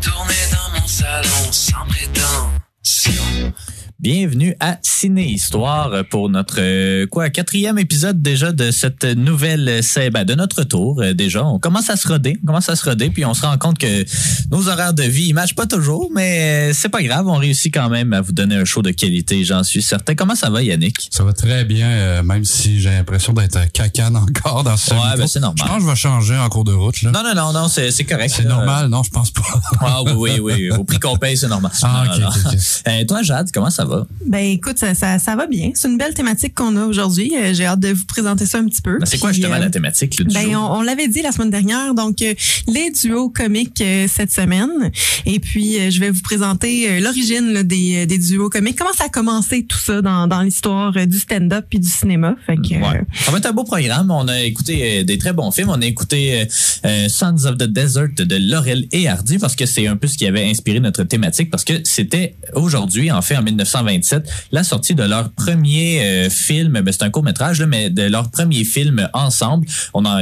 Tournées dans mon salon sans. Bienvenue à Ciné Histoire pour notre euh, quoi quatrième épisode déjà de cette nouvelle c'est ben, de notre tour euh, déjà. On commence à se roder, on commence à se roder, puis on se rend compte que nos horaires de vie ils matchent pas toujours, mais euh, c'est pas grave, on réussit quand même à vous donner un show de qualité, j'en suis certain. Comment ça va, Yannick? Ça va très bien, euh, même si j'ai l'impression d'être cacane encore dans ce Ouais, ben, c'est normal. Je pense que je vais changer en cours de route. Là. Non, non, non, non, c'est correct. c'est normal, non, je pense pas. Ah oui, oui, oui. Au prix qu'on paye, c'est normal. Ah, Non, non. Euh, toi, Jade, comment ça va? Ben écoute, ça, ça, ça va bien. C'est une belle thématique qu'on a aujourd'hui. Euh, J'ai hâte de vous présenter ça un petit peu. Ben, c'est quoi justement euh, la thématique du Ben, on, on l'avait dit la semaine dernière, donc euh, les duos comiques euh, cette semaine. Et puis, je vais vous présenter l'origine des, des duos comiques. Comment ça a commencé tout ça dans, dans l'histoire du stand-up puis du cinéma? Fait que, Ouais. Ça va être un beau programme. On a écouté des très bons films. On a écouté Sons of the Desert de Laurel et Hardy parce que c'est un peu ce qui avait inspiré notre thématique parce que c'était aujourd'hui, en fait, en 1927, la sortie de leur premier euh, film. Ben, c'est un court métrage, mais de leur premier film ensemble.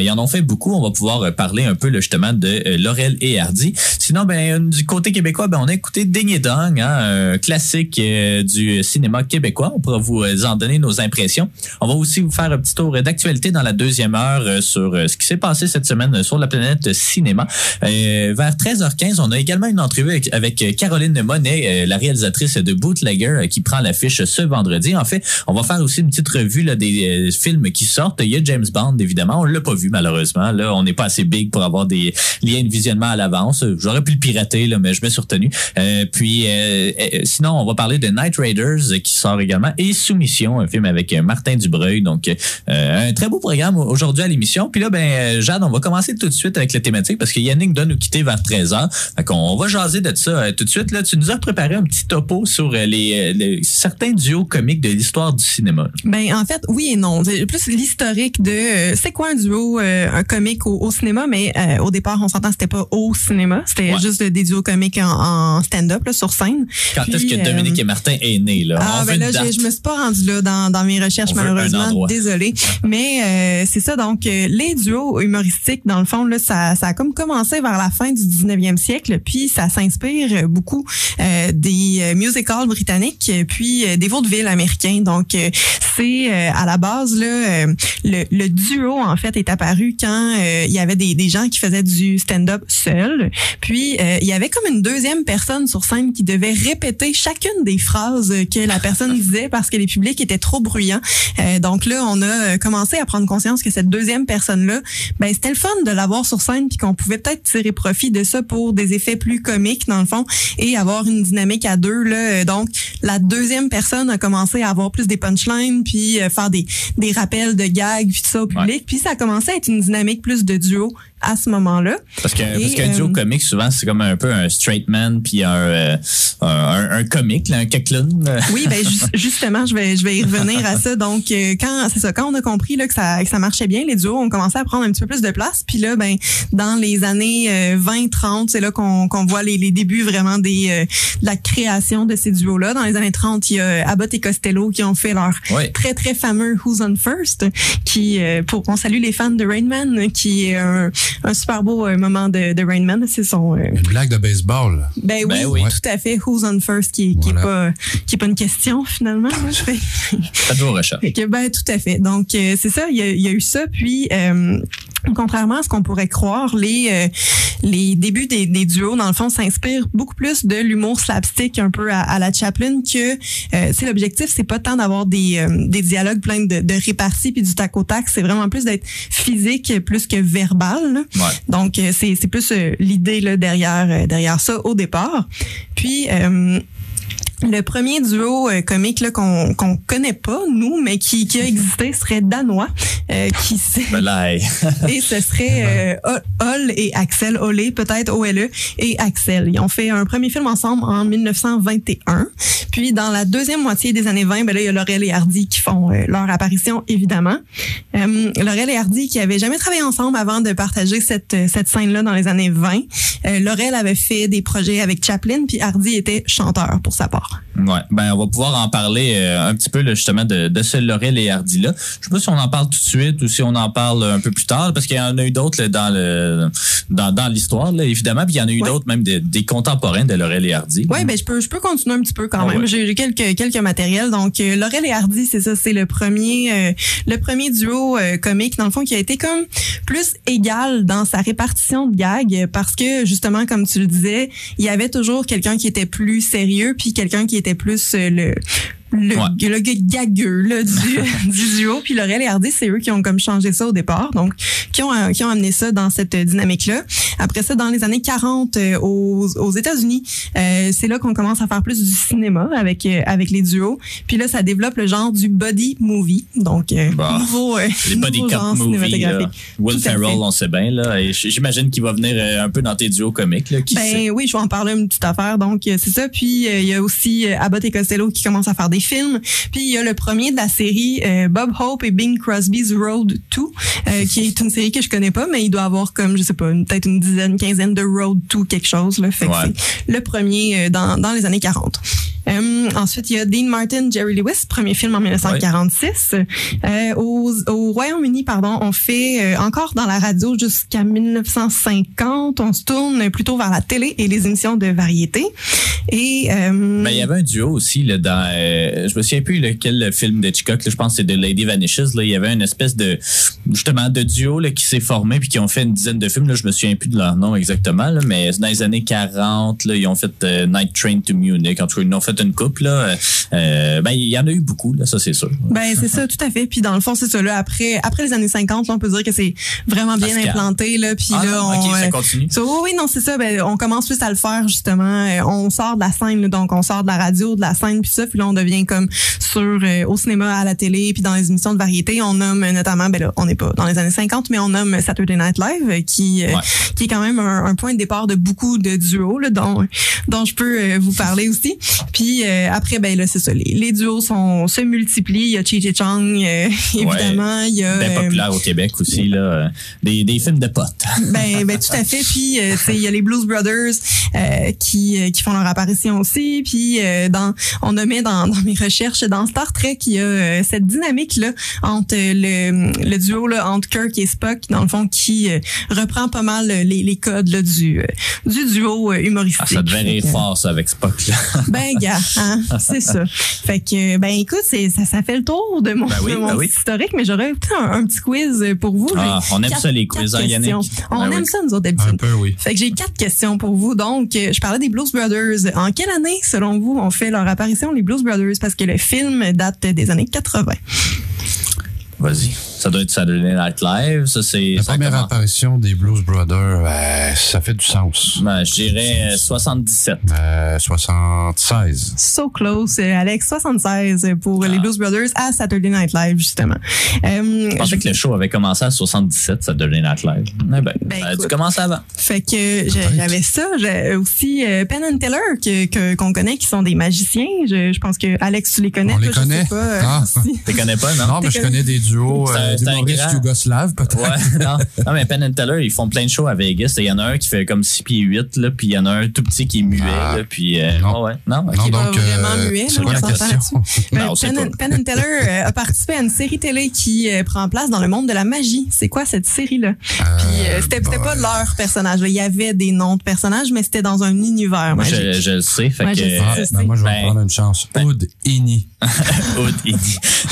Ils en ont fait beaucoup. On va pouvoir euh, parler un peu justement de euh, Laurel et Hardy. Sinon, ben du côté québécois, ben on a écouté Ding Dong, hein, un classique du cinéma québécois. On pourra vous en donner nos impressions. On va aussi vous faire un petit tour d'actualité dans la deuxième heure sur ce qui s'est passé cette semaine sur la planète cinéma. Vers 13h15, on a également une entrevue avec, avec Caroline Monet, la réalisatrice de Bootlegger, qui prend l'affiche ce vendredi. En fait, on va faire aussi une petite revue là, des euh, films qui sortent. Il y a James Bond, évidemment. On l'a pas vu, malheureusement. Là, on n'est pas assez big pour avoir des liens de visionnement à l'avance. J'aurais pu le pirater, là, mais je me suis retenu. Euh, puis, euh, euh, sinon, on va parler de Night Raiders, euh, qui sort également, et Soumission, un film avec euh, Martin Dubreuil. Donc, euh, un très beau programme aujourd'hui à l'émission. Puis là, ben, euh, Jade, on va commencer tout de suite avec la thématique parce que Yannick doit nous quitter vers 13h. Fait on va jaser de ça euh, tout de suite. Là, tu nous as préparé un petit topo sur euh, les, certains duos comiques de l'histoire du cinéma. Ben en fait, oui et non. Plus l'historique de euh, c'est quoi un duo, euh, un comique au, au cinéma, mais euh, au départ, on s'entend c'était pas au cinéma, c'était Ouais. juste des duos comiques en, en stand-up là, sur scène. Quand est-ce que Dominique et Martin est né? Là? Ah On ben là, je, me suis pas rendue là dans, dans mes recherches On malheureusement, désolée. Mais c'est ça donc les duos humoristiques dans le fond là, ça, ça a comme commencé vers la fin du 19e siècle, puis ça s'inspire beaucoup des musicals britanniques, euh, puis euh, des vaudevilles américains. Donc euh, c'est euh, à la base là euh, le, le duo en fait est apparu quand euh, il y avait des, des gens qui faisaient du stand-up seul, puis euh, il y avait comme une deuxième personne sur scène qui devait répéter chacune des phrases que la personne disait parce que les publics étaient trop bruyants. Euh, donc là, on a commencé à prendre conscience que cette deuxième personne-là, ben c'était le fun de l'avoir sur scène puis qu'on pouvait peut-être tirer profit de ça pour des effets plus comiques dans le fond et avoir une dynamique à deux là. Donc la deuxième personne a commencé à avoir plus des punchlines puis euh, faire des des rappels de gags puis tout ça au public. Puis ça a commencé à être une dynamique plus de duo à ce moment-là. Parce que Et, parce qu'un duo euh, comique souvent c'est comme un peu un straight man puis un euh, un, un, un comique là, un clown. Oui, ben ju- justement, je vais je vais y revenir à ça. Donc euh, quand c'est ça, quand on a compris là que ça que ça marchait bien, les duos ont commencé à prendre un petit peu plus de place. Puis là, ben dans les années 20-30, c'est là qu'on qu'on voit les, les débuts vraiment des euh, de la création de ces duos là. Dans les années 30, il y a Abbott et Costello qui ont fait leur très très fameux Who's on First, qui pour on salue les fans de Rain Man, qui est un, un super beau euh, moment de, de Rain Man. C'est son euh, Une blague de baseball. ben oui, Ben oui. tout à fait. Who's on first, qui, qui Voilà. est pas, qui est pas une question finalement. Faites vos recherches. ben tout à fait. Donc euh, c'est ça, il y, a, il y a eu ça. Puis euh, contrairement à ce qu'on pourrait croire, les euh, les débuts des, des duos dans le fond s'inspirent beaucoup plus de l'humour slapstick un peu à, à la Chaplin que euh, c'est l'objectif, c'est pas tant d'avoir des euh, des dialogues pleins de, de réparties puis du tac au tac, c'est vraiment plus d'être physique plus que verbal. Ouais. Donc euh, c'est c'est plus euh, l'idée là derrière euh, derrière ça au départ. Puis euh, Le premier duo euh, comique là, qu'on qu'on connaît pas, nous, mais qui, qui a existé serait danois. euh, qui Ben et ce serait euh, Ol et Axel Olé, peut-être OLE et Axel. Ils ont fait un premier film ensemble en 1921. Puis dans la deuxième moitié des années 20, ben là, il y a Laurel et Hardy qui font euh, leur apparition, évidemment. Euh, Laurel et Hardy qui avaient jamais travaillé ensemble avant de partager cette, euh, cette scène-là dans les années 20. Euh, Laurel avait fait des projets avec Chaplin, puis Hardy était chanteur pour sa part. Ouais, ben on va pouvoir en parler euh, un petit peu là, justement de, de ce Laurel et Hardy là. Je sais pas si on en parle tout de suite ou si on en parle un peu plus tard parce qu'il y en a eu d'autres là, dans le dans, dans l'histoire là, évidemment, puis il y en a eu Ouais. d'autres même des, des contemporains de Laurel et Hardy. Oui, ben je peux je peux continuer un petit peu quand Ah même. ouais. J'ai quelques quelques matériels. Donc euh, Laurel et Hardy, c'est ça, c'est le premier euh, le premier duo comique dans le fond qui a été comme plus égal dans sa répartition de gags parce que justement comme tu le disais, il y avait toujours quelqu'un qui était plus sérieux puis quelqu'un qui était plus euh, le le, Ouais. le gagueux là, du, du duo. Puis Laurel et Hardy, c'est eux qui ont comme changé ça au départ. Donc, qui ont, euh, qui ont amené ça dans cette dynamique-là. Après ça, dans les années 40, euh, aux, aux États-Unis, euh, c'est là qu'on commence à faire plus du cinéma avec, avec les duos. Puis là, ça développe le genre du body movie. Donc, Bah, nouveau, euh, Les body nouveau cop genre movies. là. cinématographique. Will Ferrell, on sait bien là. Et j'imagine qu'il va venir un peu dans tes duos comiques là. Qui Ben sait? oui, je vais en parler une petite affaire. Donc, c'est ça. Puis, il y a aussi Abbott et Costello qui commencent à faire des films. Puis, il y a le premier de la série euh, Bob Hope et Bing Crosby's Road 2, euh, qui est une série que je connais pas, mais il doit avoir comme, je sais pas, peut-être une dizaine, quinzaine de Road 2 quelque chose. Là. Fait que c'est le premier euh, dans, dans les années 40. Euh, ensuite, il y a Dean Martin, Jerry Lewis, premier film en 1946. Euh, au, au Royaume-Uni, pardon, on fait euh, encore dans la radio jusqu'à 1950. On se tourne plutôt vers la télé et les émissions de variété. Et Ben, il y avait un duo aussi là, dans. Euh, je me souviens plus lequel film de Hitchcock. Là, je pense que c'est de Lady Vanishes. Là, il y avait une espèce de justement de duo là, qui s'est formé puis qui ont fait une dizaine de films. Là, je me souviens plus de leur nom exactement, là, mais dans les années 40, là, ils ont fait euh, Night Train to Munich. En tout cas, ils en ont fait une couple. Là. Euh, ben, il y en a eu beaucoup, là, ça c'est sûr. Ben c'est ça, tout à fait. Puis dans le fond, c'est ça. Là, après, après les années 50, là, on peut dire que c'est vraiment bien implanté. Là, puis Ah là, non, on, ça continue. So, oui, non, c'est ça. Ben, on commence plus à le faire justement. On sort de la scène, là, donc on sort de la radio, de la scène, puis ça, puis là on devient comme sur euh, au cinéma, à la télé, puis dans les émissions de variété, on nomme notamment, ben là, on n'est pas dans les années 50, mais on nomme Saturday Night Live, euh, qui euh, Ouais. qui est quand même un, un point de départ de beaucoup de duos, là, dont dont je peux euh, vous parler aussi. Puis euh, après, ben là, c'est ça. Les, les duos sont se multiplient. Il y a Chi Chi Chong, euh, évidemment. Il y a Ben euh, populaire au Québec aussi, là. euh, Des, des films de potes. ben, ben tout à fait. Puis euh, il y a les Blues Brothers euh, qui euh, qui font leur apparition aussi. Puis euh, dans on nommait dans dans mes recherches dans Star Trek, il y a euh, cette dynamique là entre euh, le le duo là entre Kirk et Spock dans le fond qui euh, reprend pas mal les, les codes là du euh, du duo euh, humoristique. Ah, ça devait rire Fait que, fort, ça, avec Spock, là. Ben gars, hein, c'est ça. Fait que ben écoute, c'est ça ça fait le tour de mon, Ben oui, de mon ben oui. historique, mais j'aurais un, un petit quiz pour vous. Ah, on aime quatre- ça, les quiz, hein, Yannick? questions. On Ben aime oui. ça nous autres d'habitude. Un peu, oui. Fait que j'ai quatre questions pour vous. Donc, je parlais des Blues Brothers. En quelle année, selon vous, ont fait leur apparition les Blues Brothers? Parce que le film date des années 80. Vas-y. Ça doit être Saturday Night Live. Ça, c'est. La première apparition des Blues Brothers, euh, ça fait du sens. Ben, je dirais euh, 77. Euh, 76. So close, euh, Alex, 76 pour les Blues Brothers à Saturday Night Live, justement. Euh, Je pensais que le show avait commencé à 77, Saturday Night Live. Eh ben, Ben, ça a dû écoute. commencer avant. Fait que j'avais ça. J'ai aussi euh, Penn and Teller que que- qu'on connaît, qui sont des magiciens. Je, je pense que Alex, tu les connais. On les Toi, je sais connaît? pas, euh, Ah. si. Tu connais pas, non? Non, mais je connais des duos un- euh, c'est un grand- yougoslaves, peut-être. Ouais, non. non, mais Penn and Teller, ils font plein de shows à Vegas. Il y en a un qui fait comme 6 pieds 8, là, puis il y en a un tout petit qui est muet, Ah. là, puis... euh, Non. ouais, ouais. Non, ok. Non, donc, euh, vraiment muet, c'est quoi la question? Ben, Penn, and- Penn and Teller euh, a participé à une série télé qui euh, prend place dans le monde de la magie. C'est quoi cette série-là? Puis euh, c'était c'était pas leur personnage. là. Il y avait des noms de personnages, mais c'était dans un univers Moi, magique. je, je le sais, fait Ouais, que... je sais. Ah, ben, moi, je vais ben- prendre une chance. Oud Ini. Oud.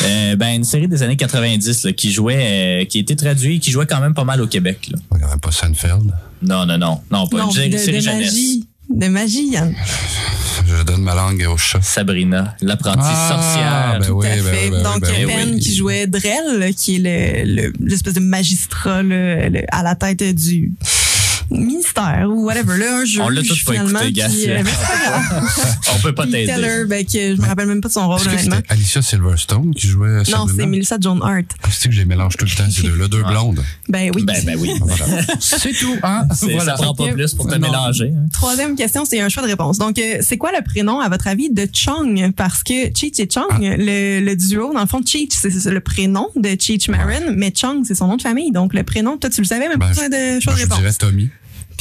Euh, ben, une série des années 90 là, qui jouait, euh, qui était traduite, qui jouait quand même pas mal au Québec. Là. Pas quand même pas Seinfeld. Non, non, non. Non, pas non, une série, de, série de jeunesse. magie. De magie, Yann. Je donne ma langue au chat. Sabrina, l'apprentie sorcière. ben Tout oui, à ben fait. oui, ben Donc, ben Penn oui. qui jouait Drell, qui est le- le- l'espèce de magistrat là, le- à la tête du ministère ou whatever. Là, un jeu. On l'a tous pas finalement, écouté, gars. puis, euh, mais. On peut pas t'aider. Ben, que je me rappelle même pas de son rôle, honnêtement. Alicia Silverstone qui jouait Non, c'est Melissa Joan Hart. C'est que je les mélange tout le temps, ces deux-là. Deux blondes. Ben oui. Ben, ben oui. C'est tout, hein? C'est- Voilà. Ça prend pas plus pour te Non. mélanger. hein. Troisième question, c'est un choix de réponse. Donc, euh, c'est quoi le prénom, à votre avis, de Chong? Parce que Cheech et Chong, Ah. le, le duo, dans le fond, Cheech, c'est le prénom de Cheech Marin, mais Chong, c'est son nom de famille. Donc, le prénom, toi, tu le savais, même Ben, pas de choix de je réponse. dirais Tommy.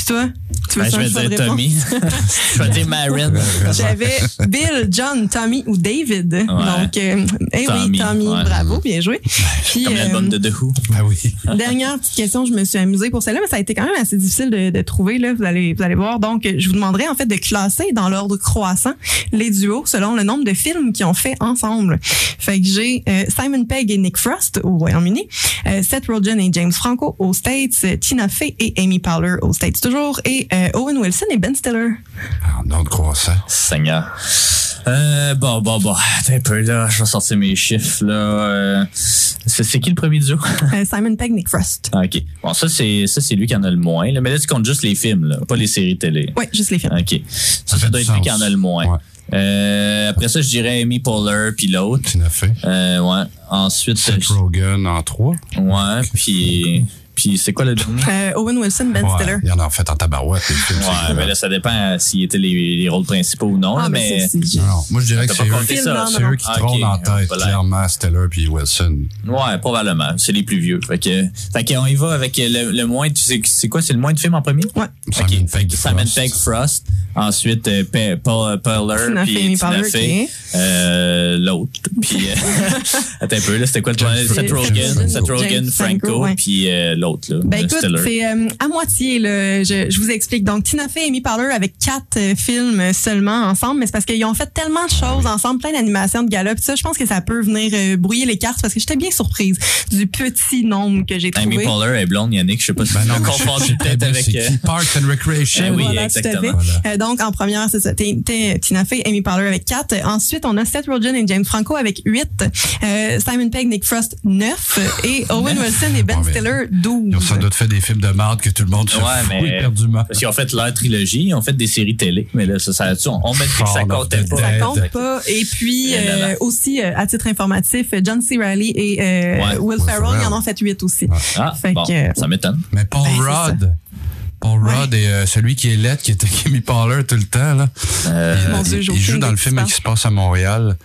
Puis toi, tu veux Ben, je vais dire? Tommy. je vais dire Marin. J'avais Bill, John, Tommy ou David. Donc, euh, eh oui, Tommy, Tommy, ouais. bravo, bien joué. Puis, Comme euh, l'album de The Who. Ben oui. Dernière petite question, je me suis amusée pour celle-là, mais ça a été quand même assez difficile de, de trouver. Là, vous allez, vous allez voir. Donc, je vous demanderai en fait de classer dans l'ordre croissant les duos selon le nombre de films qu'ils ont fait ensemble. Fait que j'ai euh, Simon Pegg et Nick Frost au Royaume-Uni, euh, Seth Rogen et James Franco aux States, euh, Tina Fey et Amy Powler aux States toujours, et euh, Owen Wilson et Ben Stiller. En ordre croissant. Seigneur. Euh, bon, bon, bon. Attends un peu, là. Je vais sortir mes chiffres, là. Euh, c'est c'est qui le premier duo? Euh, Simon Pegg, Nick Frost. Ah, OK. Bon, ça, c'est ça c'est lui qui en a le moins. Là. Mais là, tu comptes juste les films, là, pas les séries télé. Ouais, juste les films. OK. Ça, ça fait doit être lui qui en a le moins. Ouais. Euh, après ça, je dirais Amy Poehler, puis l'autre. Fey. Euh, ouais. Ensuite, Seth je- Rogen en trois. ouais, puis... Puis c'est quoi le dernier? Euh, Owen Wilson, Ben Ouais, Stiller. Il y en a en fait en tabarouette. Ouais, mais là, ça dépend euh, s'ils étaient les, les rôles principaux ou non. Ah, là, mais Non, non. Moi, je dirais que c'est pas eux, eux qui Ah, trônent en tête, Voilà. clairement, Steller puis Wilson. Ouais, probablement. C'est les plus vieux. Fait que, fait qu'on y va avec le, le moins. Tu sais, c'est quoi? C'est le moins de films en premier? Ouais. Simon Ok. Pegg Simon Frost. Pegg Frost. Ensuite, euh, Paul. Tina Puis Tina Fey. Euh, L'autre. Puis, euh, attends un peu, là, c'était quoi le James premier? Seth Franco. Rogen, Seth Rogen, Franco, puis euh, l'autre, là. Ben euh, écoute, Stiller. c'est euh, à moitié. Là. Je, je vous explique. Donc, Tina Fey et Amy Powler avec quatre euh, films seulement ensemble, mais c'est parce qu'ils ont fait tellement de choses ensemble, plein d'animations de gala. Puis ça, je pense que ça peut venir euh, brouiller les cartes parce que j'étais bien surprise du petit nombre que j'ai Amy trouvé. Poehler est blonde, Yannick. Je sais pas si Ben tu non, sais peut-être avec. euh? Parks and Recreation. Eh oui, Voilà, exactement. Voilà. Euh, donc, en première, c'est ça. T'es- t'es Tina Fey, Amy Powler avec 4. Ensuite, on a Seth Rogen et James Franco avec 8. Euh, Simon Pegg, Nick Frost, 9. Et Owen Wilson et Ben Stiller, 12. Ils ont sans doute fait des films de marde que tout le monde se Ouais, fout mais- éperdument. Parce qu'ils ont fait leur trilogie, ils ont fait des séries télé, mais là, ça, ça, on, on m'a dit que ça of comptait pas. Ça compte pas. Et puis, euh, aussi, euh, à titre informatif, John C. Reilly et euh, Ouais. Will Ferrell, ils en ont fait 8 aussi. Ah, Fait bon, que- ça m'étonne. Mais Paul Ben, Rudd. Paul Rudd est euh, celui qui est laid, qui était Kimmy Parler tout le temps. Là. Euh, il, joue dans le film qui se passe à Montréal.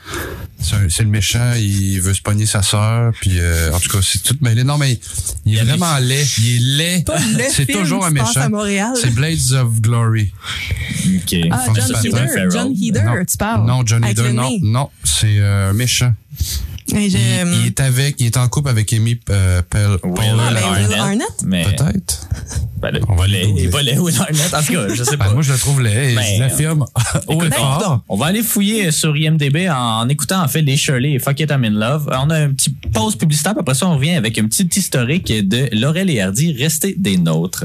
C'est le méchant, il veut se pogner sa sœur, puis euh, en tout cas, c'est tout mêlé. Non, mais il est Il vraiment laid. Il est laid. C'est toujours un méchant. Montréal. C'est Blades of Glory. OK. Ah, John c'est Heather. John Heather, Non. tu parles. Non, John Heather, non. Non, c'est euh, un méchant. Il, euh, il est avec, il est en couple avec Amy euh, Pel- Will Powler. Arnett. Will Arnett? Mais, Peut-être. ben, On va il le est- googler. il va Will Arnett? En tout cas, je sais Ben, pas. moi, je le trouve laid. Ben, je l'affirme haut et Écoute, fort. on va aller fouiller sur IMDB en, en écoutant en fait les Shirley et Fuck It I'm in Love. On a un petit pause publicitaire, puis après ça on revient avec un petit historique de Laurel et Hardy. Restez des nôtres.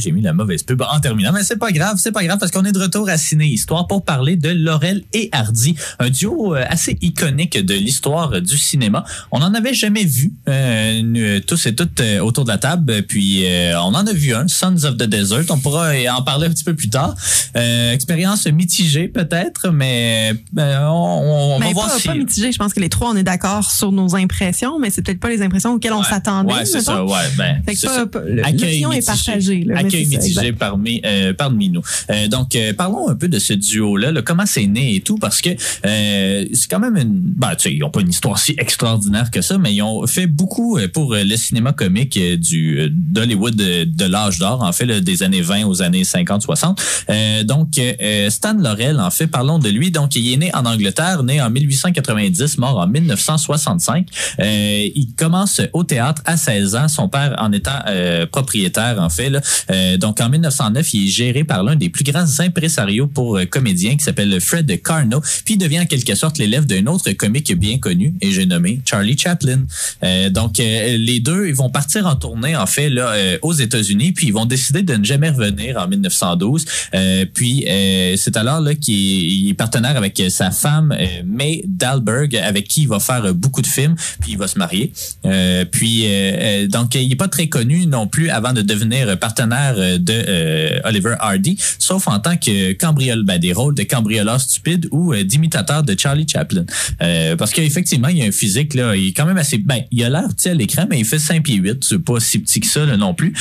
is mis la mauvaise pub en terminant, mais c'est pas grave, c'est pas grave parce qu'on est de retour à Ciné Histoire pour parler de Laurel et Hardy, un duo euh, assez iconique de l'histoire du cinéma. On n'en avait jamais vu euh, tous et toutes euh, autour de la table, puis euh, on en a vu un, Sons of the Desert. On pourra en parler un petit peu plus tard. Euh, expérience mitigée peut-être, mais on, on va Mais voir pas, si. pas mitigé. Je pense que les trois, on est d'accord sur nos impressions, mais c'est peut-être pas les impressions auxquelles on s'attendait. Ouais, c'est ça, ouais, ben, Fait que c'est pas- ça. pas- le- Accueil l'opinion est mitigé. partagée. Là, Accueil mitigé parmi, euh, parmi nous. Euh, donc, euh, parlons un peu de ce duo-là, là, comment c'est né et tout, parce que euh, c'est quand même une... Ben, tu sais, ils ont pas une histoire si extraordinaire que ça, mais ils ont fait beaucoup pour le cinéma comique du d'Hollywood de, de l'âge d'or, en fait, là, des années 20 aux années 50-60. Euh, donc, Stan Laurel, en fait, parlons de lui. Donc, il est né en Angleterre, né en 1890, mort en 1965. Euh, il commence au théâtre à 16 ans, son père en étant euh, propriétaire, en fait. Là. Donc, en 1909, il est géré par l'un des plus grands impresarios pour euh, comédiens qui s'appelle Fred Carnot, puis il devient en quelque sorte l'élève d'un autre comique bien connu, et j'ai nommé Charlie Chaplin. Euh, donc, euh, les deux, ils vont partir en tournée, en fait, là, aux États-Unis, puis ils vont décider de ne jamais revenir en 1912. Euh, puis, c'est alors là qu'il il est partenaire avec sa femme, May Dahlberg, avec qui il va faire beaucoup de films, puis il va se marier. Puis, donc, il est pas très connu non plus avant de devenir partenaire de euh, Oliver Hardy, sauf en tant que cambriole, ben, des rôles de cambrioleur stupide ou euh, d'imitateur de Charlie Chaplin. Euh, parce qu'effectivement, il y a un physique, là, il est quand même assez, ben, il a l'air petit à l'écran, mais il fait 5 pieds 8, c'est pas si petit que ça, là, non plus.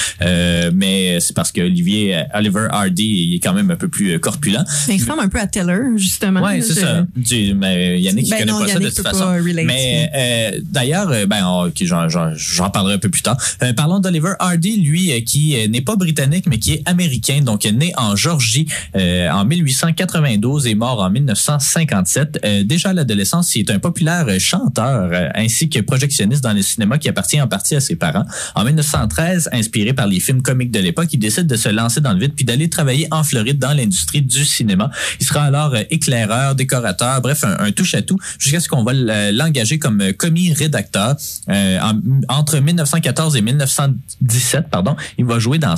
Mais c'est parce que Olivier, Oliver Hardy, il est quand même un peu plus corpulent. Mais il ressemble un peu à Taylor, justement. Là, c'est ça. Du, mais Yannick, il Ben connaît non, pas ça de toute façon. relate. Mais euh, d'ailleurs, ben, j'en, parlerai un peu plus tard. Euh, parlons d'Oliver Hardy, lui, qui n'est pas britannique, mais qui est américain, donc né en Georgie euh, en 1892 et mort en 1957. Euh, déjà à l'adolescence, il est un populaire chanteur euh, ainsi que projectionniste dans le cinéma qui appartient en partie à ses parents. En 1913, inspiré par les films comiques de l'époque, il décide de se lancer dans le vide puis d'aller travailler en Floride dans l'industrie du cinéma. Il sera alors éclaireur, décorateur, bref, un, touche-à-tout jusqu'à ce qu'on va l'engager comme commis rédacteur. En- entre 1914 et 1917, pardon, il va jouer dans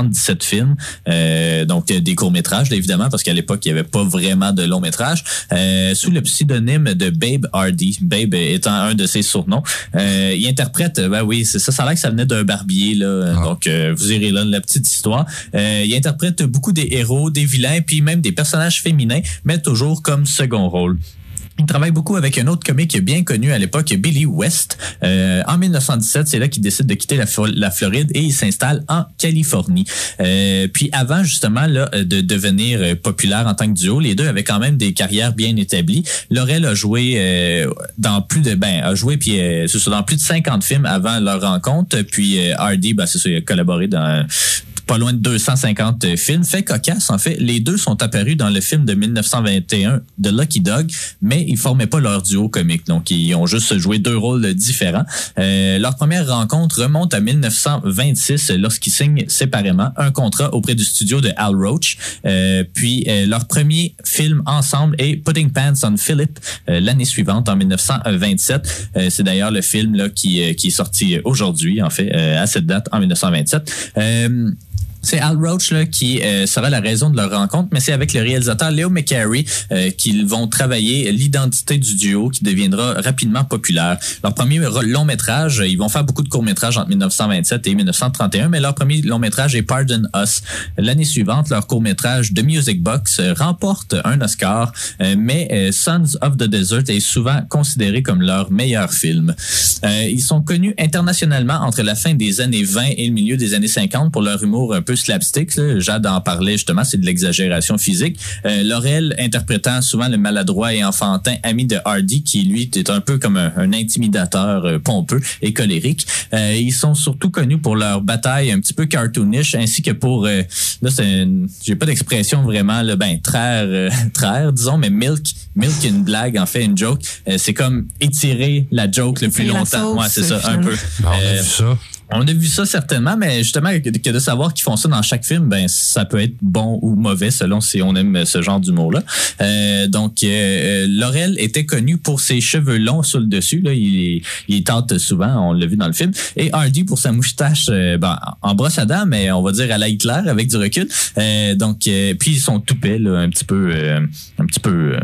177 films, euh, donc euh, des courts-métrages, évidemment, parce qu'à l'époque, il n'y avait pas vraiment de longs-métrages, euh, sous le pseudonyme de Babe Hardy, Babe étant un de ses surnoms. Euh, il interprète, ben oui, c'est ça, ça a l'air que ça venait d'un barbier, là, Ah. donc vous irez là, la petite histoire. Il interprète beaucoup des héros, des vilains, puis même des personnages féminins, mais toujours comme second rôle. Il travaille beaucoup avec un autre comique bien connu à l'époque, Billy West. Euh, en 1917, c'est là qu'il décide de quitter la, Flo- la Floride et il s'installe en Californie. Euh, puis avant justement là, de devenir euh, populaire en tant que duo, les deux avaient quand même des carrières bien établies. Laurel a joué dans plus de ben a joué puis dans plus de 50 films avant leur rencontre. Puis Hardy, ben, c'est ça, il a collaboré dans pas loin de 250 films. Fait cocasse, en fait, les deux sont apparus dans le film de 1921 de Lucky Dog, mais ils formaient pas leur duo comique. Donc, ils ont juste joué deux rôles différents. Euh, leur première rencontre remonte à 1926 lorsqu'ils signent séparément un contrat auprès du studio de Al Roach. Euh, puis, euh, leur premier film ensemble est Putting Pants on Philip euh, l'année suivante, en 1927. Euh, C'est d'ailleurs le film là, qui, euh, qui est sorti aujourd'hui, en fait, euh, à cette date, en 1927. C'est Al Roach là, qui euh, sera la raison de leur rencontre, mais c'est avec le réalisateur Leo McCarey euh, qu'ils vont travailler l'identité du duo qui deviendra rapidement populaire. Leur premier long métrage, ils vont faire beaucoup de courts métrages entre 1927 et 1931, mais leur premier long métrage est Pardon Us. L'année suivante, leur court métrage The Music Box euh, remporte un Oscar, euh, mais euh, Sons of the Desert est souvent considéré comme leur meilleur film. Ils sont connus internationalement entre la fin des années 20 et le milieu des années 50 pour leur humour slapstick. là. Jade en parlait justement, c'est de l'exagération physique. Euh, Laurel interprétant souvent le maladroit et enfantin ami de Hardy, qui lui est un peu comme un, un intimidateur euh, pompeux et colérique. Euh, ils sont surtout connus pour leur bataille un petit peu cartoonish, ainsi que pour euh, là c'est une- j'ai pas d'expression vraiment là, ben traire euh, traire disons, mais milk milk une blague en fait une joke. Euh, c'est comme étirer la joke le plus longtemps. sauce, ouais, c'est ça un peu. Ben, on a Euh, vu ça. On a vu ça certainement, mais justement, que, de savoir qu'ils font ça dans chaque film, ben ça peut être bon ou mauvais selon si on aime ce genre d'humour-là. Euh, donc, euh, Laurel était connu pour ses cheveux longs sur le dessus. Là. Il, il tente souvent, on l'a vu dans le film. Et Hardy pour sa moustache euh, ben, en brosse à dents, mais on va dire à la Hitler avec du recul. Euh, donc, euh, puis ils sont toupets, là, un petit peu, euh, un petit peu euh,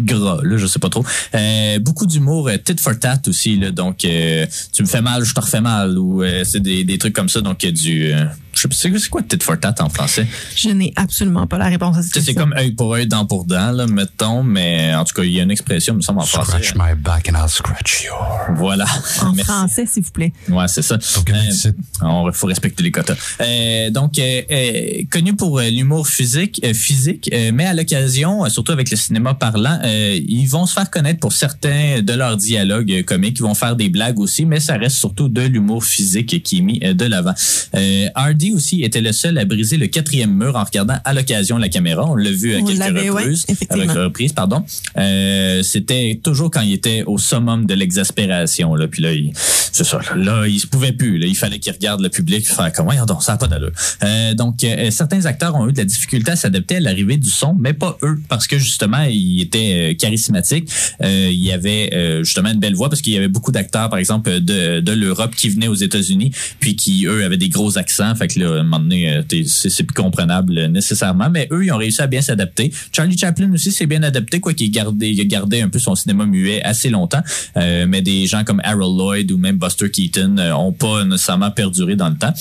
gras, là, je sais pas trop. Euh, beaucoup d'humour, euh, tit for tat aussi. Là, donc, euh, tu me fais mal, je te refais mal. Ou c'est des, des trucs comme ça. Donc, du... je sais pas, c'est c'est quoi tit for tat en français? Je n'ai absolument pas la réponse à cette sais, c'est question. comme œil pour œil, dent pour dent, là, mettons, mais en tout cas, il y a une expression, il me semble, en français. Scratch my back and I'll scratch yours. Voilà. En Merci. français, s'il vous plaît. Ouais, c'est ça. Donc, Euh, on faut respecter les quotas. Euh, donc, euh, euh, connu pour euh, l'humour physique, euh, physique, euh, mais à l'occasion, euh, surtout avec le cinéma parlant, euh, ils vont se faire connaître pour certains de leurs dialogues euh, comiques. Ils vont faire des blagues aussi, mais ça reste surtout de l'humour physique qui est mis euh, de l'avant. Euh, Aussi était le seul à briser le quatrième mur en regardant à l'occasion la caméra. On l'a vu à On quelques l'avait, ouais, reprises. effectivement. avec reprises, pardon. Euh, c'était toujours quand il était au summum de l'exaspération. Là. Puis là, il, c'est ça. Là, Là, il se pouvait plus. Là. Il fallait qu'il regarde le public faire comme, voyons donc, ça n'a pas d'allure. Euh, donc, euh, certains acteurs ont eu de la difficulté à s'adapter à l'arrivée du son, mais pas eux, parce que justement, il était euh, charismatique. Euh, il y avait euh, justement une belle voix, parce qu'il y avait beaucoup d'acteurs, par exemple, de, de l'Europe qui venaient aux États-Unis, puis qui, eux, avaient des gros accents. Fait que euh, c'est plus comprenable euh, nécessairement, mais eux, ils ont réussi à bien s'adapter. Charlie Chaplin aussi s'est bien adapté, quoi qu'il il a gardé un peu son cinéma muet assez longtemps, Euh, mais des gens comme Harold Lloyd ou même Buster Keaton euh, ont pas nécessairement perduré dans le temps.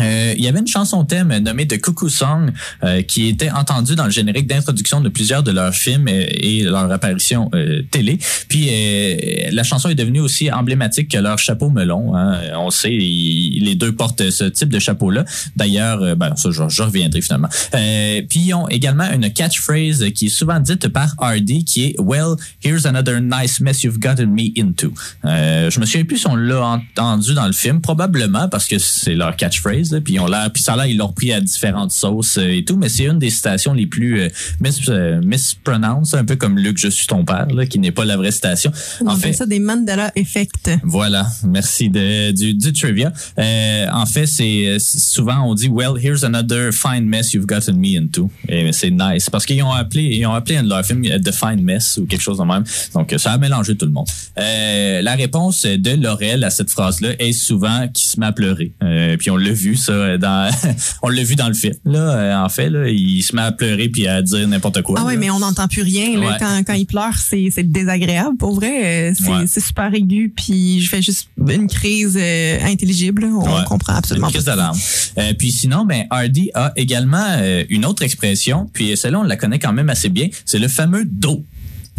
Euh, il y avait une chanson thème nommée The Cuckoo Song euh, qui était entendue dans le générique d'introduction de plusieurs de leurs films euh, et leur apparition euh, télé. Puis euh, la chanson est devenue aussi emblématique que leur chapeau melon. hein. On sait, les deux portent ce type de chapeau-là. D'ailleurs, euh, ben, ça, je, reviendrai finalement. Euh, puis ils ont également une catchphrase qui est souvent dite par Hardy qui est Well, here's another nice mess you've gotten me into. Je me souviens plus si on l'a entendu dans le film, probablement parce que c'est leur catchphrase. Là, puis ont l'air, puis ça là ils l'ont repris à différentes sauces euh, et tout, mais c'est une des citations les plus euh, mis, euh, mispronounced, un peu comme Luc, je suis ton père, là, qui n'est pas la vraie citation. On En fait, ça des Mandela Effect. voilà, merci de, du, du trivia. Euh, en fait, c'est souvent on dit well, here's another fine mess you've gotten me into. Et c'est nice parce qu'ils ont appelé ils ont appelé un de leurs films The Fine Mess ou quelque chose de même. Donc ça a mélangé tout le monde. La réponse de Laurel à cette phrase-là est souvent qui se met à pleurer. Puis on l'a vu ça dans on l'a vu dans le film là. euh, en fait là, il se met à pleurer puis à dire n'importe quoi. Ah là. mais on n'entend plus rien. Là, Ouais. quand, quand il pleure, c'est c'est désagréable. Pour vrai, euh, c'est Ouais. c'est super aigu. Puis je fais juste une crise euh, intelligible. là. On Ouais. comprend absolument Une crise d'alarme. Euh, puis sinon, ben Hardy a également euh, une autre expression, puis celle-là on la connaît quand même assez bien, c'est le fameux dos.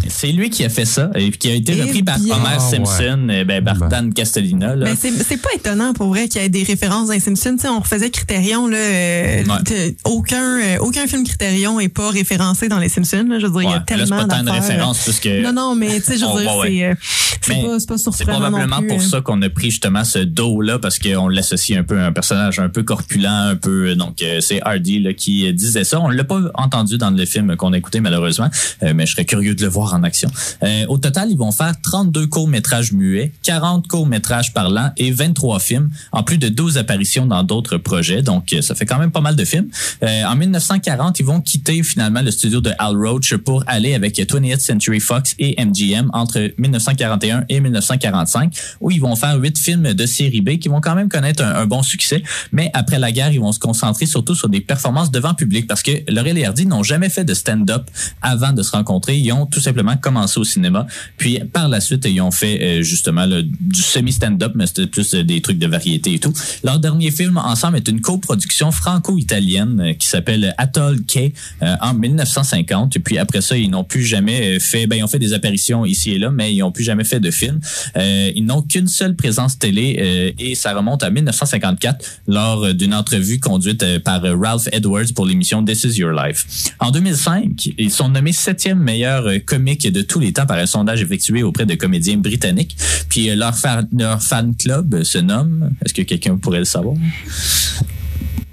C'est lui qui a fait ça et qui a été Eh repris par bien. Homer Ah, ouais. Simpson, euh, ben, par Ben. Dan Castellina. Là. Mais c'est c'est pas étonnant pour vrai qu'il y ait des références dans les Simpsons. Tu sais, on refaisait Criterion là, euh, Ouais. de- aucun euh, aucun film Criterion est pas référencé dans les Simpsons. Là. Je veux dire, il y a là, tellement pas tant une d'affaires. référence puisque Non non, mais tu sais, je veux dire, c'est euh, c'est pas c'est pas c'est surprenant probablement non plus. pour euh. ça qu'on a pris justement ce dos-là parce qu'on l'associe un peu à un personnage un peu corpulent, un peu donc euh, c'est Hardy là, qui euh, disait ça. On l'a pas entendu dans le film qu'on a écouté malheureusement, euh, mais je serais curieux de le voir en action. Euh, au total, ils vont faire 32 courts-métrages muets, 40 courts-métrages parlants et 23 films, en plus de 12 apparitions dans d'autres projets. Donc, euh, ça fait quand même pas mal de films. Euh, en 1940, ils vont quitter finalement le studio de Al Roach pour aller avec 20th Century Fox et MGM entre 1941 et 1945, où ils vont faire huit films de série B qui vont quand même connaître un, un bon succès. Mais après la guerre, ils vont se concentrer surtout sur des performances devant public parce que Laurel et Hardy n'ont jamais fait de stand-up avant de se rencontrer. Ils ont tout simplement commencé au cinéma. Puis par la suite, ils ont fait euh, justement du semi-stand-up, mais c'était plus euh, des trucs de variété et tout. Leur dernier film ensemble est une coproduction franco-italienne euh, qui s'appelle Atoll K en 1950. Et puis après ça, ils n'ont plus jamais fait, ben ils ont fait des apparitions ici et là, mais ils n'ont plus jamais fait de film. Ils n'ont qu'une seule présence télé et ça remonte à 1954 lors d'une entrevue conduite par Ralph Edwards pour l'émission This Is Your Life. En 2005, ils sont nommés septième meilleur euh, de tous les temps par un sondage effectué auprès de comédiens britanniques. Puis euh, leur, leur fan club se nomme, est-ce que quelqu'un pourrait le savoir?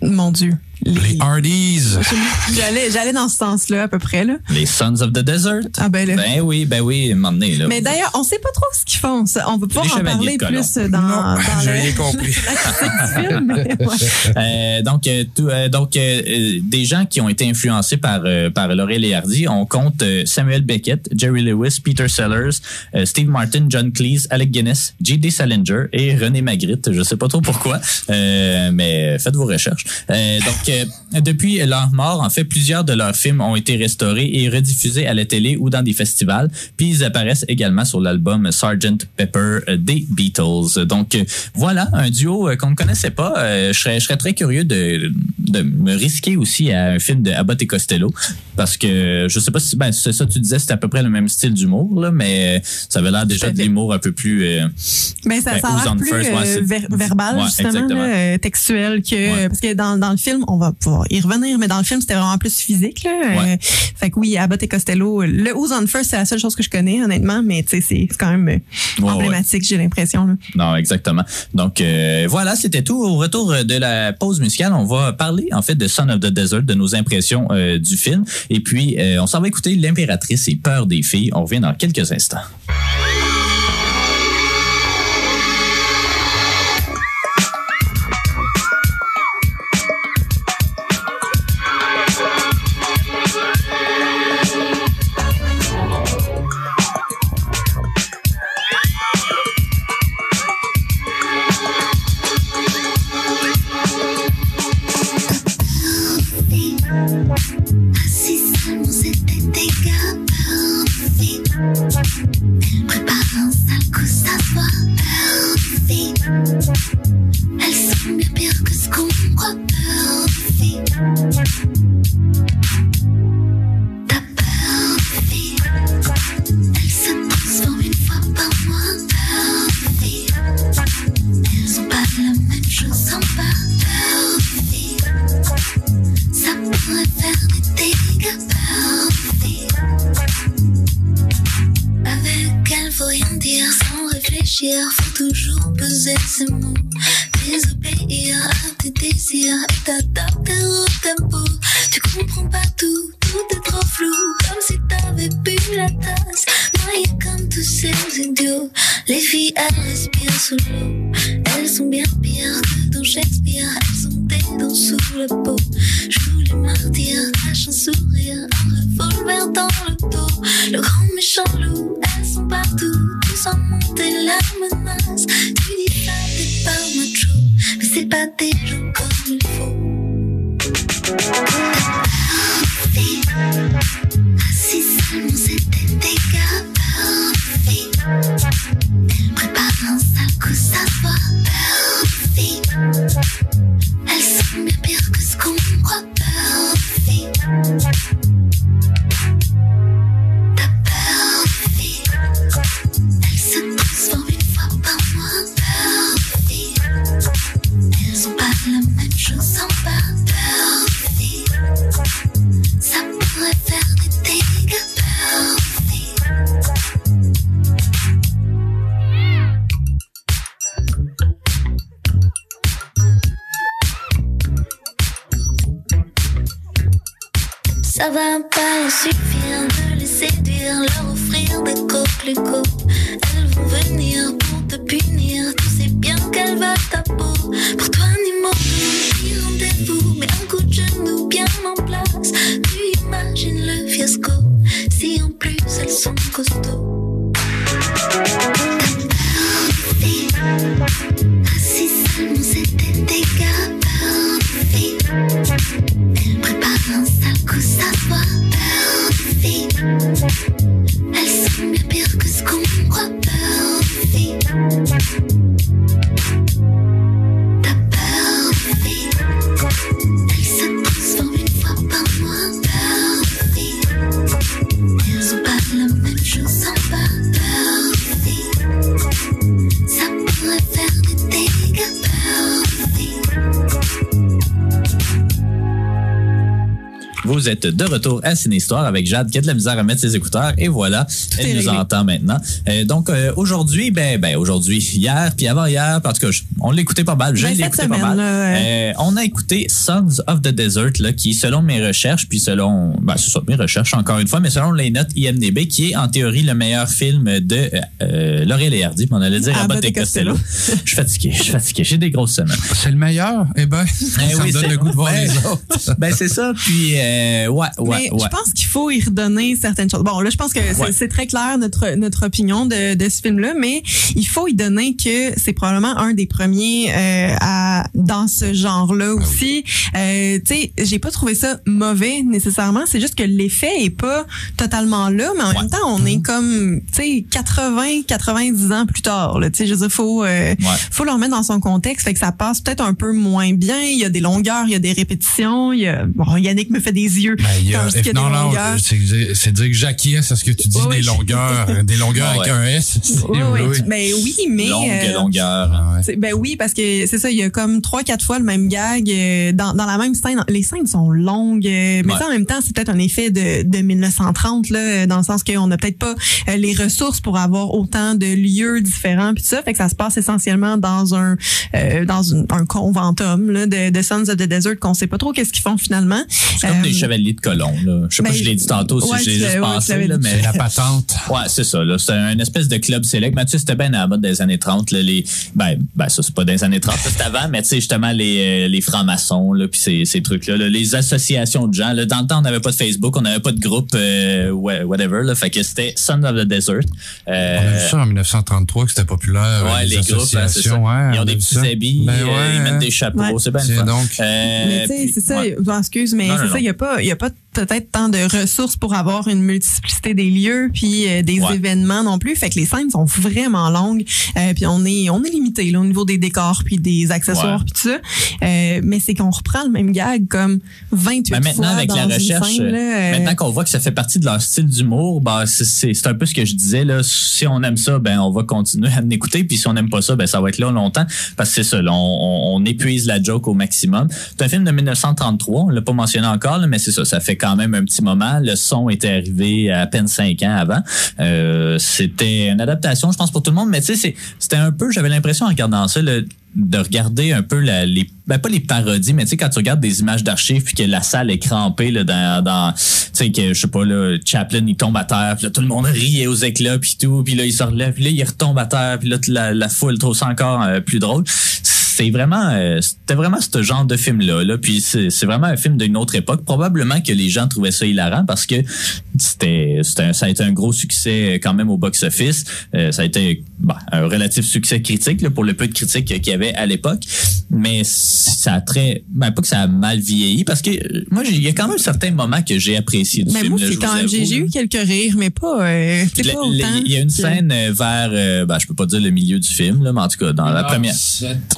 Mon Dieu. Les Hardys. J'allais, j'allais dans ce sens-là, à peu près, là. Les Sons of the Desert. Ah, ben, là. Ben oui, ben oui, donné, là. Mais d'ailleurs, on sait pas trop ce qu'ils font. ça. On va pouvoir Les en parler plus dans, Non, dans j'ai le- rien compris. la critique du film. ouais. Euh, donc, euh, tout- euh, donc euh, des gens qui ont été influencés par euh, par Laurel et Hardy, on compte euh, Samuel Beckett, Jerry Lewis, Peter Sellers, euh, Steve Martin, John Cleese, Alec Guinness, J.D. Salinger et René Magritte. Je sais pas trop pourquoi, euh, mais faites vos recherches. Euh, donc, depuis leur mort, en fait, plusieurs de leurs films ont été restaurés et rediffusés à la télé ou dans des festivals. Puis ils apparaissent également sur l'album Sgt Pepper euh, des Beatles. Donc euh, voilà un duo euh, qu'on ne connaissait pas. Je serais je serais très curieux de de me risquer aussi à un film de Abbott et Costello parce que je sais pas si ben c'est ça tu disais c'était à peu près le même style d'humour là mais ça avait l'air déjà de l'humour un peu plus euh, Ben, ça, Ben, ça a l'air plus first, euh, c'est- ver- verbal, Ouais, justement, là, textuel que Ouais. parce que dans, dans le film, on va pouvoir y revenir, mais dans le film, c'était vraiment plus physique. Là. Ouais. Euh, fait que oui, Abbott et Costello, le Who's on First, c'est la seule chose que je connais, honnêtement, mais c'est quand même euh, ouais. emblématique, j'ai l'impression. Non, exactement. Donc euh, voilà, c'était tout. Au retour de la pause musicale, on va parler en fait de Son of the Desert, de nos impressions euh, du film. Et puis, on s'en va écouter L'impératrice et Peur des filles. On revient dans quelques instants. Vous êtes de retour à Ciné Histoire avec Jade qui a de la misère à mettre ses écouteurs et voilà, elle nous réglé. entend maintenant. Euh, donc euh, aujourd'hui, ben, ben aujourd'hui, hier, puis avant hier, en tout cas, je- on l'écoutait pas mal, je Ben, écouté pas mal. là, ouais. Euh, on a écouté Sons of the Desert, là, qui selon mes recherches, puis selon, ben, c'est ça, mes recherches encore une fois, mais selon les notes IMDb, qui est en théorie le meilleur film de euh, Laurel et Hardy, on allait dire Abbott Abbott et Costello. Costello. Je suis fatigué, je suis fatigué, j'ai des grosses semaines. C'est le meilleur? Eh ben, ça Eh oui, me donne c'est- le goût de voir ben, les autres. Ben c'est ça, puis euh, ouais, ouais, Mais ouais. je pense qu'il faut y redonner certaines choses. Bon, là, je pense que c'est Ouais. c'est très clair notre notre opinion de, de ce film-là, mais il faut y donner que c'est probablement un des premiers euh, à dans ce genre-là Ah aussi. Euh, tu sais, j'ai pas trouvé ça mauvais nécessairement. C'est juste que l'effet est pas totalement là, mais en même temps, on Mhm. est comme tu sais 80, 90 ans plus tard. là. Tu sais, je veux dire, faut euh, faut le remettre dans son contexte, fait que ça passe peut-être un peu moins bien. Il y a des longueurs, il y a des répétitions. Il y a bon, Yannick me fait des yeux Ben, a- non, des non, longueurs. c'est c'est dire que j'acquiesce à ce que tu dis Oui, des longueurs, euh, des longueurs Ouais. avec un S. Oui, oui. oui. Ben oui, mais Longue euh, longueur. Ah ouais. ben oui, parce que c'est ça, il y a comme trois, quatre fois le même gag euh, dans, dans la même scène. Les scènes sont longues, euh, mais Ouais. ça en même temps, c'est peut-être un effet de, de 1930 là, euh, dans le sens qu'on n'a peut-être pas euh, les ressources pour avoir autant de lieux différents puis tout ça, fait que ça se passe essentiellement dans un euh, dans une- un conventum là, de, de Sons of the Desert qu'on sait pas trop qu'est-ce qu'ils font finalement. C'est comme Euh, des chevaliers de colons. Là. Je sais pas ben, si je l'ai dit tantôt, si ouais, je l'ai juste ouais, pensé, là, mais la patente. Ouais, c'est ça. Là. C'est un espèce de club select. Mathieu, c'était bien à la mode des années 30. Là, les, ben, ben, ça, c'est pas des années 30, ça, c'est avant, mais tu sais, justement, les, euh, les francs-maçons, là, puis ces, ces trucs-là, là, les associations de gens. Là, dans le temps, on n'avait pas de Facebook, on n'avait pas de groupe, euh, whatever. Là, fait que c'était Son of the Desert. Euh, On a vu ça en 1933 que c'était populaire. Ouais, les, groupes, c'est ça. associations. ouais, ils on ont des petits ça. habits, Ben ouais, ils mettent hein. des chapeaux, Ouais. c'est bien donc. Euh, Mais tu sais, c'est ça, excuse, mais c'est ça, il n'y a pas, il y a pas peut-être tant de ressources pour avoir une multiplicité des lieux puis euh, des Ouais. événements non plus. Fait que les scènes sont vraiment longues. Euh, puis on est, on est limité là, au niveau des décors puis des accessoires Ouais. puis tout ça. Euh, mais c'est qu'on reprend le même gag comme 28 Ben, maintenant, fois avec dans la recherche, scène, là, maintenant qu'on voit que ça fait partie de leur style d'humour, ben, c'est- un peu ce que je disais. Là. Si on aime ça, ben, on va continuer à l'écouter. Puis si on n'aime pas ça, ben, ça va être là longtemps. Parce que c'est ça, là, on, on- on épuise la joke au maximum. C'est un film de 1933, on l'a pas mentionné encore, là, mais c'est ça, ça fait quand même un petit moment. Le son était arrivé à peine cinq ans avant. Euh, c'était une adaptation, je pense, pour tout le monde, mais tu sais, c'était un peu, j'avais l'impression en regardant ça, de regarder un peu les ben pas les parodies mais tu sais quand tu regardes des images d'archives puis que la salle est crampée là dans tu sais que je sais pas là Chaplin il tombe à terre puis là tout le monde riait aux éclats puis tout puis là il se relève puis là il retombe à terre puis là la, la foule trouve ça encore euh, plus drôle c'est vraiment euh, c'était vraiment ce genre de film là là puis c'est c'est vraiment un film d'une autre époque probablement que les gens trouvaient ça hilarant parce que c'était c'était un- ça a été un gros succès euh, quand même au box office Euh, ça a été bon, un relatif succès critique là, pour le peu de critiques qu'il y avait à l'époque mais ça a très ben pas que ça a mal vieilli parce que moi il y a quand même certains moments que j'ai apprécié du mais film moi, là, c'est je quand vous même, j'ai eu quelques rires, mais pas, euh. Il y a une scène vers, euh, ben, je peux pas dire le milieu du film, là, mais en tout cas, dans la première.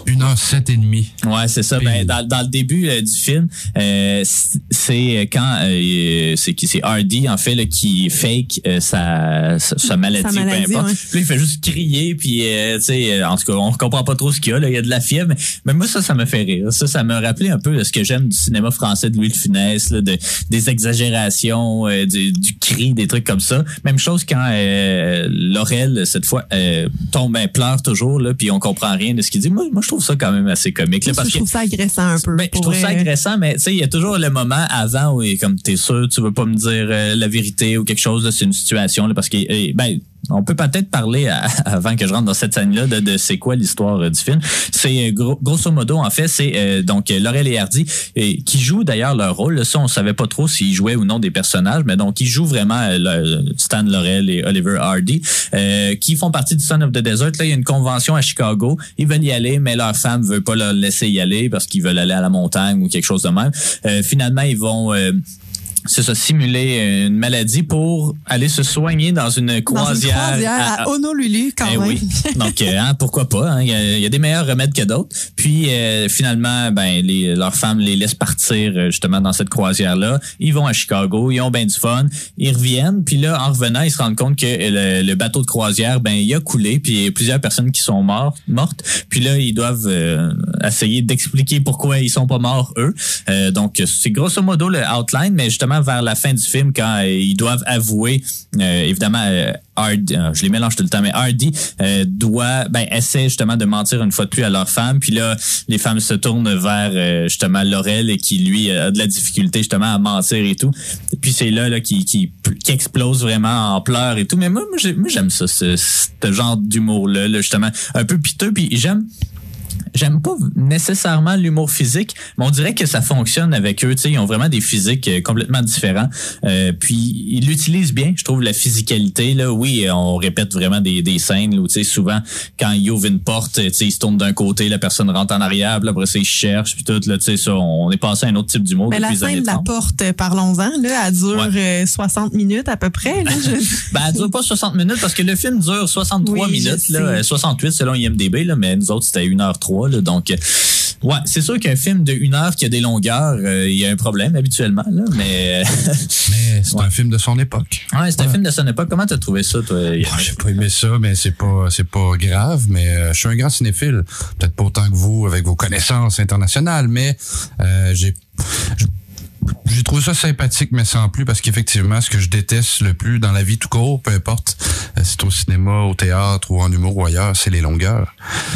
Une heure sept et demie. Ouais, c'est ça. Ben, dans, dans le début euh, du film, euh, c'est quand euh, c'est qui c'est Hardy en fait là, qui fake euh, sa, sa sa maladie, Sa maladie, peu importe. ouais. Puis il fait juste crier puis euh, tu sais en tout cas on comprend pas trop ce qu'il y a là, il y a de la fièvre mais, mais moi ça ça me fait rire. Ça ça me rappelait un peu là, ce que j'aime du cinéma français de Louis de Funès là, de des exagérations, euh, du, du cri, des trucs comme ça. Même chose quand euh, Laurel cette fois euh, tombe ben, pleure toujours là puis on comprend rien de ce qu'il dit. Moi moi je trouve ça quand même assez comique là, parce je que trouve ça agressant un peu. ben, je trouve ça agressant, mais tu sais, il y a toujours le moment avant où, comme t'es sûr, tu veux pas me dire euh, la vérité ou quelque chose, c'est une situation, là, parce que, eh, ben, on peut peut-être parler avant que je rentre dans cette scène-là de, c'est quoi l'histoire euh, du film. C'est euh, gros- grosso modo en fait, c'est euh, donc Laurel et Hardy qui jouent d'ailleurs leur rôle. Ça, on savait pas trop s'ils jouaient ou non des personnages, mais donc ils jouent vraiment Stan Laurel et Oliver Hardy qui font partie du Son of the Desert. Là, il y a une convention à Chicago. Ils veulent y aller, mais leur femme veut pas leur laisser y aller parce qu'ils veulent aller à la montagne ou quelque chose de même. Finalement, ils vont c'est ça, simuler une maladie pour aller se soigner dans une Dans une croisière. croisière à, Honolulu, quand Eh même. oui. Donc, euh, hein, pourquoi pas? hein, Il y, a, il y a des meilleurs remèdes que d'autres. Puis, euh, finalement, ben, les, leurs femmes les laissent partir euh, justement dans cette croisière-là. Ils vont à Chicago, ils ont bien du fun. Ils reviennent. Puis là, en revenant, ils se rendent compte que le, le bateau de croisière, ben, il a coulé. Puis, il y a plusieurs personnes qui sont mortes. mortes. Puis là, ils doivent euh, essayer d'expliquer pourquoi ils sont pas morts, eux. Euh, donc, c'est grosso modo le outline. Mais justement, vers la fin du film quand euh, ils doivent avouer, euh, évidemment, euh, Hardy, je les mélange tout le temps, mais Hardy doit, ben, essaie justement de mentir une fois de plus à leur femme. Puis là, les femmes se tournent vers justement Laurel qui lui a de la difficulté justement à mentir et tout. Puis c'est là, là qui, qui, qui explose vraiment en pleurs et tout. Mais moi, moi, j'aime ça, ce, ce genre d'humour-là, là, justement, un peu piteux. Puis j'aime J'aime pas nécessairement l'humour physique, mais on dirait que ça fonctionne avec eux. Tu sais, ils ont vraiment des physiques euh, complètement différents. Euh, puis ils l'utilisent bien, je trouve la physicalité. Là, oui, on répète vraiment des, des scènes où tu sais souvent quand ils ouvrent une porte, tu sais, ils se tournent d'un côté, la personne rentre en arrière, puis après ça ils cherchent, puis tout là, tu sais ça, on est passé à un autre type d'humour Mais la scène de la 30. porte, euh, parlons-en, là, elle dure euh, 60 minutes à peu près. Là, je- Ben, elle dure pas 60 minutes parce que le film dure 63 Oui, je minutes, là, euh, 68 selon IMDB, là, mais nous autres, c'était 1h03. Là, donc, euh, ouais, c'est sûr qu'un film de 1 heure qui a des longueurs, euh, il y a un problème habituellement, là, mais Mais c'est un film de son époque. ouais, c'est un film de son époque. Comment t'as trouvé ça, toi? Ah, j'ai pas aimé ça, mais c'est pas c'est pas grave. Mais euh, je suis un grand cinéphile, peut-être pas autant que vous avec vos connaissances internationales, mais euh, j'ai je- j'ai trouvé ça sympathique, mais sans plus, parce qu'effectivement, ce que je déteste le plus dans la vie tout court, peu importe, euh, c'est au cinéma, au théâtre ou en humour ou ailleurs, c'est les longueurs.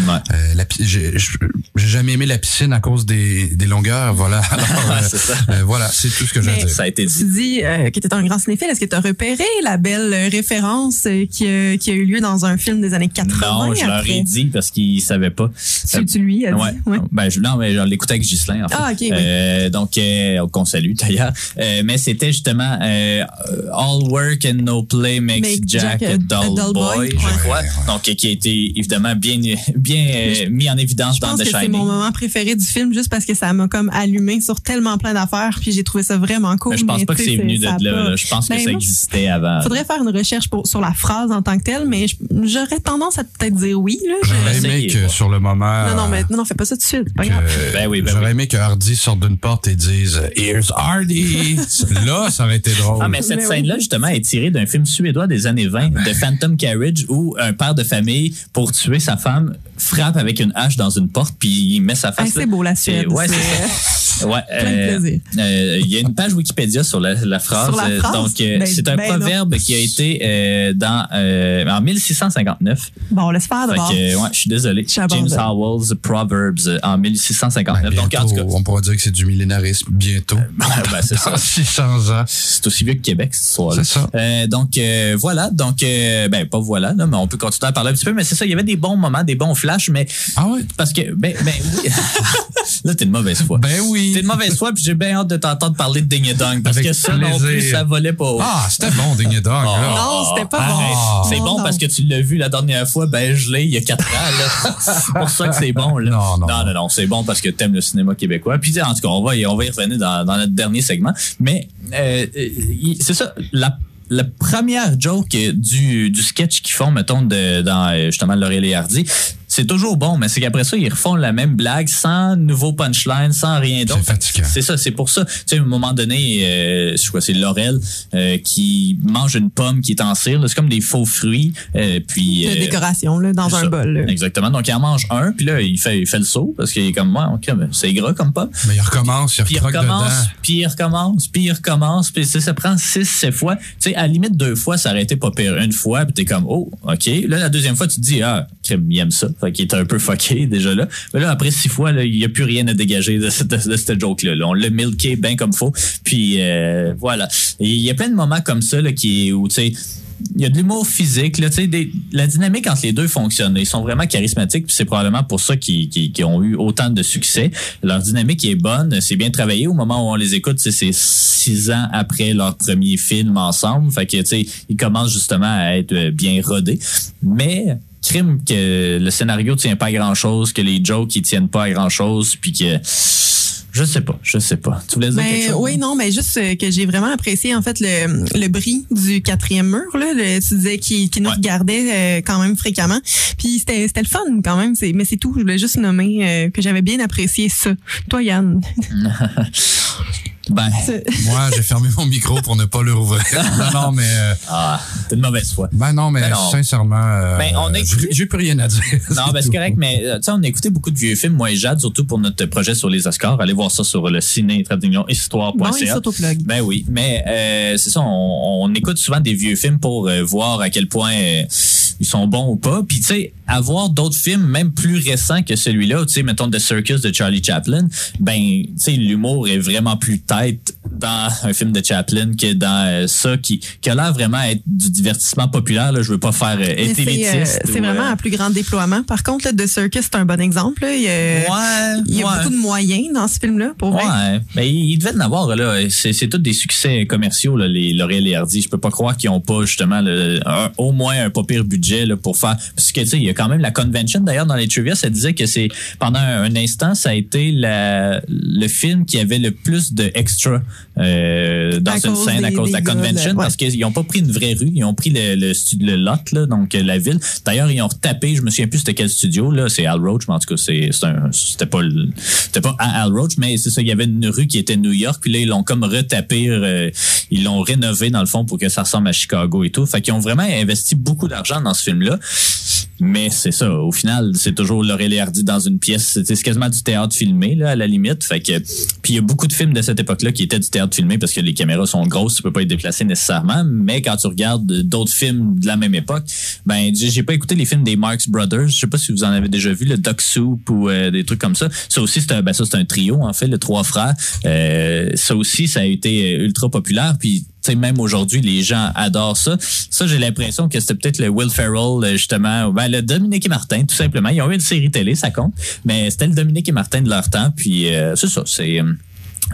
Ouais. Euh, la j'ai jamais aimé la piscine à cause des, des longueurs, voilà. Alors, euh, c'est ça. euh, voilà, c'est tout ce que j'ai à dire. Ça a été Tu dit. dis euh, que tu es un grand cinéphile. Est-ce que tu as repéré la belle euh, référence euh, qui, a, qui a eu lieu dans un film des années 80? Non, je leur après? ai dit parce qu'ils savaient pas. Tu, tu lui as dit? Ouais. Ouais. Ben, je, non, mais je l'écoutais avec Ghislain, en fait. Ah, ok, oui. Euh, donc, euh, salue d'ailleurs. Euh, mais c'était justement euh, All Work and No Play Makes Make Jack, Jack a a- Dull, a dull Boy, boy. je Ouais. crois. Ouais, ouais. Donc, euh, qui a été évidemment bien, bien euh, mis en évidence Je dans pense The que c'est mon moment préféré du film juste parce que ça m'a comme allumé sur tellement plein d'affaires puis j'ai trouvé ça vraiment cool. Mais je pense mais pas que c'est venu de là, là. Je pense que Ben, ça existait avant. Faudrait faire une recherche pour, sur la phrase en tant que telle, mais j'aurais tendance à peut-être dire oui. J'aurais aimé que ouais. sur le moment. Non, non, mais non, non, fais pas ça tout de suite. Pas grave. Ben oui, ben J'aurais oui. aimé que Hardy sorte d'une porte et dise Here's Hardy. Là, ça aurait été drôle. Ah, mais cette Mais oui. scène-là, justement, est tirée d'un film suédois des années 20, de Phantom Carriage, où un père de famille, pour tuer sa femme, frappe avec une hache dans une porte, puis il met sa face. Ah, c'est beau, la Suède. Ouais, C'est- euh, plaisir. euh, Il y a une page Wikipédia sur la, la phrase. Sur la Euh, phrase? Donc, euh, Ben, c'est un ben non. proverbe qui a été euh, dans euh, en 1659. Bon, laisse faire d'abord. euh, ouais, je suis désolé. James Howell's Proverbs euh, en 1659. Ben, Donc, en tout cas, on pourra dire que c'est du millénarisme bientôt. ben, c'est ça. Dans 600 ans. C'est aussi vieux que Québec, cette histoire-là. C'est ça. Euh, donc euh, voilà, donc euh, ben pas voilà, là, mais on peut continuer à parler un petit peu, mais c'est ça, il y avait des bons moments, des bons flashs, mais Ah oui? parce que ben ben oui. là t'es de mauvaise foi. Ben oui. T'es de mauvaise foi, puis j'ai bien hâte de t'entendre parler de Ding et Dong parce Avec que ça non plaisir. plus ça volait pas. haut. Ah, c'était bon, Ding et Dong. là. Non, c'était pas bon. C'est Non, bon non. parce que tu l'as vu la dernière fois, ben gelé il y a quatre ans. là. c'est pour ça que c'est bon. Là. Non, non. non, non, non, c'est bon parce que t'aimes le cinéma québécois. Puis en tout cas, on va y, on va y revenir dans, dans notre dernier segment. Mais euh, euh, c'est ça, la la première joke du, du sketch qu'ils font, mettons, de, dans euh, justement Laurel et Hardy, c'est toujours bon, mais c'est qu'après ça, ils refont la même blague sans nouveau punchline, sans rien d'autre. C'est fatigant. C'est ça, c'est pour ça. Tu sais, à un moment donné, euh, je crois que c'est Laurel euh, qui mange une pomme qui est en cire. là. C'est comme des faux fruits. euh, puis De euh, décoration, là, dans un ça. bol. là. Exactement. Donc, il en mange un, puis là, il fait, il fait le saut parce qu'il est comme moi. ok, ben, c'est gras comme pomme. Mais il recommence, il Puis il recommence, puis il recommence, puis il recommence, puis ça, ça prend six, sept fois. Tu sais, à la limite, deux fois, ça aurait été pas pire. Une fois, puis t'es comme, oh, OK. Là, la deuxième fois, tu te dis, ah, il aime ça. Fait qu'il est un peu fucké déjà là. Mais là, après six fois, il n'y a plus rien à dégager de cette, joke-là. là. On l'a milké bien comme faut. Puis euh, voilà. Il y a plein de moments comme ça là, qui, où, tu sais, il y a de l'humour physique, là, des- la dynamique entre les deux fonctionne. Ils sont vraiment charismatiques, c'est probablement pour ça qu'ils ont eu autant de succès. Leur dynamique est bonne, c'est bien travaillé. Au moment où on les écoute, c'est six ans après leur premier film ensemble. Fait que, ils commencent justement à être euh, bien rodés. Mais crime que le scénario tient pas à grand chose, que les jokes ils tiennent pas à grand chose, puis que je sais pas, je sais pas. Tu voulais dire quelque Ben, chose? oui, non, mais juste euh, que j'ai vraiment apprécié en fait le, le bris du quatrième mur. Là, Le- tu disais qu'il qu'il nous Ouais. regardait euh, quand même fréquemment. Puis c'était c'était le fun quand même. c'est- Mais c'est tout. Je voulais juste nommer euh, que j'avais bien apprécié ça. Toi, Yann. Ben, Moi, j'ai fermé mon micro pour ne pas le rouvrir. non, non, mais... euh, ah, t'es de mauvaise foi. ben non, mais Ben non. sincèrement, euh, Ben, on j'ai plus rien à dire. Non, ben c'est correct, mais euh, tu sais, on a écouté beaucoup de vieux films, moi et Jade, surtout pour notre projet sur les Oscars. Allez voir ça sur le ciné histoire.ca. Ben oui, mais euh, c'est ça, on, on écoute souvent des vieux films pour euh, voir à quel point euh, ils sont bons ou pas. Puis tu sais, avoir d'autres films même plus récents que celui-là, tu sais, mettons The Circus de Charlie Chaplin, ben tu sais, l'humour est vraiment plus tête dans un film de Chaplin que dans euh, ça qui, qui a l'air vraiment être du divertissement populaire. Là. Je veux pas faire euh, être C'est euh, élitiste. c'est vraiment euh, un plus grand déploiement. Par contre, là, The Circus, c'est un bon exemple. là. Il y a, Ouais, il y a ouais. beaucoup de moyens dans ce film-là, pour vrai. Ouais, mais il il devait en avoir là. C'est tous des succès commerciaux là, les L'Oréal et Hardy. Je peux pas croire qu'ils ont pas justement le- un- au moins un pas pire budget là, pour faire. Parce que tu sais, il y a quand même la convention d'ailleurs dans les trivia, ça disait que c'est pendant un, un instant, ça a été la, le film qui avait le plus de extra euh, dans À une scène à cause de la gars, convention ouais. parce qu'ils ont pas pris une vraie rue, ils ont pris le le, le lot là, donc euh, la ville. D'ailleurs, ils ont retapé, je me souviens plus c'était quel studio là, c'est Al Roach, mais en tout cas c'est c'était pas c'était pas à Al Roach, mais c'est ça, il y avait une rue qui était New York, puis là ils l'ont comme retapé, euh, ils l'ont rénové dans le fond pour que ça ressemble à Chicago et tout. Fait qu'ils ont vraiment investi beaucoup d'argent dans ce film-là. Mais c'est ça, au final, c'est toujours Laurel et Hardy dans une pièce, c'est quasiment du théâtre filmé là à la limite. Fait que puis il y a beaucoup de films de cette époque-là qui étaient du théâtre filmé parce que les caméras sont grosses, tu peux pas être déplacé nécessairement, mais quand tu regardes d'autres films de la même époque, ben j'ai pas écouté les films des Marx Brothers, je sais pas si vous en avez déjà vu le Duck Soup ou euh, des trucs comme ça. Ça aussi c'est un ben un trio en fait, les trois frères. Euh, ça aussi ça a été euh, ultra populaire puis sais, même aujourd'hui, les gens adorent ça. Ça, j'ai l'impression que c'était peut-être le Will Ferrell, euh, justement, ben, le Dominique et Martin, tout simplement. Ils ont eu une série télé, ça compte, mais c'était le Dominique et Martin de leur temps. Puis euh, c'est ça, c'est euh,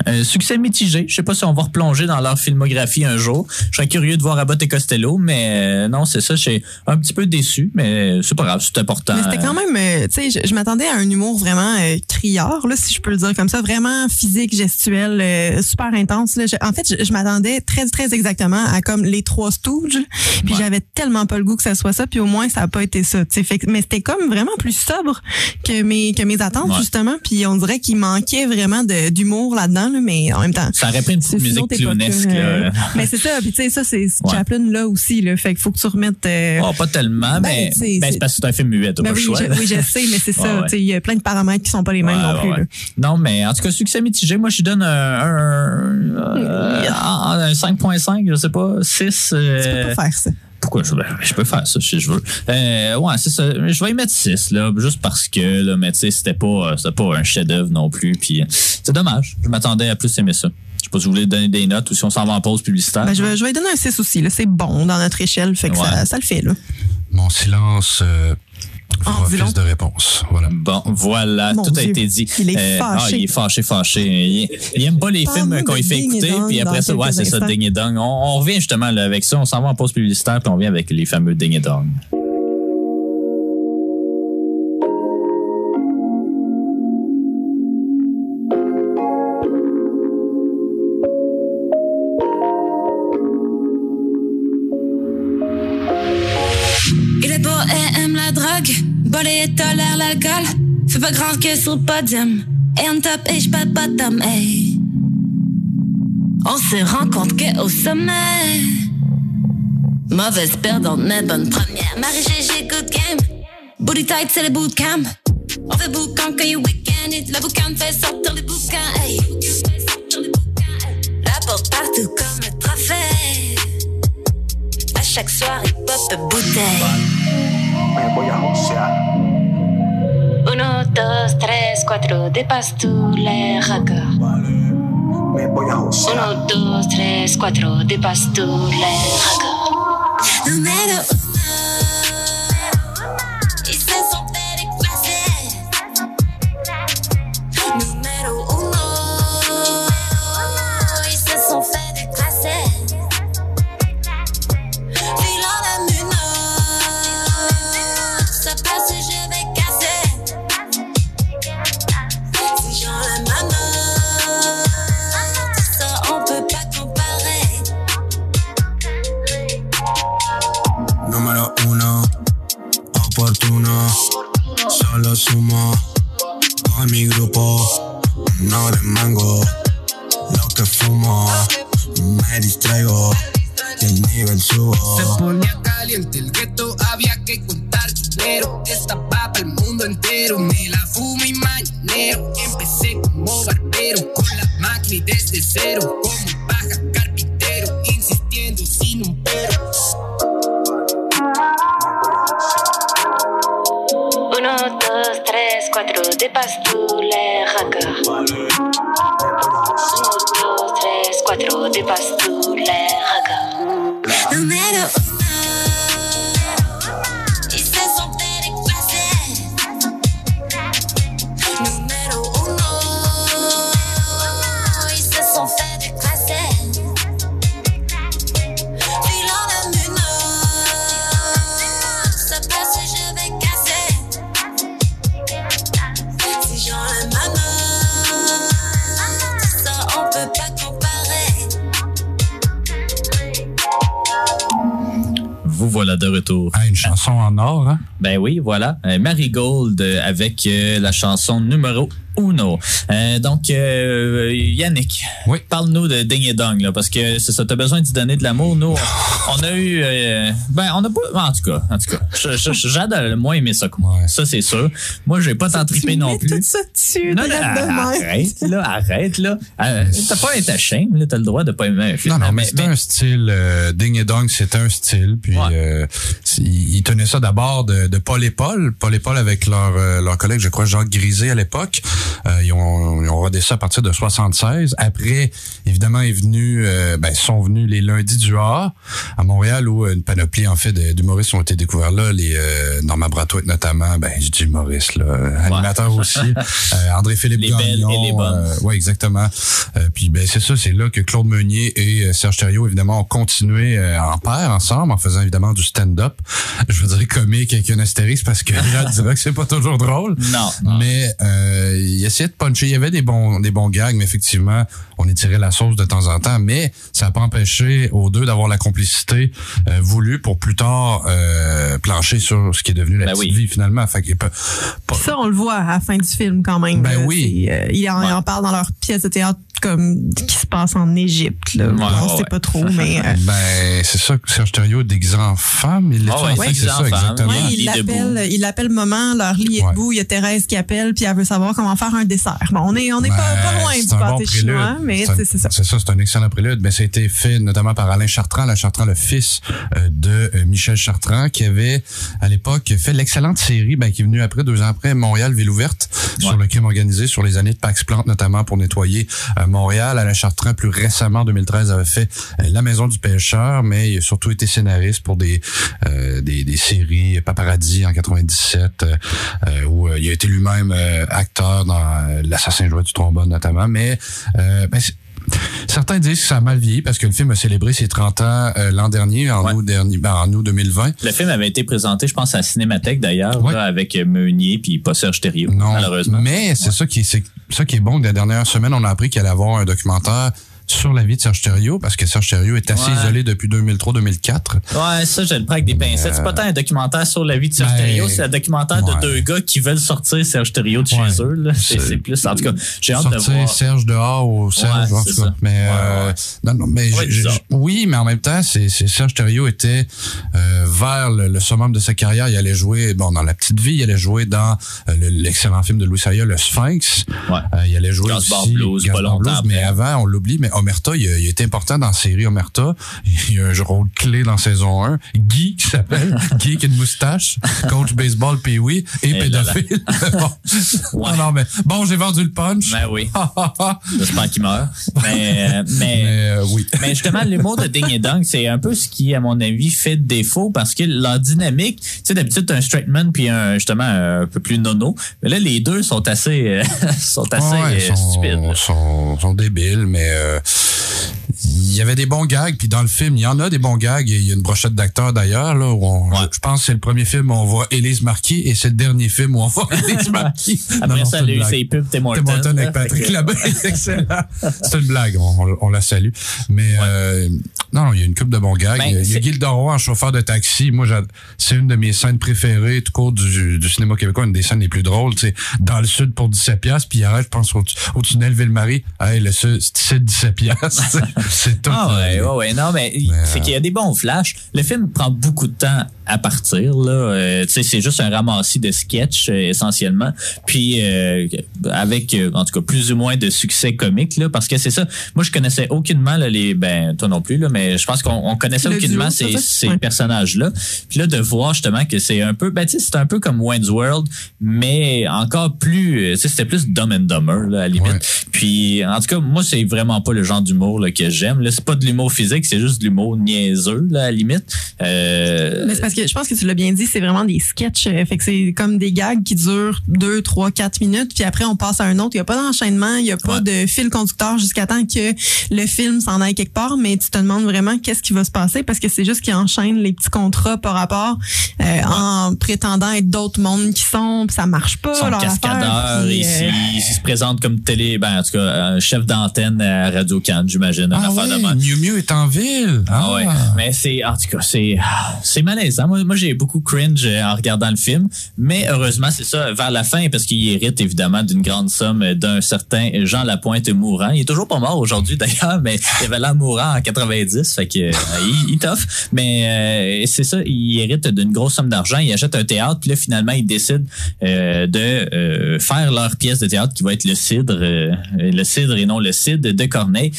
un succès mitigé. Je sais pas si on va replonger dans leur filmographie un jour. Je serais curieux de voir Abbott et Costello, mais euh, non, c'est ça. Je suis un petit peu déçu, mais c'est pas grave, c'est important. Mais c'était quand même, euh, tu sais, je, je m'attendais à un humour vraiment euh, criard, là, si je peux le dire comme ça, vraiment physique, gestuel, euh, super intense. Là. Je- en fait, je, je m'attendais très, très exactement à comme les trois Stooges, puis Ouais. j'avais tellement pas le goût que ça soit ça, puis au moins ça a pas été ça. Fait, mais c'était comme vraiment plus sobre que mes que mes attentes Ouais. justement, puis on dirait qu'il manquait vraiment d'humour là-dedans, là, mais en même temps. Ça aurait pris une petite musique clownesque. là. Mais c'est ça, puis tu sais, ça, c'est Ouais. Chaplin là aussi, là. Fait qu'il faut que tu remettes. euh, Oh, pas tellement, Ben, mais tu ben, c'est- parce que c'est un film muet, t'as ben pas oui, le choix. je, oui, je sais, mais c'est Ouais, ça. tu Il y a plein de paramètres qui sont pas les mêmes non plus. là. Non, mais en tout cas, succès mitigé. Moi, je donne un, un, euh, un 5.5, je sais pas, 6. Tu euh, peux pas faire ça. Pourquoi je, ben, je peux faire ça si je veux. Euh, ouais, c'est ça. Je vais y mettre 6, là, juste parce que, là, mais tu sais, c'était pas, c'était pas un chef-d'œuvre non plus. Puis euh, c'est dommage. Je m'attendais à plus aimer ça. Je sais pas si vous voulez donner des notes ou si on s'en va en pause publicitaire. Ben, je, vais, je vais donner un 6 aussi. là. C'est bon dans notre échelle. Fait que Ouais. ça, ça le fait. Là. Mon silence euh, fera office de réponse. Voilà. Bon, voilà, Mon tout a été dit. Il est ah, fâché. il est fâché, fâché. Il, il aime pas les films qu'on lui fait écouter, puis après ça, ouais, c'est ça. Ding et Dong. On, on revient justement là, avec ça. On s'en va en pause publicitaire, puis on vient avec les fameux Ding et Dong. Drogue. Bolé et tolère l'alcool. Fais pas grand que sur le podium. Et on top et j'pas pas bottom, hey. On se rend compte que au sommet. Mauvaise perdante, mais bonne première. Marie-Gégé, good game. Booty tight, c'est le bootcamp. On fait boucan quand il week-end. Et la boucan fait sortir les bouquins, hey. La porte partout comme le trophée. À chaque soirée, pop bouteille. Uno, dos, tres, cuatro, dépasse tous les records. Uno, dos, tres, cuatro, dépasse tous les records. Numéro de mango. Lo que fumo, me distraigo. Y el nivel subo. Se ponía caliente el gueto, había que contar dinero. Esta papa el mundo entero, me la fumo y mañanero. Empecé como barbero, con la máquina desde cero. Como paja carpintero, insistiendo sin un pero. Uno, dos, tres, cuatro, dépasse tous les records. Uno, dos, tres, cuatro, dépasse tous les records. Número voilà de retour. Ah, une chanson en or, hein? Ben oui, voilà. Euh, Marigold euh, avec euh, la chanson numéro uno. Euh, donc, euh, Yannick, Oui. parle-nous de Ding et Dong, là, parce que c'est ça, t'as besoin d'y donner de l'amour. Nous, on, a eu... euh, ben, on a pas... En tout cas, en tout cas, j'adore moins aimé ça que moi. Ouais. Ça, c'est sûr. Moi, j'ai pas tant trippé non plus. mets tout ça dessus. Non, arrête, là, arrête, là. Euh, t'as pas à être shame, là, t'as le droit de pas aimer un film. Non, non, mais c'était un style. Euh, Ding et Dong, c'était un style. Puis Ouais. Ils tenaient ça d'abord de, de Paul et Paul. Paul et Paul avec leur, euh, leur collègue, je crois, Jacques Grisé à l'époque. Euh, ils, ont, ils ont rodé ça à partir de 76. Après, évidemment, est venu, euh, ben, sont venus les lundis du A à Montréal où une panoplie, en fait, de- d'humoristes ont été découverts là. Les euh, Norman Brathwaite notamment, ben, je dis humoriste, là, animateur aussi. Euh, André-Philippe Les belles Gagnon. et les bonnes. euh, oui, exactement. Euh, puis ben c'est ça, c'est là que Claude Meunier et Serge Thériault, évidemment, ont continué euh, en paire ensemble, en faisant évidemment du stand-up. Je veux dire comique avec un astérisque parce que gens diraient que c'est pas toujours drôle. Non, non. Mais euh, il essayait de puncher. Il y avait des bons des bons gags, mais effectivement, on étirait la sauce de temps en temps. Mais ça n'a pas empêché aux deux d'avoir la complicité euh, voulue pour plus tard euh, plancher sur ce qui est devenu la Ben petite oui. vie finalement. Fait pas- ça, on le voit à la fin du film quand même. Ben là. oui. Euh, ils en, ils en parlent dans leur pièce de théâtre comme qui se passe en Égypte. Là. Ouais, on ouais, sait ouais. pas trop, mais euh, Ben, c'est ça que Serge Thériault déguisé en femme. Il Ah ouais, en ça, exactement. ouais, il l'appelle, il l'appelle maman, leur lit est Ouais. debout, il y a Thérèse qui appelle, puis elle veut savoir comment faire un dessert. Bon, on est, on est pas, pas loin du bon pâté prélude. chinois, mais C'est un- c'est c'est ça. C'est ça, c'est un excellent prélude. Ben, ça a été fait notamment par Alain Chartrand, Alain Chartrand, le fils euh, de euh, Michel Chartrand, qui avait à l'époque fait l'excellente série, ben, qui est venue après, deux ans après, Montréal, Ville ouverte, sur le crime organisé, sur les années de Pax Plante, notamment pour nettoyer euh, Montréal. Alain Chartrand, plus récemment, en 2013, avait fait La Maison du pêcheur, mais il a surtout été scénariste pour des, euh, des, des séries Paparazzi en 97, euh, euh, où euh, il a été lui-même euh, acteur dans euh, L'Assassin joueur du trombone, notamment. Mais euh, ben, Certains disent que ça a mal vieilli parce que le film a célébré ses 30 ans euh, l'an dernier, en, Ouais. août dernier, ben, en août 2020. Le film avait été présenté, je pense, à la Cinémathèque d'ailleurs, Ouais. avec euh, Meunier puis pas Serge Thériault, Non, malheureusement. mais c'est ça qui est c'est ça qui est bon. que La dernière semaine, on a appris qu'il allait avoir un documentaire sur la vie de Serge Thériault parce que Serge Thériault est assez Ouais. isolé depuis 2003-2004. Ouais, ça, je le prends avec des pincettes. C'est pas tant un documentaire sur la vie de Serge Ben, Thériault, c'est un documentaire ouais. de deux gars qui veulent sortir Serge Thériault de Ouais. chez eux. C'est plus. En tout cas, j'ai hâte de voir. Serge dehors ou Serge, en tout cas. Mais euh, non, non, mais oui, mais en même temps, c'est Serge Thériault était euh, vers le, le summum de sa carrière. Il allait jouer bon dans La Petite Vie, il allait jouer dans euh, le- l'excellent film de Louis Sayah, Le Sphinx. Ouais. Euh, il allait jouer Gaspard aussi Blues, Gaspard Blues, mais avant, on l'oublie, mais Omerta, il, était important dans la série Omerta. Il a un rôle clé dans saison 1. Guy, qui s'appelle, Guy qui a une moustache, coach baseball Pee-Wee et, Et là là. pédophile. bon. Ouais. Non, non, mais bon, j'ai vendu le punch. Ben oui. J'espère qu'il meurt. Mais, mais, Mais euh, oui. mais justement, l'humour de Ding et Dong, c'est un peu ce qui, à mon avis, fait défaut parce que leur dynamique, tu sais, d'habitude, t'as un straight man puis un, justement, un peu plus nono. Mais là, les deux sont assez, euh, sont assez Ouais, euh, stupides. Sont, sont débiles, mais euh, il y avait des bons gags. Puis dans le film, il y en a des bons gags. et Il y a une brochette d'acteurs d'ailleurs. là, où on- Ouais. je pense que c'est le premier film où on voit Élise Marquis et c'est le dernier film où on voit Élise Marquis. Après Non, ça, c'est elle a une eu blague. ses pubs Tim Horton avec Patrick Labbé, excellent. C'est une blague, on, la salue. Mais euh, non, il y a une coupe de bons gags. Ben, il y a Gilles Roy en chauffeur de taxi. Moi, c'est une de mes scènes préférées tout court du, du cinéma québécois, une des scènes les plus drôles. Tu sais, dans le sud pour 17 piastres, puis il arrête, je pense, au, au tunnel Ville-Marie. Hey, le sud, c'est 17 c'est tout. Ah ouais, ouais, ouais. Non, mais, Mais, c'est euh, qu'il y a des bons flashs. Le film prend beaucoup de temps à partir. Là, Euh, tu sais, c'est juste un ramassis de sketchs euh, essentiellement. Puis euh, avec, euh, en tout cas, plus ou moins de succès comique là, parce que c'est ça. Moi, je connaissais aucunement là, les, ben toi non plus là, mais je pense qu'on on connaissait Le aucunement duo, ces, ces Ouais. personnages-là. Puis là, de voir justement que c'est un peu, ben tu sais, c'est un peu comme Wayne's World, mais encore plus, euh, tu sais, c'était plus Dumb and Dumber là, à la limite. Ouais. Puis en tout cas, moi, c'est vraiment pas le genre d'humour là, que j'aime. Là, c'est pas de l'humour physique, c'est juste de l'humour niaiseux là, à la limite. Euh, Mais c'est parce que je pense que tu l'as bien dit, c'est vraiment des sketchs. euh, Fait que c'est comme des gags qui durent 2, 3, 4 minutes, puis après on passe à un autre. Il n'y a pas d'enchaînement, il n'y a pas Ouais. de fil conducteur jusqu'à temps que le film s'en aille quelque part, mais tu te demandes vraiment qu'est-ce qui va se passer parce que c'est juste qu'ils enchaînent les petits contrats par rapport euh, en prétendant être d'autres mondes qui sont, puis ça marche pas. leur affaire, et euh, se présente comme télé, ben en tout cas, un chef d'antenne à Radio Can, j'imagine, Ah affaire de ouais, même. Mieux Mieux est en ville. Ah ouais, mais c'est en tout cas c'est c'est malaisant. Moi, j'ai beaucoup cringe euh, en regardant le film, mais heureusement c'est ça vers la fin parce qu'il hérite évidemment d'une grande somme euh, d'un certain Jean Lapointe mourant. Il est toujours pas mort aujourd'hui d'ailleurs, mais il avait l'air mourant en 90, fait que euh, il, il toffe. Mais c'est ça, il hérite d'une grosse somme d'argent. Il achète un théâtre, puis là finalement il décide de faire leur pièce de théâtre qui va être le Cidre, le Cidre et non le Cid de Corneille.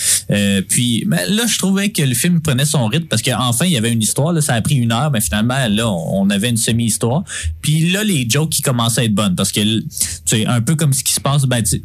Puis là, je trouvais que le film prenait son rythme parce qu'enfin, il y avait une histoire. Ça a pris une heure, mais finalement, là, on avait une semi-histoire. Puis là, les jokes qui commençaient à être bonnes parce que c'est un peu comme ce qui se passe. Ben, tu sais,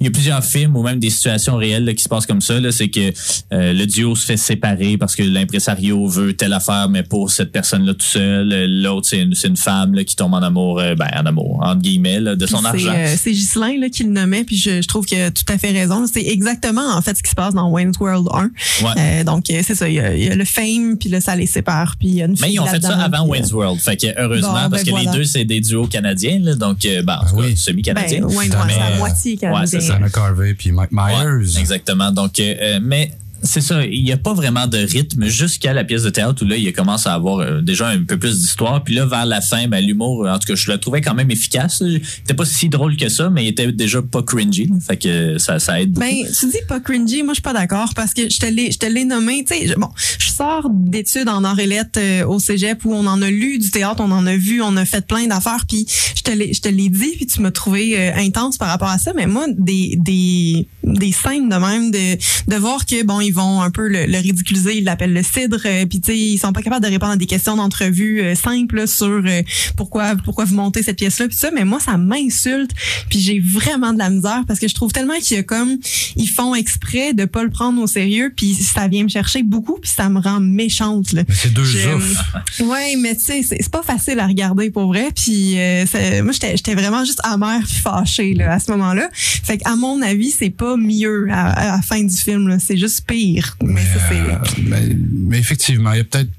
il y a plusieurs films ou même des situations réelles là, qui se passent comme ça. C'est que euh, le duo se fait séparer parce que l'impresario veut telle affaire, mais pour cette personne-là tout seul. L'autre, c'est une, femme là, qui tombe en amour, euh, ben, en amour, entre guillemets, là, de Puis son argent. euh, c'est Ghislain là, qui le nommait, puis je, je trouve qu'il a tout à fait raison. C'est exactement en fait ce qui se passe dans Wayne's World 1. Ouais. Euh, donc c'est ça, il y, a, il y a le fame, puis là ça les sépare, puis il y a une Mais ils ont fait ça avant Wayne's euh, World. Fait que heureusement, Bon, ben parce que voilà. les deux, c'est des duos canadiens, là, donc euh, ben, en tout Ah cas, oui. semi-canadiens. Ben, Wayne, ouais, Mais, c'est à euh, moitié canadien. c'est ça. Dana Carvey puis Mike Ouais, Myers. exactement. Donc, euh, euh, mais c'est ça, il n'y a pas vraiment de rythme jusqu'à la pièce de théâtre où là, il commence à avoir euh, déjà un peu plus d'histoire. Puis là, vers la fin, ben, l'humour, en tout cas, je le trouvais quand même efficace. Il était pas si drôle que ça, mais il était déjà pas cringy. Fait que ça, ça aide. Ben, tu dis pas cringy, moi je suis pas d'accord parce que je te l'ai nommé, tu sais, bon, je sors d'études en Orélette euh, au cégep où on en a lu du théâtre, on en a vu, on a fait plein d'affaires puis je te l'ai je te l'ai dit puis tu m'as trouvé euh, intense par rapport à ça, mais moi des des des scènes de même de de voir que bon, vont un peu le, le ridiculiser, ils l'appellent le cidre euh, puis tu sais, ils sont pas capables de répondre à des questions d'entrevue euh, simples sur euh, pourquoi pourquoi vous montez cette pièce là puis ça, mais moi ça m'insulte puis j'ai vraiment de la misère parce que je trouve tellement qu'il y a comme ils font exprès de pas le prendre au sérieux puis ça vient me chercher beaucoup puis ça me rend méchante là. Mais c'est deux oufs. Ouais, mais tu sais, c'est c'est pas facile à regarder pour vrai. Puis euh, moi, j'étais j'étais vraiment juste amère puis fâchée là, à ce moment-là. Fait qu'à mon avis, c'est pas mieux à, à la fin du film. là. C'est juste pire. Mais, ça, c'est... Euh, mais, mais effectivement, il y a peut-être,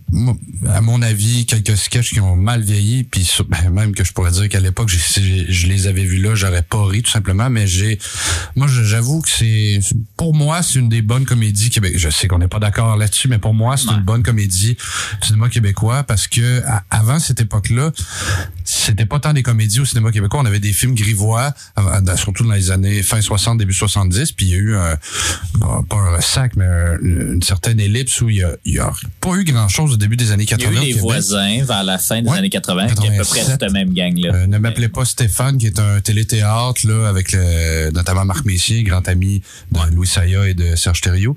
à mon avis, quelques sketchs qui ont mal vieilli, puis ben, même que je pourrais dire qu'à l'époque, si je les avais vus là, j'aurais pas ri tout simplement, mais j'ai, moi, je- j'avoue que c'est, pour moi, c'est une des bonnes comédies québécoises. Je sais qu'on n'est pas d'accord là-dessus, mais pour moi, c'est Ouais. une bonne comédie du cinéma québécois parce que à- avant cette époque-là, c'était pas tant des comédies au cinéma québécois. On avait des films grivois, surtout dans les années fin 60, début 70, puis il y a eu un, pas un sac, mais un- une certaine ellipse où il y a, il y a pas eu grand-chose début des années Il y a 80. eu les voisins vers la fin des Ouais. années 80, qui est à peu près 87. cette même gang-là. Euh, ne m'appelez pas Stéphane, qui est un téléthéâtre là avec le, notamment Marc Messier, grand ami de Louis Saya et de Serge Thériault,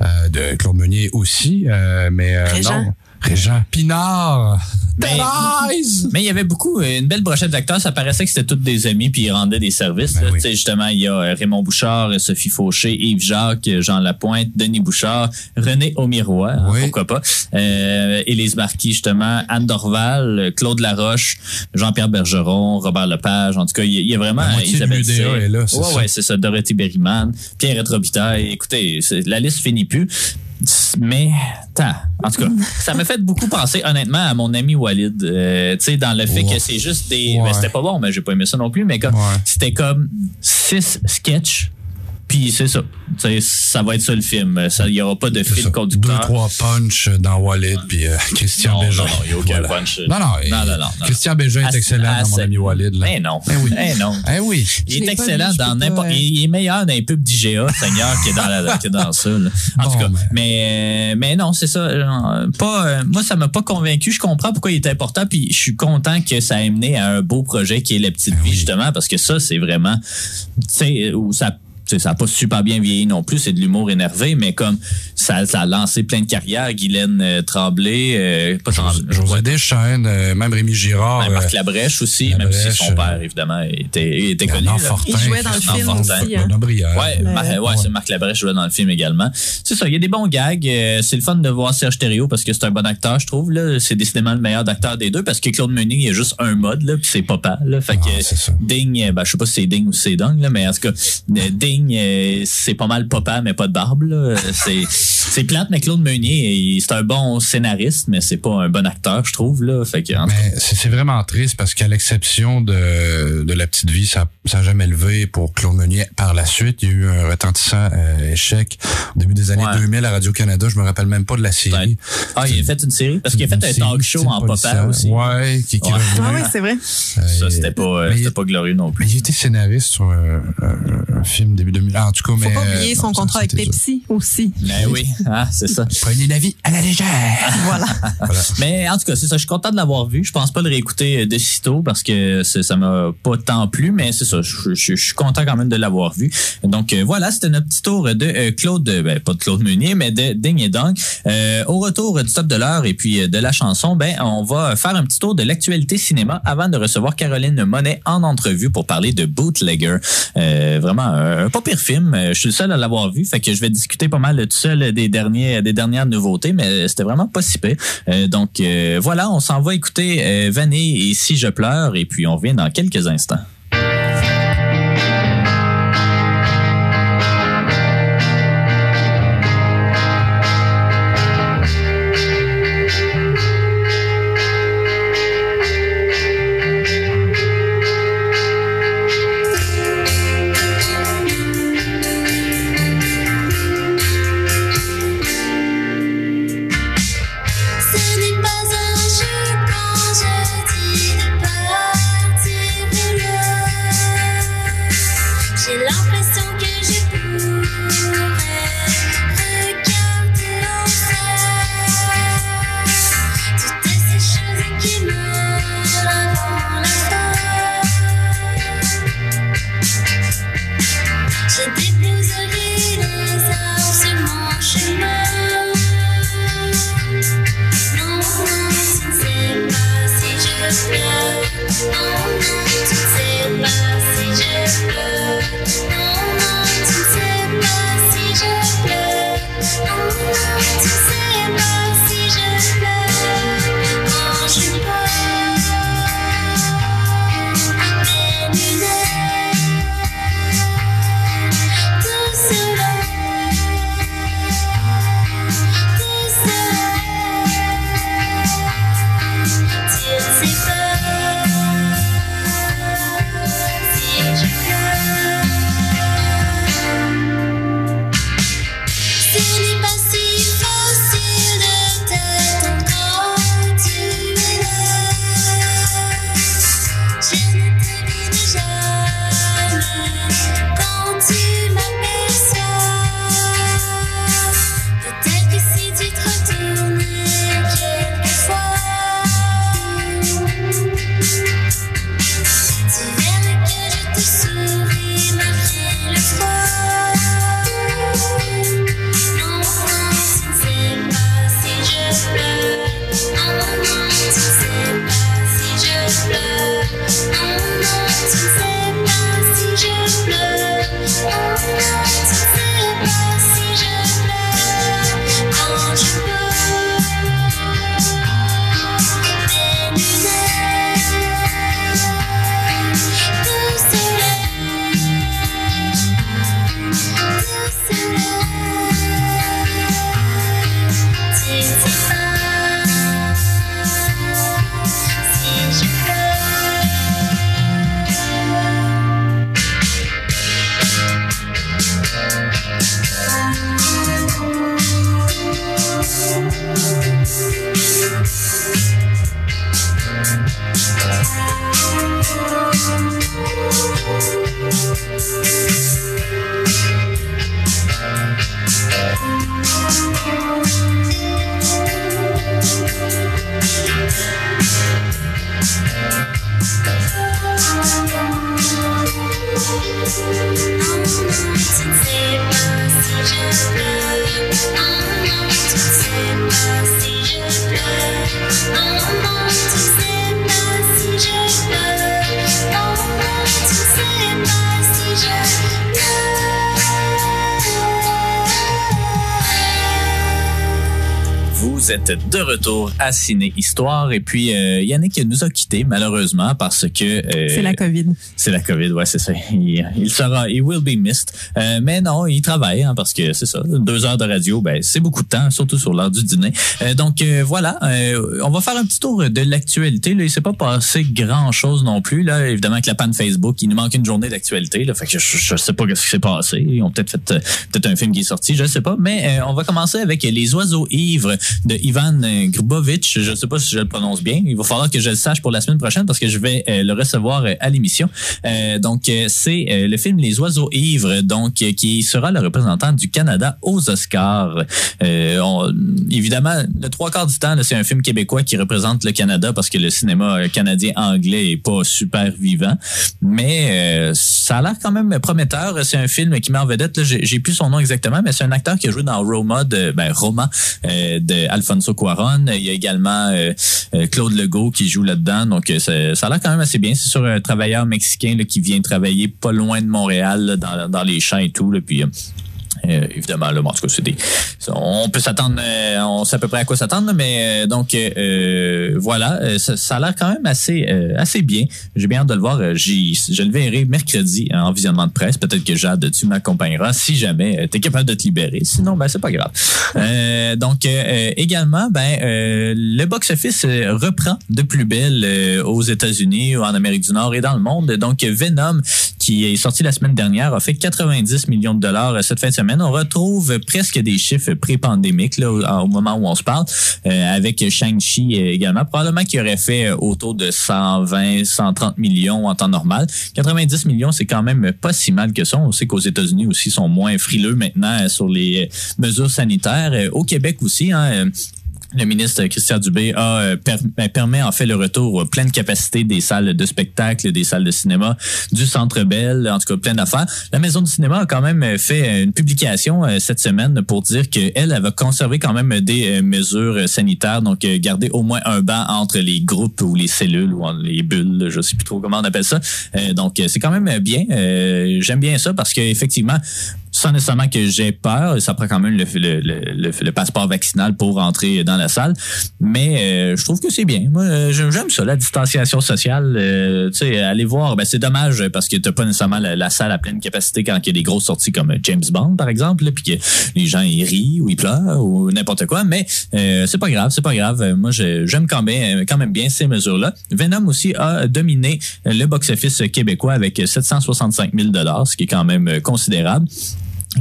euh, de Claude Meunier aussi, euh, mais euh, non, Régent Pinard, Mais- Thérèse! Mais il y avait beaucoup, euh, une belle brochette d'acteurs. Ça paraissait que c'était tous des amis, puis ils rendaient des services. Ben là. oui. Justement, il y a euh, Raymond Bouchard, euh, Sophie Fauché, Yves Jacques, Jean Lapointe, Denis Bouchard, René Aumirois, hein, pourquoi pas, euh, Élise Marquis, justement, Anne Dorval, Claude Laroche, Jean-Pierre Bergeron, Robert Lepage. En tout cas, il y, a- vraiment Isabelle est là, c'est ouais, ça. ouais, c'est ça. Dorothy Berryman, Pierre Robitaille. Écoutez, la liste finit plus. Mais, en tout cas, ça m'a fait beaucoup penser, honnêtement, à mon ami Walid. Euh, tu sais, dans le fait que c'est juste des. Ouais. ben, c'était pas bon, mais j'ai pas aimé ça non plus, mais comme Ouais. c'était comme six sketchs. Puis c'est ça. Ça va être ça le film. Il n'y aura pas de fil ça. Deux, conducteur. trois punch dans Walid, puis euh, Christian Non, Bégin. non, non, il n'y a aucun Voilà. punch. Non, non, non. Christian Bégin est excellent dans mon c'est- ami Walid. Là. Eh non. Eh oui. Eh non. Eh oui. Il est excellent vu, dans n'importe. euh, Il est meilleur dans les pubs d'IGA, Seigneur, que dans, la, que dans ça. là. En Bon, tout cas. Mais, mais non, c'est ça. euh, Pas, euh, moi, ça m'a pas convaincu. Je comprends pourquoi il est important. Puis je suis content que ça ait mené à un beau projet qui est Les Petites Ben Vies, oui. justement, parce que ça, c'est vraiment. Tu sais, où ça. Ça n'a pas super bien vieilli non plus, c'est de l'humour énervé, mais comme ça, ça a lancé plein de carrières, Guylaine euh, Tremblay, euh, pas Tremblay, José Deschênes, euh, même Rémi Girard. Ouais, Marc euh, Labrèche aussi, Labrèche, même si son père, évidemment, était, était connu. Bernard là. Fortin, Il jouait dans le film Fortin, aussi. hein. Ouais, Le- Mar- ouais, Ouais. c'est Marc Labrèche jouait dans le film également. C'est ça, il y a des bons gags. c'est le fun de voir Serge Thériault parce que c'est un bon acteur, je trouve. Là. C'est décidément le meilleur d'acteur des deux parce que Claude Meunier, il y a juste un mode, là, puis c'est papa. Là. Fait Ah, que. Ding, ben, je sais pas si c'est Ding ou si c'est Dong, là, mais en tout cas, Ding, euh, c'est pas mal papa, mais pas de barbe. C'est, c'est plate, mais Claude Meunier, c'est un bon scénariste, mais c'est pas un bon acteur, je trouve. Là. Fait que, c'est vraiment triste parce qu'à l'exception de, de La Petite Vie, ça n'a jamais levé pour Claude Meunier. Par la suite, il y a eu un retentissant euh, échec au début des années Ouais. 2000 à Radio-Canada. Je me rappelle même pas de la série. ah, il a fait une série? Parce qu'il a fait un talk show en papa aussi. Ouais, qui, qui Ouais. revenait. Ah oui, c'est vrai. Ça, c'était pas, euh, Mais c'était il- pas glorieux non plus. Mais il était scénariste sur un, un- un film début 2000. Ah, en tout cas, Faut mais. pas oublier euh, son non, ça, contrat avec. Pepsi aussi. Ben oui, ah, c'est ça. Prenez la vie à la légère. Voilà. voilà. Mais en tout cas, c'est ça. Je suis content de l'avoir vu. Je pense pas le réécouter euh, de sitôt parce que ça m'a pas tant plu, mais c'est ça. Je, je- je suis content quand même de l'avoir vu. Donc euh, voilà, c'était notre petit tour de euh, Claude, ben, pas de Claude Meunier, mais de Ding et Dong. Euh, au retour du top de l'heure et puis de la chanson, ben on va faire un petit tour de l'actualité cinéma avant de recevoir Caroline Monet en entrevue pour parler de Bootlegger. Euh, vraiment un, un pas pire film. Euh, Je suis le seul à l'avoir vu, fait que je vais discuter pas mal tout seul des dernières nouveautés, mais c'était vraiment pas si pire. Euh, donc euh, voilà, on s'en va écouter euh, Vanille et Si je pleure et puis on revient dans quelques instants. Vous êtes de retour à Ciné Histoire. Et puis, euh, Yannick nous a quittés, malheureusement, parce que... euh, C'est la COVID. C'est la COVID, ouais, c'est ça. Il, il sera, il will be missed. Euh, mais non, il travaille, hein, parce que c'est ça. Deux heures de radio, ben, c'est beaucoup de temps, surtout sur l'heure du dîner. Euh, donc, voilà. on va faire un petit tour de l'actualité. Là, il s'est pas passé grand chose non plus, là. Évidemment, avec la panne Facebook, il nous manque une journée d'actualité, là. Fait que je, je sais pas ce qui s'est passé. Ils ont peut-être fait, peut-être un film qui est sorti, je sais pas. Mais, on va commencer avec Les Oiseaux Ivres de Ivan euh, Grubovic. Je sais pas si je le prononce bien. Il va falloir que je le sache pour la semaine prochaine parce que je vais euh, le recevoir euh, à l'émission. Donc, c'est le film Les Oiseaux Ivres, donc qui sera le représentant du Canada aux Oscars. Évidemment, le trois quarts du temps, c'est un film québécois qui représente le Canada parce que le cinéma euh, canadien anglais est pas super vivant. Mais ça a l'air quand même prometteur. C'est un film qui met en vedette, j'ai plus son nom exactement, mais c'est un acteur qui a joué dans Roma de, ben, Roma Alfonso Cuaron. Il y a également euh, euh, Claude Legault qui joue là-dedans. Donc, euh, ça, a l'air quand même assez bien. C'est sur un travailleur mexicain qui vient travailler pas loin de Montréal, dans, les champs et tout. Puis, euh, évidemment, là, bon, en tout cas, c'est des. On peut s'attendre, euh, on sait à peu près à quoi s'attendre, mais euh, donc voilà, ça, ça a l'air quand même assez assez bien. J'ai bien hâte de le voir. J'y- je le verrai mercredi en visionnement de presse. Peut-être que Jade, tu m'accompagneras si jamais tu es capable de te libérer. Sinon, ben c'est pas grave. Donc également, ben le box-office reprend de plus belle aux États-Unis en Amérique du Nord et dans le monde. Donc Venom, qui est sorti la semaine dernière, a fait 90 millions de dollars cette fin de semaine. On retrouve presque des chiffres pré-pandémiques au, moment où on se parle, euh, avec Shang-Chi également. Probablement qu'il aurait fait euh, autour de 120, 130 millions en temps normal. 90 millions, c'est quand même pas si mal que ça. On sait qu'aux États-Unis aussi sont moins frileux maintenant euh, sur les mesures sanitaires. Au Québec aussi, hein, le ministre Christian Dubé a euh, ben, permet en fait le retour à pleine capacité des salles de spectacle, des salles de cinéma, du Centre Bell, en tout cas plein d'affaires. La Maison du cinéma a quand même euh, fait une publication euh, cette semaine pour dire qu'elle elle va conserver quand même des euh, mesures euh, sanitaires, donc euh, garder au moins un banc entre les groupes ou les cellules ou les bulles, je sais plus trop comment on appelle ça. Euh, donc euh, c'est quand même bien. Euh, J'aime bien ça parce qu'effectivement, sans nécessairement que j'ai peur, ça prend quand même le, le, le, le- passeport vaccinal pour entrer dans la salle. Mais euh, je trouve que c'est bien. Moi, euh, j'aime ça, la distanciation sociale. Euh, tu sais, aller voir, ben, c'est dommage parce que t'as pas nécessairement la, salle à pleine capacité quand il y a des grosses sorties comme James Bond, par exemple, puis que les gens ils rient ou ils pleurent ou n'importe quoi. Mais euh, c'est pas grave, c'est pas grave. Moi, j'aime quand même, quand même bien ces mesures-là. Venom aussi a dominé le box-office québécois avec 765 000 ce qui est quand même euh, considérable.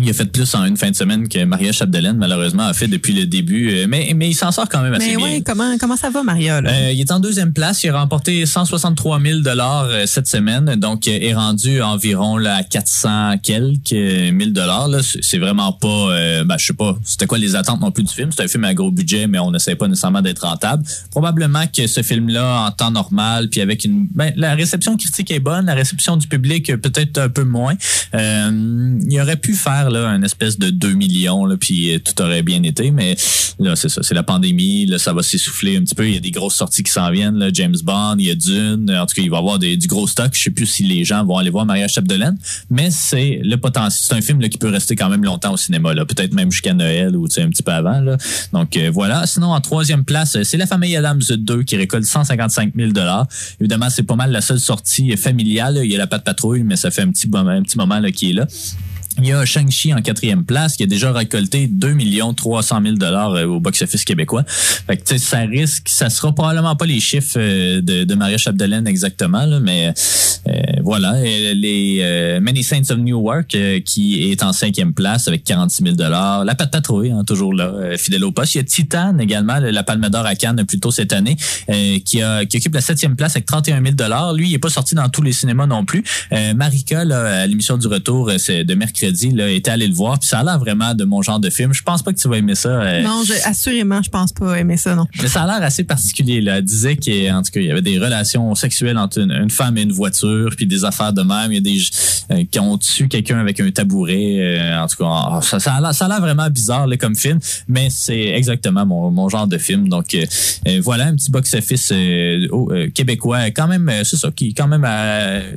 Il a fait plus en une fin de semaine que Maria Chapdelaine, malheureusement, a fait depuis le début. Euh, Mais, mais il s'en sort quand même assez Mais bien. ouais, comment, comment ça va, Maria? Là? Euh, il est en deuxième place. Il a remporté 163 000 dollars euh, cette semaine, donc est rendu environ là, à 400 quelques euh, mille dollars. Là, c'est vraiment pas, euh, ben, je sais pas, c'était quoi les attentes non plus du film? C'est un film à gros budget, mais on n'essaie pas nécessairement d'être rentable. Probablement que ce film-là, en temps normal, puis avec une, ben, la réception critique est bonne, la réception du public peut-être un peu moins. Euh, il aurait pu faire un espèce de 2 millions, puis euh, tout aurait bien été, mais là c'est ça, c'est la pandémie, là ça va s'essouffler un petit peu. Il y a des grosses sorties qui s'en viennent, James Bond, il y a Dune, en tout cas il va y avoir des, du gros stock. Je sais plus si les gens vont aller voir Maria Chapdelaine, mais c'est le potentiel. C'est un film qui peut rester quand même longtemps au cinéma, là, peut-être même jusqu'à Noël ou un petit peu avant. Donc euh, voilà. Sinon en troisième place, c'est La Famille Adams 2 qui récolte 155 000 dollars. Évidemment c'est pas mal la seule sortie familiale. Il y a la patte patrouille, mais ça fait un petit moment, un petit moment qui est là. Il y a Shang-Chi en quatrième place qui a déjà récolté 2 300 000 dollars euh, au box-office québécois. Fait que, ça risque, ça sera probablement pas les chiffres euh, de, de Maria Chapdelaine exactement, là, mais euh, voilà. Et les euh, Many Saints of Newark euh, qui est en cinquième place avec 46 000 dollars. La Patte Patrouille, hein, toujours là, euh, fidèle au poste. Il y a Titan également, le- la Palme d'Or à Cannes plus tôt cette année, qui, a, qui occupe la septième place avec 31 000 dollars. Lui, il est pas sorti dans tous les cinémas non plus. Marika, là, à l'émission du retour c'est de mercredi, là, était allé le voir. Puis ça a l'air vraiment de mon genre de film. Je pense pas que tu vas aimer ça. euh, Non, je, assurément, je pense pas aimer ça, non. mais ça a l'air assez particulier. Là. Elle disait qu'en tout cas, il y avait des relations sexuelles entre une, une femme et une voiture, puis des affaires de même. Il y a des euh, qui ont tué quelqu'un avec un tabouret. euh, en tout cas, ça, ça a l'air- vraiment bizarre là, comme film, mais c'est exactement mon, mon genre de film. Donc euh, voilà, un petit box-office québécois, quand même, c'est ça, qui quand même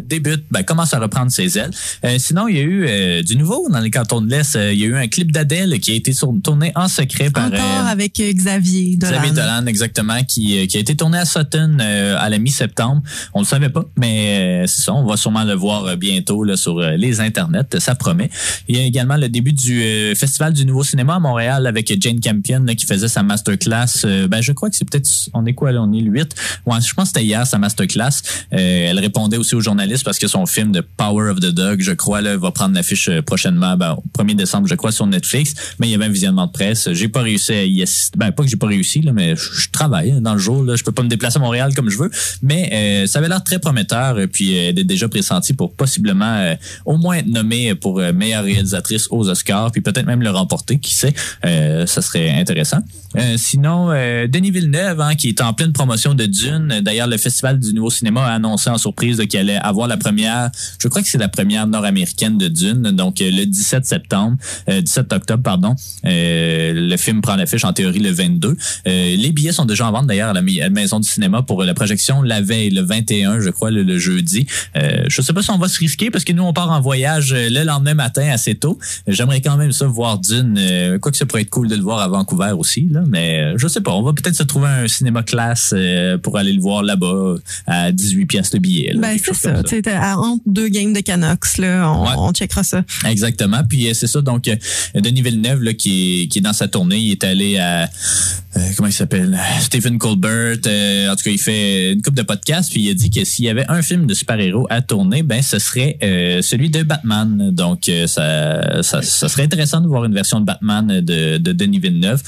débute, ben, commence à reprendre ses ailes. Sinon, il y a eu du nouveau dans les cantons de l'Est. Euh, Il y a eu un clip d'Adèle qui a été tourné en secret par Encore avec euh, Xavier Dolan. Xavier Dolan, exactement, qui, euh, qui a été tourné à Sutton à la mi-septembre. On le savait pas, mais c'est ça. On va sûrement le voir bientôt là, sur les internets. Ça promet. Il y a également le début du Festival du Nouveau Cinéma à Montréal avec Jane Campion là, qui faisait sa masterclass. Ben, je crois que c'est peut-être... On est quoi là? On est le 8? Ouais, je pense que c'était hier sa masterclass. Elle répondait aussi aux journalistes parce que son film de Power of the Dog, je crois, là, va prendre l'affiche prochainement, ben, au 1er décembre, je crois, sur Netflix. Mais il y avait un visionnement de presse. J'ai pas réussi à y assister. Ben, pas que j'ai pas réussi, là, mais je, travaille hein, dans le jour. Là. Je peux pas me déplacer à Montréal comme je veux. Mais euh, ça avait l'air très prometteur. Et Puis euh, elle est déjà pressentie pour possiblement euh, au moins être nommée pour euh, meilleure réalisatrice aux Oscars, puis peut-être même le remporter, qui sait. Euh, ça serait intéressant. Euh, sinon, euh, Denis Villeneuve, hein, qui est en pleine promotion de Dune. D'ailleurs, le Festival du Nouveau Cinéma a annoncé en surprise qu'il allait avoir la première, je crois que c'est la première nord-américaine de Dune, donc euh, le 17 septembre, euh, 17 octobre, pardon. Euh, le film prend l'affiche en théorie le 22. Euh, les billets sont déjà en vente d'ailleurs à la maison du cinéma pour la projection la veille, le 21, je crois, le, le jeudi. Euh, je sais pas si on va se risquer parce que nous, on part en voyage euh, le lendemain matin assez tôt. J'aimerais quand même ça voir Dune. Euh, quoi que ça pourrait être cool de le voir à Vancouver aussi, là, mais euh, je sais pas. On va peut-être se trouver un cinéma classe euh, pour aller le voir là-bas à 18 pièces de billet. là, Ben, c'est ça. T'es à- entre deux games de Canucks, là, on, Ouais. on checkera ça. Exactement. Puis euh, c'est ça, donc euh, Denis Villeneuve là, qui, est, qui est dans sa tournée, il est allé à euh, comment il s'appelle? Stephen Colbert. en tout cas, il fait une coupe de podcasts, puis il a dit que s'il y avait un film de super-héros à tourner, ben ce serait celui de Batman. Donc ça, ça, serait intéressant de voir une version de Batman de, de Denis Villeneuve.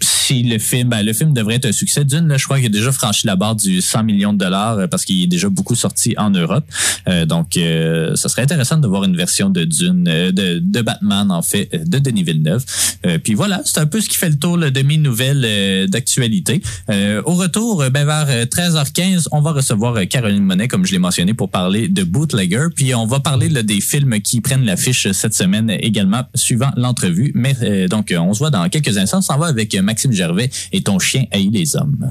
Si le film, ben, le film devrait être un succès. D'une, je crois qu'il a déjà franchi la barre du 100 millions de dollars parce qu'il est déjà beaucoup sorti en Europe. Donc, ça serait intéressant de voir une version de Dune, euh, de, Batman, en fait, euh, de Denis Villeneuve. Euh, puis voilà, c'est un peu ce qui fait le tour de mes nouvelles d'actualité. Au retour, ben, vers euh, 13h15, on va recevoir Caroline Monet, comme je l'ai mentionné, pour parler de Bootlegger. Puis on va parler des films qui prennent l'affiche cette semaine également, suivant l'entrevue. Mais donc, on se voit dans quelques instants. On s'en va avec Maxime Gervais et ton chien haït les hommes.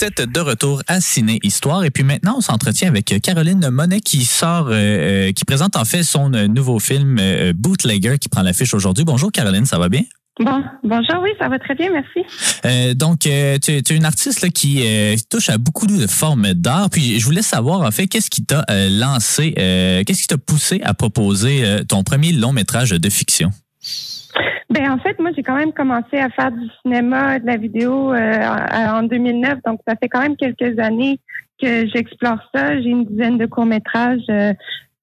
Vous êtes de retour à Ciné Histoire et puis maintenant on s'entretient avec Caroline Monet qui sort, euh, euh, qui présente en fait son euh, nouveau film euh, Bootlegger qui prend l'affiche aujourd'hui. Bonjour Caroline, ça va bien? Bon, bonjour, oui, ça va très bien, merci. Euh, donc, euh, tu, es- une artiste là, qui euh, touche à beaucoup de formes d'art. Puis, je voulais savoir, en fait, qu'est-ce qui t'a lancé, qu'est-ce qui t'a poussé à proposer ton premier long métrage de fiction? Ben en fait, moi j'ai quand même commencé à faire du cinéma, de la vidéo euh, en en 2009, donc ça fait quand même quelques années que j'explore ça. J'ai une dizaine de courts métrages euh,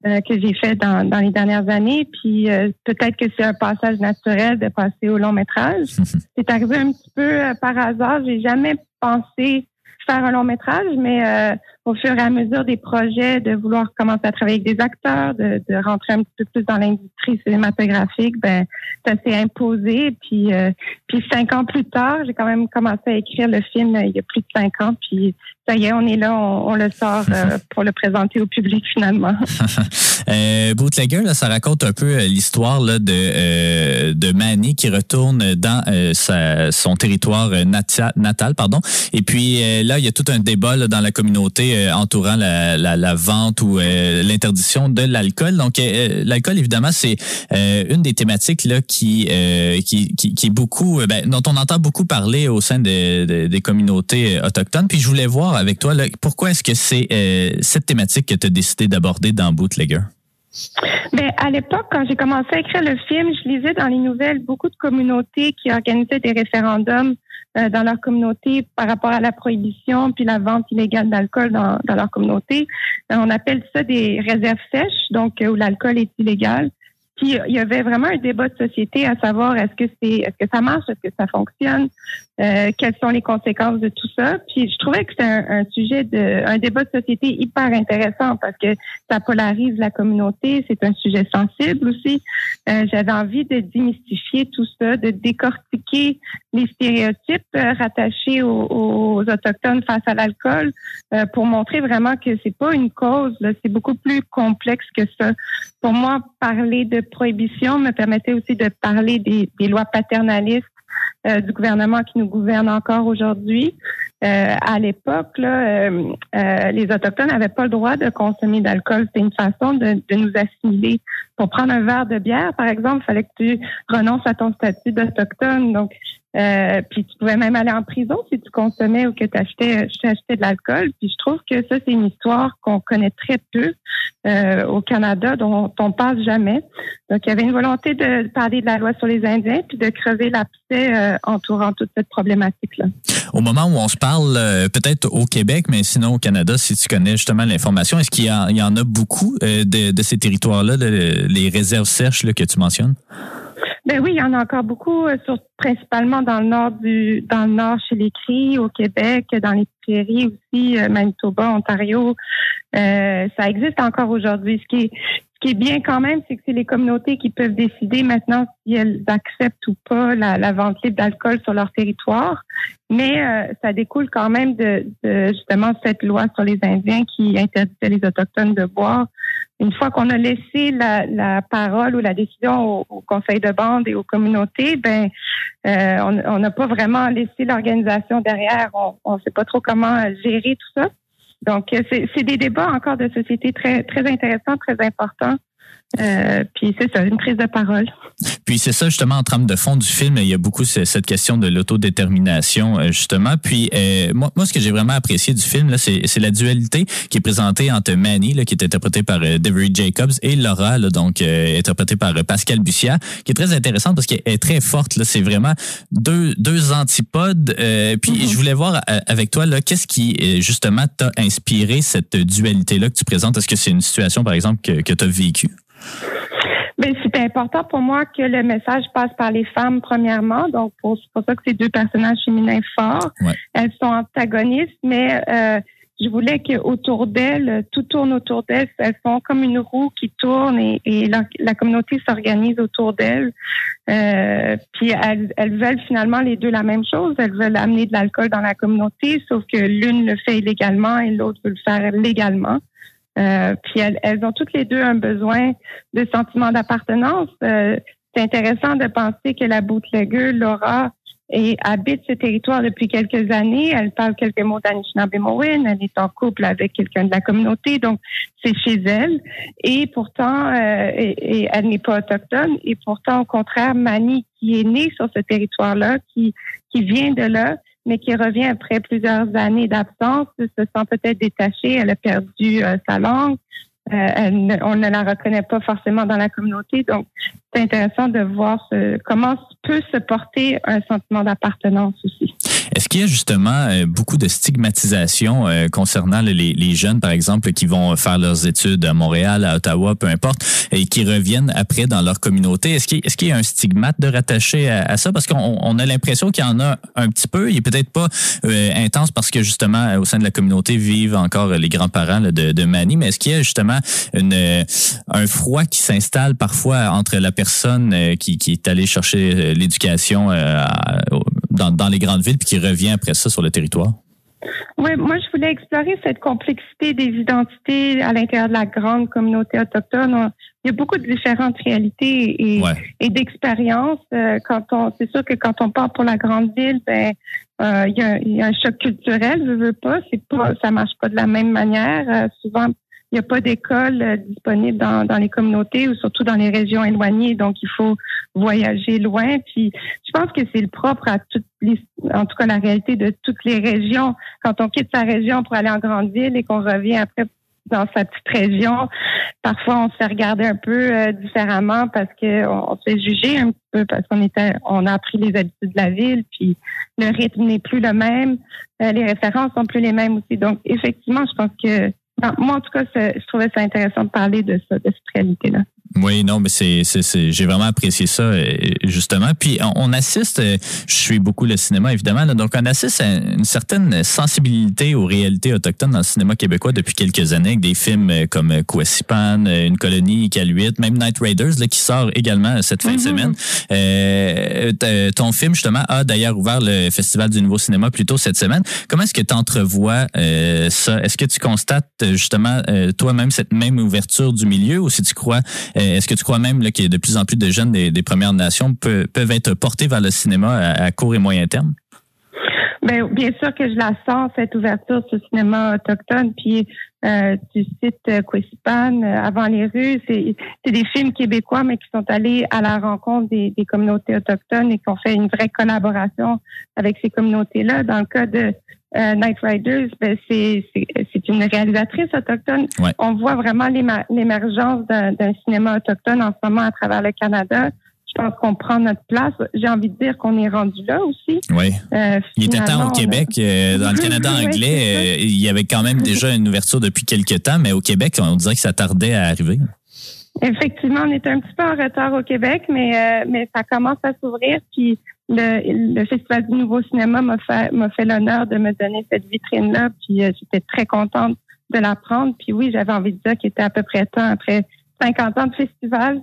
euh, que j'ai fait dans, dans les dernières années, puis euh, peut-être que c'est un passage naturel de passer au long métrage. c'est arrivé un petit peu euh, par hasard. J'ai jamais pensé faire un long métrage, mais euh, au fur et à mesure des projets, de vouloir commencer à travailler avec des acteurs, de, de rentrer un petit peu plus dans l'industrie cinématographique, ben ça s'est imposé. Puis, euh, puis cinq ans plus tard, j'ai quand même commencé à écrire le film euh, il y a plus de cinq ans. Puis ça y est, on est là, on, on le sort euh, pour le présenter au public finalement. Euh, Bootlegger, là, ça raconte un peu l'histoire de, euh, de Manny qui retourne dans euh, sa- son territoire natia- natal. Pardon. Et puis là, il y a tout un débat là, dans la communauté euh, entourant la, vente ou euh, l'interdiction de l'alcool. Donc, euh, l'alcool, évidemment, c'est une des thématiques là, qui, qui, qui, est beaucoup, ben, dont on entend beaucoup parler au sein de- de- des communautés autochtones. Puis je voulais voir avec toi, pourquoi est-ce que c'est cette thématique que tu as décidé d'aborder dans Bootlegger? Ben, à l'époque, quand j'ai commencé à écrire le film, je lisais dans les nouvelles beaucoup de communautés qui organisaient des référendums euh, dans leur communauté par rapport à la prohibition puis la vente illégale d'alcool dans, dans leur communauté. Euh, on appelle ça des réserves sèches, donc euh, où l'alcool est illégal. Puis il y avait vraiment un débat de société à savoir est-ce que c'est est-ce que ça marche, est-ce que ça fonctionne, euh, quelles sont les conséquences de tout ça. Puis je trouvais que c'était un, sujet de un débat de société hyper intéressant parce que ça polarise la communauté, c'est un sujet sensible aussi. J'avais envie de démystifier tout ça, de décortiquer les stéréotypes euh, rattachés aux, autochtones face à l'alcool euh, pour montrer vraiment que c'est pas une cause, c'est beaucoup plus complexe que ça. Pour moi, parler de prohibition me permettait aussi de parler des, lois paternalistes euh, du gouvernement qui nous gouverne encore aujourd'hui. À l'époque, les Autochtones n'avaient pas le droit de consommer d'alcool. C'était une façon de, de nous assimiler. Pour prendre un verre de bière, par exemple, il fallait que tu renonces à ton statut d'Autochtone. Donc, euh, puis tu pouvais même aller en prison si tu consommais ou que tu achetais, achetais de l'alcool. Puis je trouve que ça, c'est une histoire qu'on connaît très peu euh, au Canada, dont on passe jamais. Donc, il y avait une volonté de parler de la loi sur les Indiens puis de crever l'abcès euh, entourant toute cette problématique-là. Au moment où on se parle, euh, peut-être au Québec, mais sinon au Canada, si tu connais justement l'information, est-ce qu'il y, en- a beaucoup euh, de, ces territoires-là, les réserves sèches que tu mentionnes? Ben oui, il y en a encore beaucoup, euh, principalement dans le nord du, dans le nord chez les Cris, au Québec, dans les prairies aussi, euh, Manitoba, Ontario. Euh, ça existe encore aujourd'hui. Ce qui est, ce qui est bien quand même, c'est que c'est les communautés qui peuvent décider maintenant si elles acceptent ou pas la, la vente libre d'alcool sur leur territoire. Mais euh, ça découle quand même de, de justement cette loi sur les Indiens qui interdisait les autochtones de boire. Une fois qu'on a laissé la, la parole ou la décision au, au conseil de bande et aux communautés, ben euh, on n'a pas vraiment laissé l'organisation derrière. On ne sait pas trop comment gérer tout ça. Donc, euh, c'est des débats encore de société très très intéressants, très importants. Euh, puis c'est ça, une prise de parole. Puis c'est ça justement en trame de fond du film, il y a beaucoup ce- cette question de l'autodétermination euh, justement. Puis euh, moi, moi, ce que j'ai vraiment apprécié du film là, c'est c'est la dualité qui est présentée entre Manny, là, qui est interprétée par euh, Devery Jacobs, et Laura, là, donc euh, interprétée par Pascal Bussière, qui est très intéressante parce qu'elle est très forte. Là, c'est vraiment deux deux antipodes. Euh, puis je voulais voir avec toi là, qu'est-ce qui justement t'a inspiré cette dualité là que tu présentes? Est-ce que c'est une situation par exemple que, que tu as vécue? C'était important pour moi que le message passe par les femmes, premièrement. Donc, c'est pour ça que ces deux personnages féminins forts. Ouais. Elles sont antagonistes, mais euh, je voulais que autour d'elles, tout tourne autour d'elles. Elles sont comme une roue qui tourne et, et la, la communauté s'organise autour d'elles. Euh, puis elles, elles veulent finalement les deux la même chose. Elles veulent amener de l'alcool dans la communauté, sauf que l'une le fait illégalement et l'autre veut le faire légalement. Euh, puis elles, elles ont toutes les deux un besoin de sentiment d'appartenance. Euh, c'est intéressant de penser que la bootlegger, Laura, et habite ce territoire depuis quelques années. Elle parle quelques mots d'Anishinaabe-Mowin. Elle est en couple avec quelqu'un de la communauté, donc c'est chez elle. Et pourtant, euh, et, elle n'est pas autochtone. Et pourtant, au contraire, Mani, qui est née sur ce territoire-là, qui, qui vient de là, mais qui revient après plusieurs années d'absence, se sent peut-être détachée. Elle a perdu euh, sa langue. Euh, on ne la reconnaît pas forcément dans la communauté. Donc, c'est intéressant de voir comment peut se porter un sentiment d'appartenance aussi. Est-ce qu'il y a justement euh, beaucoup de stigmatisation euh, concernant le- les, les jeunes, par exemple, qui vont faire leurs études à Montréal, à Ottawa, peu importe, et qui reviennent après dans leur communauté? Est-ce qu'il est-ce qu'il y a un stigmate de rattaché à, à ça? Parce qu'on on a l'impression qu'il y en a un petit peu. Il est peut-être pas euh, intense parce que justement, euh, au sein de la communauté, vivent encore les grands-parents de, de Manny. Mais est-ce qu'il y a justement une, un froid qui s'installe parfois entre la personne euh, qui, qui est allée chercher euh, l'éducation euh, dans, dans les grandes villes puis qui revient après ça sur le territoire? Oui, moi, je voulais explorer cette complexité des identités à l'intérieur de la grande communauté autochtone. On- il y a beaucoup de différentes réalités et, Ouais. et d'expériences. Quand on, c'est sûr que quand on part pour la grande ville, ben, euh, il, y a, il y a un choc culturel. Je veux pas, c'est pas, ça marche pas de la même manière. Euh, souvent, n'y a pas d'école euh, disponible dans, les communautés ou surtout dans les régions éloignées. Donc, il faut voyager loin. Puis, je pense que c'est le propre à toutes les, en tout cas, la réalité de toutes les régions. Quand on quitte sa région pour aller en grande ville et qu'on revient après dans sa petite région, parfois on se fait regarder un peu euh, différemment parce que on, on se fait juger un peu parce qu'on était, on a appris les habitudes de la ville, puis le rythme n'est plus le même, euh, les références sont plus les mêmes aussi. Donc effectivement, je pense que non, moi en tout cas, je trouvais ça intéressant de parler de ça, de cette réalité-là. Oui, non, mais c'est, j'ai vraiment apprécié ça, euh, justement. Puis on, assiste, euh, je suis beaucoup le cinéma, évidemment, là, donc on assiste à une certaine sensibilité aux réalités autochtones dans le cinéma québécois depuis quelques années, avec des films euh, comme euh, Une colonie, Iqaluit, même Night Raiders, là, qui sort également cette fin de semaine. Euh, ton film, justement, a d'ailleurs ouvert le Festival du Nouveau Cinéma plus tôt cette semaine. Comment est-ce que tu entrevois euh, ça? Est-ce que tu constates, justement, euh, toi-même, cette même ouverture du milieu ou si tu crois euh, Est-ce que tu crois même là, que de plus en plus de jeunes des, Premières Nations peut- peuvent être portés vers le cinéma à, court et moyen terme? Ben, bien sûr que je la sens, cette ouverture sur le cinéma autochtone. Puis, euh, tu cites euh, Kwesipan, euh, Avant les rues, c'est c'est des films québécois, mais qui sont allés à la rencontre des, des communautés autochtones et qui ont fait une vraie collaboration avec ces communautés-là. Dans le cas de euh, Night Riders, ben, c'est une réalisatrice autochtone. Ouais. On voit vraiment l'émergence d'un cinéma autochtone en ce moment à travers le Canada. Je pense qu'on prend notre place. J'ai envie de dire qu'on est rendu là aussi. Oui. Euh, Il était temps au Québec. euh, dans le Canada anglais, il y avait quand même déjà une ouverture depuis quelques temps, mais au Québec, on dirait que ça tardait à arriver. Effectivement, on est un petit peu en retard au Québec, mais mais ça commence à s'ouvrir. Puis le, le Festival du Nouveau Cinéma m'a fait m'a fait l'honneur de me donner cette vitrine là. Puis euh, j'étais très contente de la prendre. Puis oui, j'avais envie de dire qu'il était à peu près temps après 50 ans de festival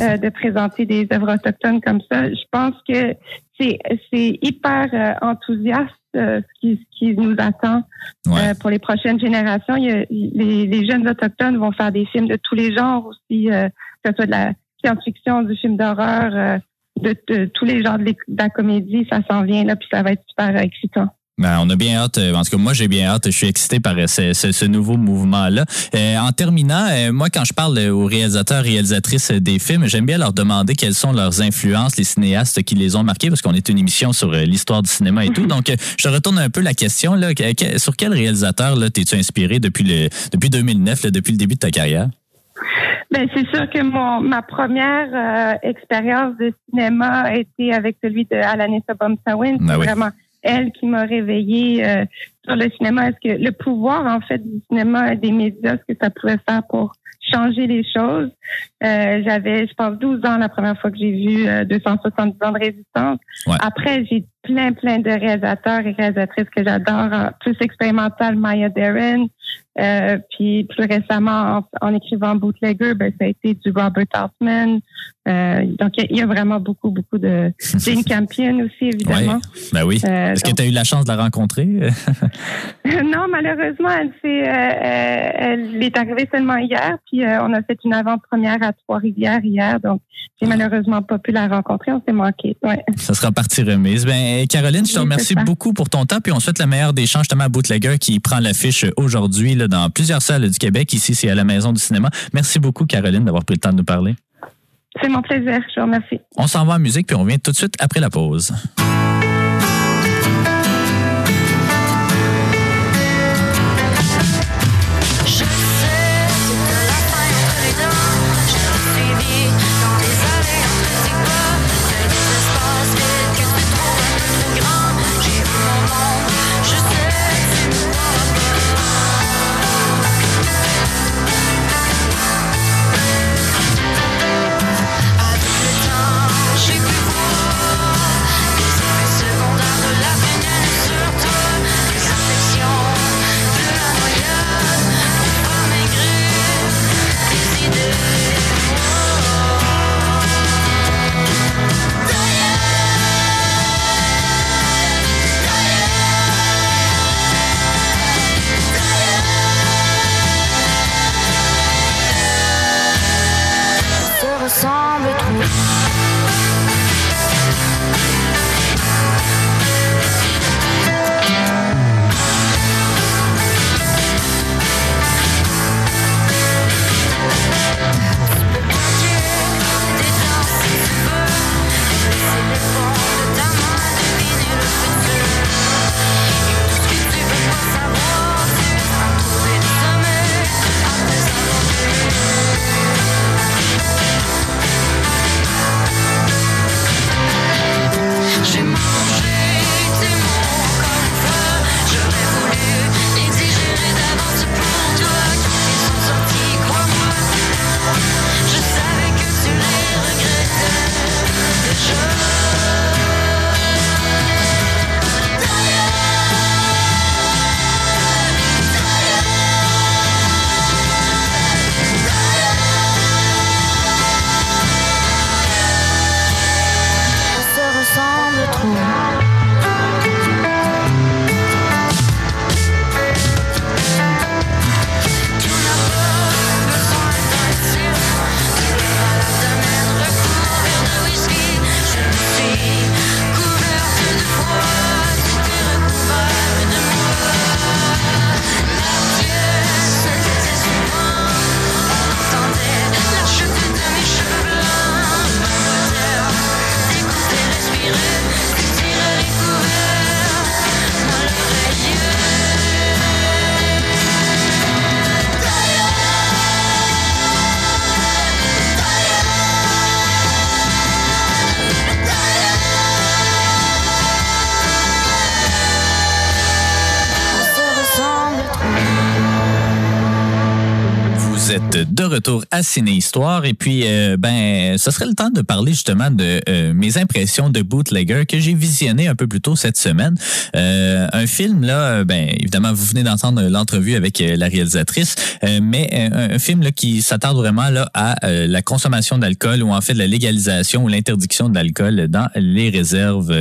euh, de présenter des œuvres autochtones comme ça. Je pense que c'est c'est hyper euh, enthousiaste euh, ce, qui, ce qui nous attend Ouais. euh, pour les prochaines générations. Il y a- les, les jeunes autochtones vont faire des films de tous les genres aussi, euh, que ce soit de la science-fiction, du film d'horreur, euh, de, de tous les genres de, la comédie. Ça s'en vient là, puis ça va être super excitant. Ben, on a bien hâte. euh, En tout cas, moi, j'ai bien hâte. Je suis excité par euh, ce, ce- ce nouveau mouvement-là. Euh, en terminant, euh, moi, quand je parle aux réalisateurs, réalisatrices euh, des films, j'aime bien leur demander quelles sont leurs influences, les cinéastes qui les ont marqués, parce qu'on est une émission sur l'histoire du cinéma et tout. Donc, je te retourne un peu la question. Là, sur quel réalisateur t'es-tu inspiré depuis le depuis 2009, là, depuis le début de ta carrière? Ben, c'est sûr que mon ma première euh, expérience de cinéma a été avec celui de Alanessa Bomsawin. C'est Ah oui. vraiment elle qui m'a réveillée euh, sur le cinéma. Est-ce que le pouvoir en fait du cinéma et des médias, ce que ça pouvait faire pour changer les choses? Euh, J'avais, je pense, 12 ans la première fois que j'ai vu euh, 270 ans de résistance. Ouais. Après, j'ai plein, plein de réalisateurs et réalisatrices que j'adore. En Plus expérimental, Maya Deren. Euh, puis plus récemment, en, en écrivant Bootlegger, ben, ça a été du Robert Altman. Euh, donc, il y a- il y, a vraiment beaucoup, beaucoup de... Jane Campion aussi, évidemment. Ben oui. Euh, Est-ce que tu as eu la chance de la rencontrer? non, malheureusement, elle, euh, euh, elle est arrivée seulement hier, puis euh, on a fait une avant-première à Trois-Rivières hier, donc j'ai malheureusement pas pu la rencontrer, on s'est manqué. Ouais. Ça sera partie remise. Ben, Caroline, je te remercie beaucoup pour ton temps. Puis on souhaite la meilleure des chances justement à Bootlegger qui prend l'affiche aujourd'hui dans plusieurs salles du Québec. Ici, c'est à la Maison du cinéma. Merci beaucoup, Caroline, d'avoir pris le temps de nous parler. C'est mon plaisir, je vous remercie. On s'en va en musique, puis on revient tout de suite après la pause. De retour à Ciné Histoire et puis euh, ben ce serait le temps de parler justement de euh, mes impressions de Bootlegger que j'ai visionné un peu plus tôt cette semaine. Euh, un film là, ben évidemment vous venez d'entendre l'entrevue avec la réalisatrice, mais un, film là qui s'attarde vraiment là à la consommation d'alcool ou en fait la légalisation ou l'interdiction de l'alcool dans les réserves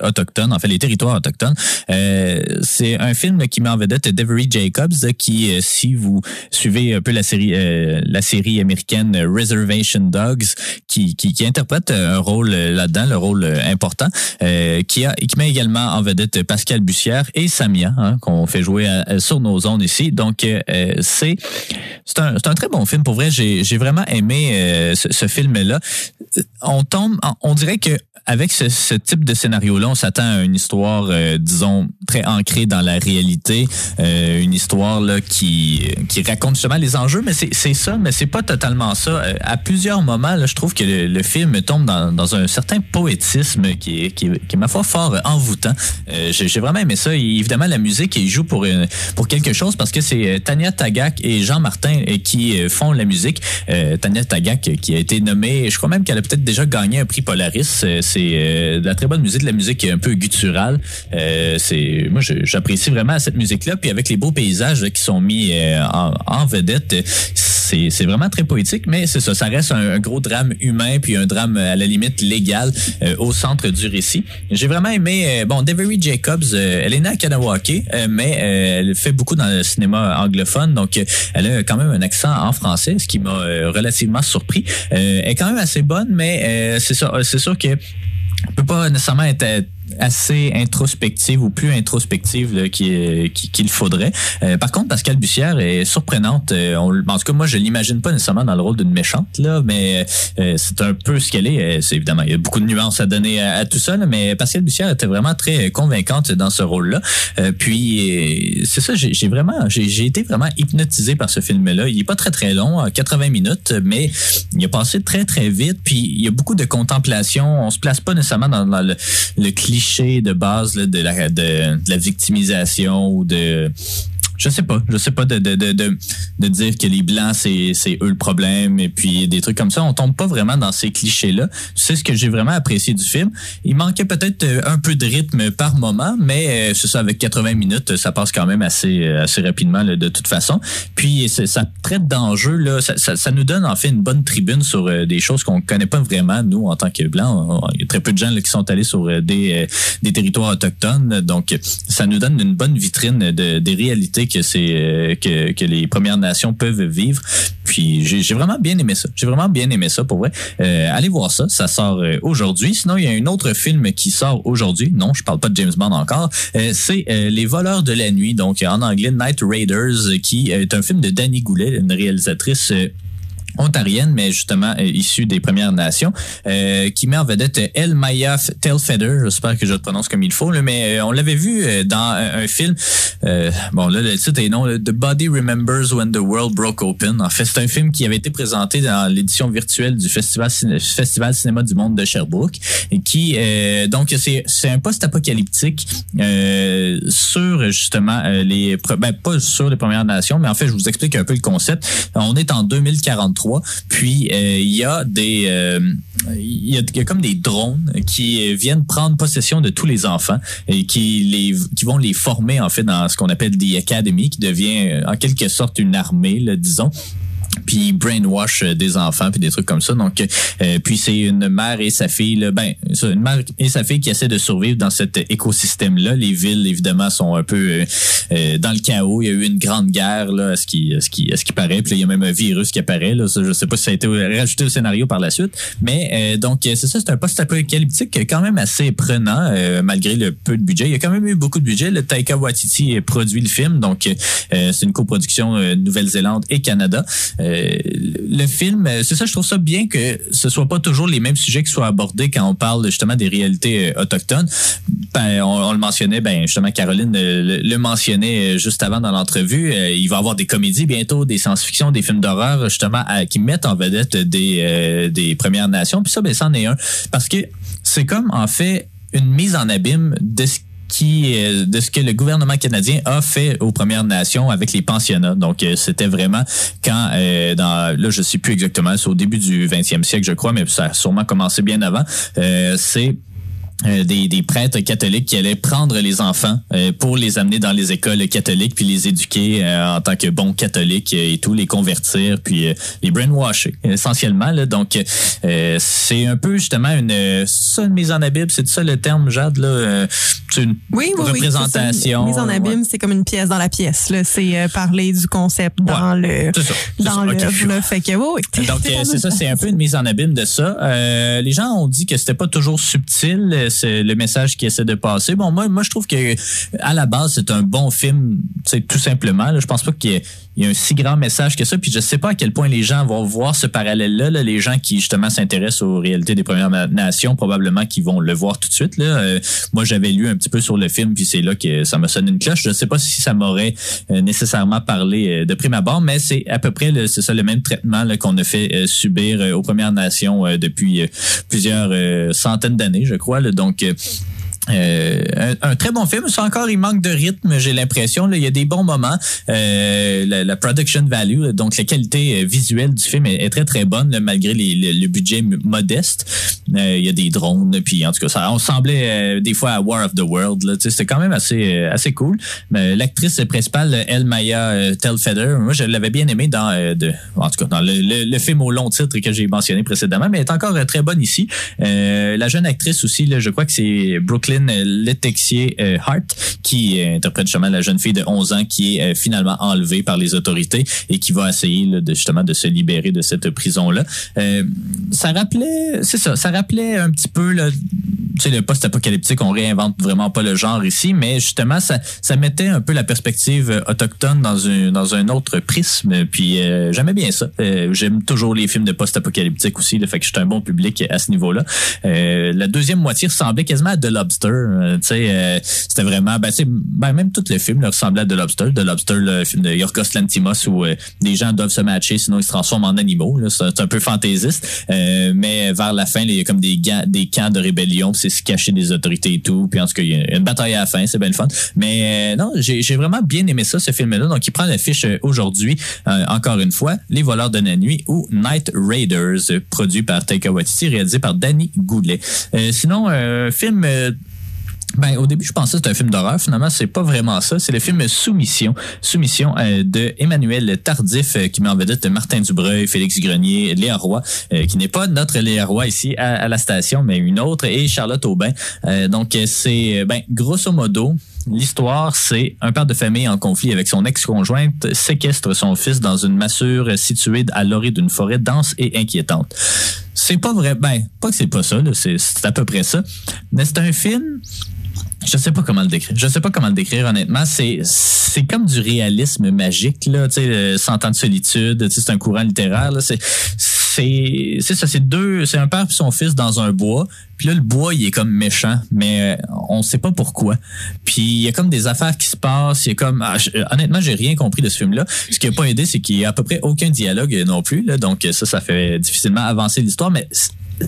autochtones, en fait les territoires autochtones. C'est un film qui met en vedette Devery Jacobs qui, si vous suivez un peu la série, euh, la série américaine euh, Reservation Dogs, qui, qui, interprète un rôle euh, là-dedans, le rôle euh, important, euh, qui, a, qui met également en vedette Pascal Bussière et Samia, hein, qu'on fait jouer sur nos ondes ici. Donc, euh, euh, c'est c'est un, un très bon film. Pour vrai, j'ai j'ai vraiment aimé euh, ce, film-là. On tombe, on dirait que avec ce, type de scénario-là, on s'attend à une histoire, euh, disons, très ancrée dans la réalité, euh, une histoire là qui qui raconte justement les enjeux, mais c'est ça, mais c'est pas totalement ça. Euh, À plusieurs moments, là, je trouve que le, le film tombe dans, dans un certain poétisme qui est, qui, qui est, ma foi, fort envoûtant. Euh, J'ai vraiment aimé ça. Et évidemment, la musique, il joue pour, une- pour quelque chose parce que c'est euh, Tania Tagak et Jean Martin euh, qui euh, font la musique. Euh, Tania Tagak euh, qui a été nommée, je crois même qu'elle a peut-être déjà gagné un prix Polaris. Euh, C'est euh, de la très bonne musique, de la musique un peu gutturale. Euh, c'est moi j'apprécie vraiment cette musique là puis avec les beaux paysages là, qui sont mis euh, en, vedette euh, c'est vraiment très poétique mais c'est ça ça reste un, gros drame humain puis un drame euh, à la limite légal euh, au centre du récit. J'ai vraiment aimé euh, bon Devery Jacobs elle est née à Kanawake mais elle fait beaucoup dans le cinéma anglophone donc elle a quand même un accent en français ce qui m'a relativement surpris. Elle est quand même assez bonne mais c'est ça c'est sûr que on peut pas nécessairement être assez introspective ou plus introspective là, qu'il qu'il- qu'il faudrait. Euh, par contre, Pascal Bussière est surprenante. Euh, on- en tout cas, moi, je l'imagine pas nécessairement dans le rôle d'une méchante, là, mais euh, c'est un peu ce qu'elle est. Euh, C'est évidemment, il y a beaucoup de nuances à donner à, tout ça, là, mais Pascal Bussière était vraiment très convaincante dans ce rôle-là. Euh, puis, euh, c'est ça, j'ai vraiment, j'ai été vraiment hypnotisé par ce film-là. Il est pas très très long, euh, 80 minutes, mais il a passé très très vite. Puis, il y a beaucoup de contemplation. On se place pas nécessairement dans, dans le, le cliché de base la, de la victimisation ou de je sais pas, je sais pas de de, de, de, dire que les blancs c'est eux le problème et puis des trucs comme ça, on tombe pas vraiment dans ces clichés là. C'est ce que j'ai vraiment apprécié du film. Il manquait peut-être euh, un peu de rythme par moment, mais euh, c'est ça avec 80 minutes, ça passe quand même assez euh, assez rapidement là, de toute façon. Puis ça traite d'enjeux là, ça, ça, nous donne en fait une bonne tribune sur des choses qu'on connaît pas vraiment nous en tant que blancs. Il y a très peu de gens là, qui sont allés sur des des territoires autochtones, donc ça nous donne une bonne vitrine de, des réalités que c'est euh, que, que les Premières Nations peuvent vivre. Puis j'ai vraiment bien aimé ça. J'ai vraiment bien aimé ça pour vrai. Euh, allez voir ça, ça sort euh, aujourd'hui. Sinon il y a un autre film qui sort aujourd'hui. Non, je parle pas de James Bond encore. C'est Les voleurs de la nuit, donc en anglais Night Raiders, qui est un film de Danny Goulet, une réalisatrice. Ontarienne, mais justement euh, issue des Premières Nations, euh, qui met en vedette euh, El Mayaf Telfeder, j'espère que je le prononce comme il faut, mais on l'avait vu dans un, film, bon là le titre est non, The Body Remembers When the World Broke Open. En fait, c'est un film qui avait été présenté dans l'édition virtuelle du Festival, Ciné- Festival Cinéma du Monde de Sherbrooke, qui, donc c'est un post-apocalyptique sur justement les, ben, pas sur les Premières Nations, mais en fait, je vous explique un peu le concept. On est en 2043, puis euh, il y a des, euh, il y, a, comme des drones qui euh, viennent prendre possession de tous les enfants et qui les, qui vont les former en fait dans ce qu'on appelle the academy, qui devient en quelque sorte une armée, disons puis brainwash euh, des enfants puis des trucs comme ça. Donc euh, puis c'est une mère et sa fille ben une mère et sa fille qui essaient de survivre dans cet écosystème là les villes évidemment sont un peu euh, euh, dans le chaos. Il y a eu une grande guerre là à ce qui à ce qui à ce qui paraît. Puis il y a même un virus qui apparaît là. Ça, je sais pas si ça a été rajouté au scénario par la suite. Mais euh, donc c'est ça c'est un post-apocalyptique quand même assez prenant euh, malgré le peu de budget. Il y a quand même eu beaucoup de budget. Le Taika Waititi produit le film. Donc c'est une coproduction Nouvelle-Zélande et Canada euh, le film, euh, c'est ça, je trouve ça bien que ce soit pas toujours les mêmes sujets qui soient abordés quand on parle justement des réalités euh, autochtones. Ben, on, le mentionnait, ben justement, Caroline le, mentionnait juste avant dans l'entrevue. Il va y avoir des comédies bientôt, des science-fiction, des films d'horreur, justement, qui mettent en vedette des, des Premières Nations. Puis ça, ben, c'en est un. Parce que c'est comme, en fait, une mise en abîme de ce qui euh, de ce que le gouvernement canadien a fait aux Premières Nations avec les pensionnats. Donc euh, c'était vraiment quand euh, dans là je sais plus exactement, c'est au début du 20e siècle je crois, mais ça a sûrement commencé bien avant. Euh, c'est euh, des, des prêtres catholiques qui allaient prendre les enfants euh, pour les amener dans les écoles catholiques puis les éduquer euh, en tant que bons catholiques euh, et tout les convertir puis euh, les brainwasher essentiellement là. donc euh, c'est un peu justement une ça une mise en abîme c'est ça le terme Jade là euh, c'est une Oui, oui, oui. représentation c'est ça. Mise en abîme, ouais. c'est comme une pièce dans la pièce. Là. C'est euh, parler du concept dans le c'est ça, dans ça, ok. l'œuvre. là. Fait que oui, oui. Donc, euh, c'est ça, c'est un peu une mise en abîme de ça. Euh, les gens ont dit que c'était pas toujours subtil. Euh, c'est le message qu'il essaie de passer. Bon, moi, moi, je trouve que à la base, c'est un bon film, tout simplement. Là. Je pense pas qu'il y ait a un si grand message que ça. Puis je sais pas à quel point les gens vont voir ce parallèle-là. là. les gens qui justement s'intéressent aux réalités des Premières Na- Nations, probablement qui vont le voir tout de suite. Là. Euh, moi, j'avais lu un petit peu sur le film, puis c'est là que ça m'a sonné une cloche. Je sais pas si ça m'aurait euh, nécessairement parlé euh, de prime abord, mais c'est à peu près c'est ça le même traitement qu'on a fait euh, subir euh, aux Premières Nations euh, depuis euh, plusieurs euh, centaines d'années, je crois. Euh, euh, un, très bon film. Ça encore, il manque de rythme, j'ai l'impression. Il y a des bons moments. Euh, la, production value, donc la qualité euh, visuelle du film est, très très bonne malgré le, budget modeste. Il y a des drones, puis en tout cas, ça, on semblait des fois à War of the World. C'était quand même assez assez cool. L'actrice principale, El Maya Telfeder, moi je l'avais bien aimée dans en tout cas dans le, film au long titre que j'ai mentionné précédemment, mais elle est encore très bonne ici. La jeune actrice aussi, je crois que c'est Brooklyn Letexier euh, Hart qui euh, interprète justement la jeune fille de 11 ans qui est euh, finalement enlevée par les autorités et qui va essayer de justement de se libérer de cette prison là. ça rappelait, c'est ça, ça rappelait un petit peu là, tu sais le post-apocalyptique, on réinvente vraiment pas le genre ici, mais justement ça ça mettait un peu la perspective euh, autochtone dans un dans un autre prisme. Puis euh, j'aimais bien ça. Euh, J'aime toujours les films de post-apocalyptique aussi, là, fait que je suis un bon public à ce niveau-là. Euh, la deuxième moitié ressemblait quasiment à The Lobster. euh, tu sais, euh, c'était vraiment, ben, ben, même tout le film là, ressemblait à The Lobster. The Lobster, le film de Yorgos Lantimos où les gens doivent se matcher, sinon ils se transforment en animaux. C'est un peu fantaisiste, mais vers la fin, il y a comme des, des camps de rébellion, se cacher des autorités et tout. Puis en tout cas, y a une bataille à la fin, c'est bien le fun. Mais euh, non, j'ai vraiment bien aimé ça, ce film-là. Donc, il prend l'affiche euh, aujourd'hui, euh, encore une fois, Les voleurs de la nuit ou Night Raiders, produit par Taika Waititi, réalisé par Danny Goulet. Sinon, euh, film... ben, au début, je pensais que c'était un film d'horreur. Finalement, c'est pas vraiment ça. C'est le film Soumission. Soumission euh, de Emmanuel Tardif, euh, qui met en vedette Martin Dubreuil, Félix Grenier, Léa Roy, euh, qui n'est pas notre Léa Roy ici à, à la station, mais une autre, et Charlotte Aubin. Euh, donc, c'est, euh, ben, grosso modo, L'histoire, c'est un père de famille en conflit avec son ex-conjointe séquestre son fils dans une massure située à l'orée d'une forêt dense et inquiétante. C'est pas vrai, ben, pas que c'est pas ça, c'est à peu près ça. Mais c'est un film je sais pas comment le décrire. Je sais pas comment le décrire honnêtement. C'est c'est comme du réalisme magique là, tu sais, euh, Cent ans de solitude. C'est un courant littéraire. C'est c'est ça. C'est deux. C'est un père et son fils dans un bois. Puis là, le bois, il est comme méchant, mais euh, on sait pas pourquoi. Puis il y a comme des affaires qui se passent. Il y a comme ah, je- honnêtement, j'ai rien compris de ce film-là. Ce qui a pas aidé, c'est qu'il y a à peu près aucun dialogue euh, non plus. Là, donc ça, ça fait difficilement avancer l'histoire. Mais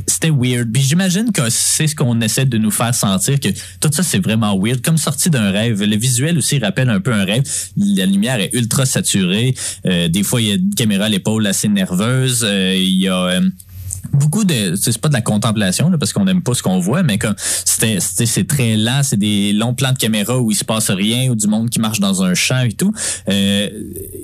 c'était weird. Puis j'imagine que c'est ce qu'on essaie de nous faire sentir que tout ça c'est vraiment weird, comme sorti d'un rêve. Le visuel aussi rappelle un peu un rêve. La lumière est ultra saturée. Euh, des fois il y a une caméra à l'épaule assez nerveuse. Euh, il y a euh, beaucoup de c'est pas de la contemplation là, parce qu'on n'aime pas ce qu'on voit mais comme c'était c'est très lent c'est des longs plans de caméra où il se passe rien ou du monde qui marche dans un champ et tout. Euh,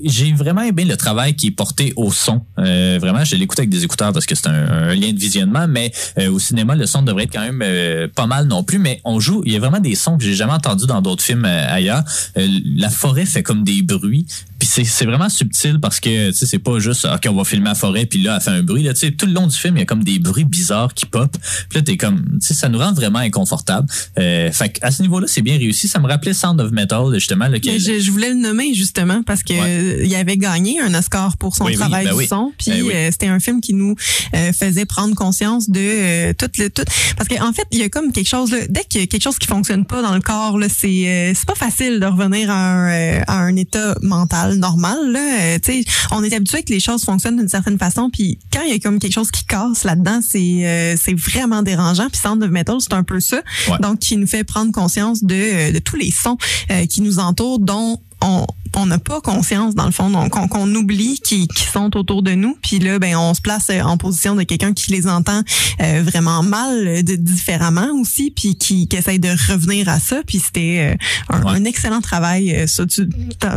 j'ai vraiment aimé le travail qui est porté au son. Euh, vraiment je l'écoute avec des écouteurs parce que c'est un, lien de visionnement mais euh, au cinéma le son devrait être quand même euh, pas mal non plus mais on joue il y a vraiment des sons que j'ai jamais entendus dans d'autres films ailleurs. La forêt fait comme des bruits puis c'est c'est vraiment subtil parce que tu sais c'est pas juste ok on va filmer la forêt puis là elle fait un bruit là. Tu sais tout le long du film il y a comme des bruits bizarres qui pop. Puis là t'es comme tu sais ça nous rend vraiment inconfortable. Euh, fait à ce niveau là c'est bien réussi. Ça me rappelait Sound of Metal justement là, Mais que- je, je voulais le nommer justement parce que euh, il avait gagné un Oscar pour son Oui, oui, travail ben du oui. son. Puis Ben euh, c'était un film qui nous euh, faisait prendre conscience de tout le tout. Parce qu'en en fait, il y a comme quelque chose là, dès qu'il y a quelque chose qui fonctionne pas dans le corps, là, c'est euh, c'est pas facile de revenir à un, à un état mental normal. Là. Euh, tu sais, on est habitué que les choses fonctionnent d'une certaine façon. Puis quand il y a comme quelque chose qui casse là-dedans, c'est euh, c'est vraiment dérangeant. Puis Sound of Metal, c'est un peu ça. Ouais. Donc qui nous fait prendre conscience de, euh, de tous les sons euh, qui nous entourent, dont on on n'a pas conscience dans le fond donc qu'on oublie qui, qui sont autour de nous puis là ben on se place euh, en position de quelqu'un qui les entend euh, vraiment mal euh, de différemment aussi puis qui, qui essaye de revenir à ça puis c'était euh, un, Ouais. un excellent travail ça tu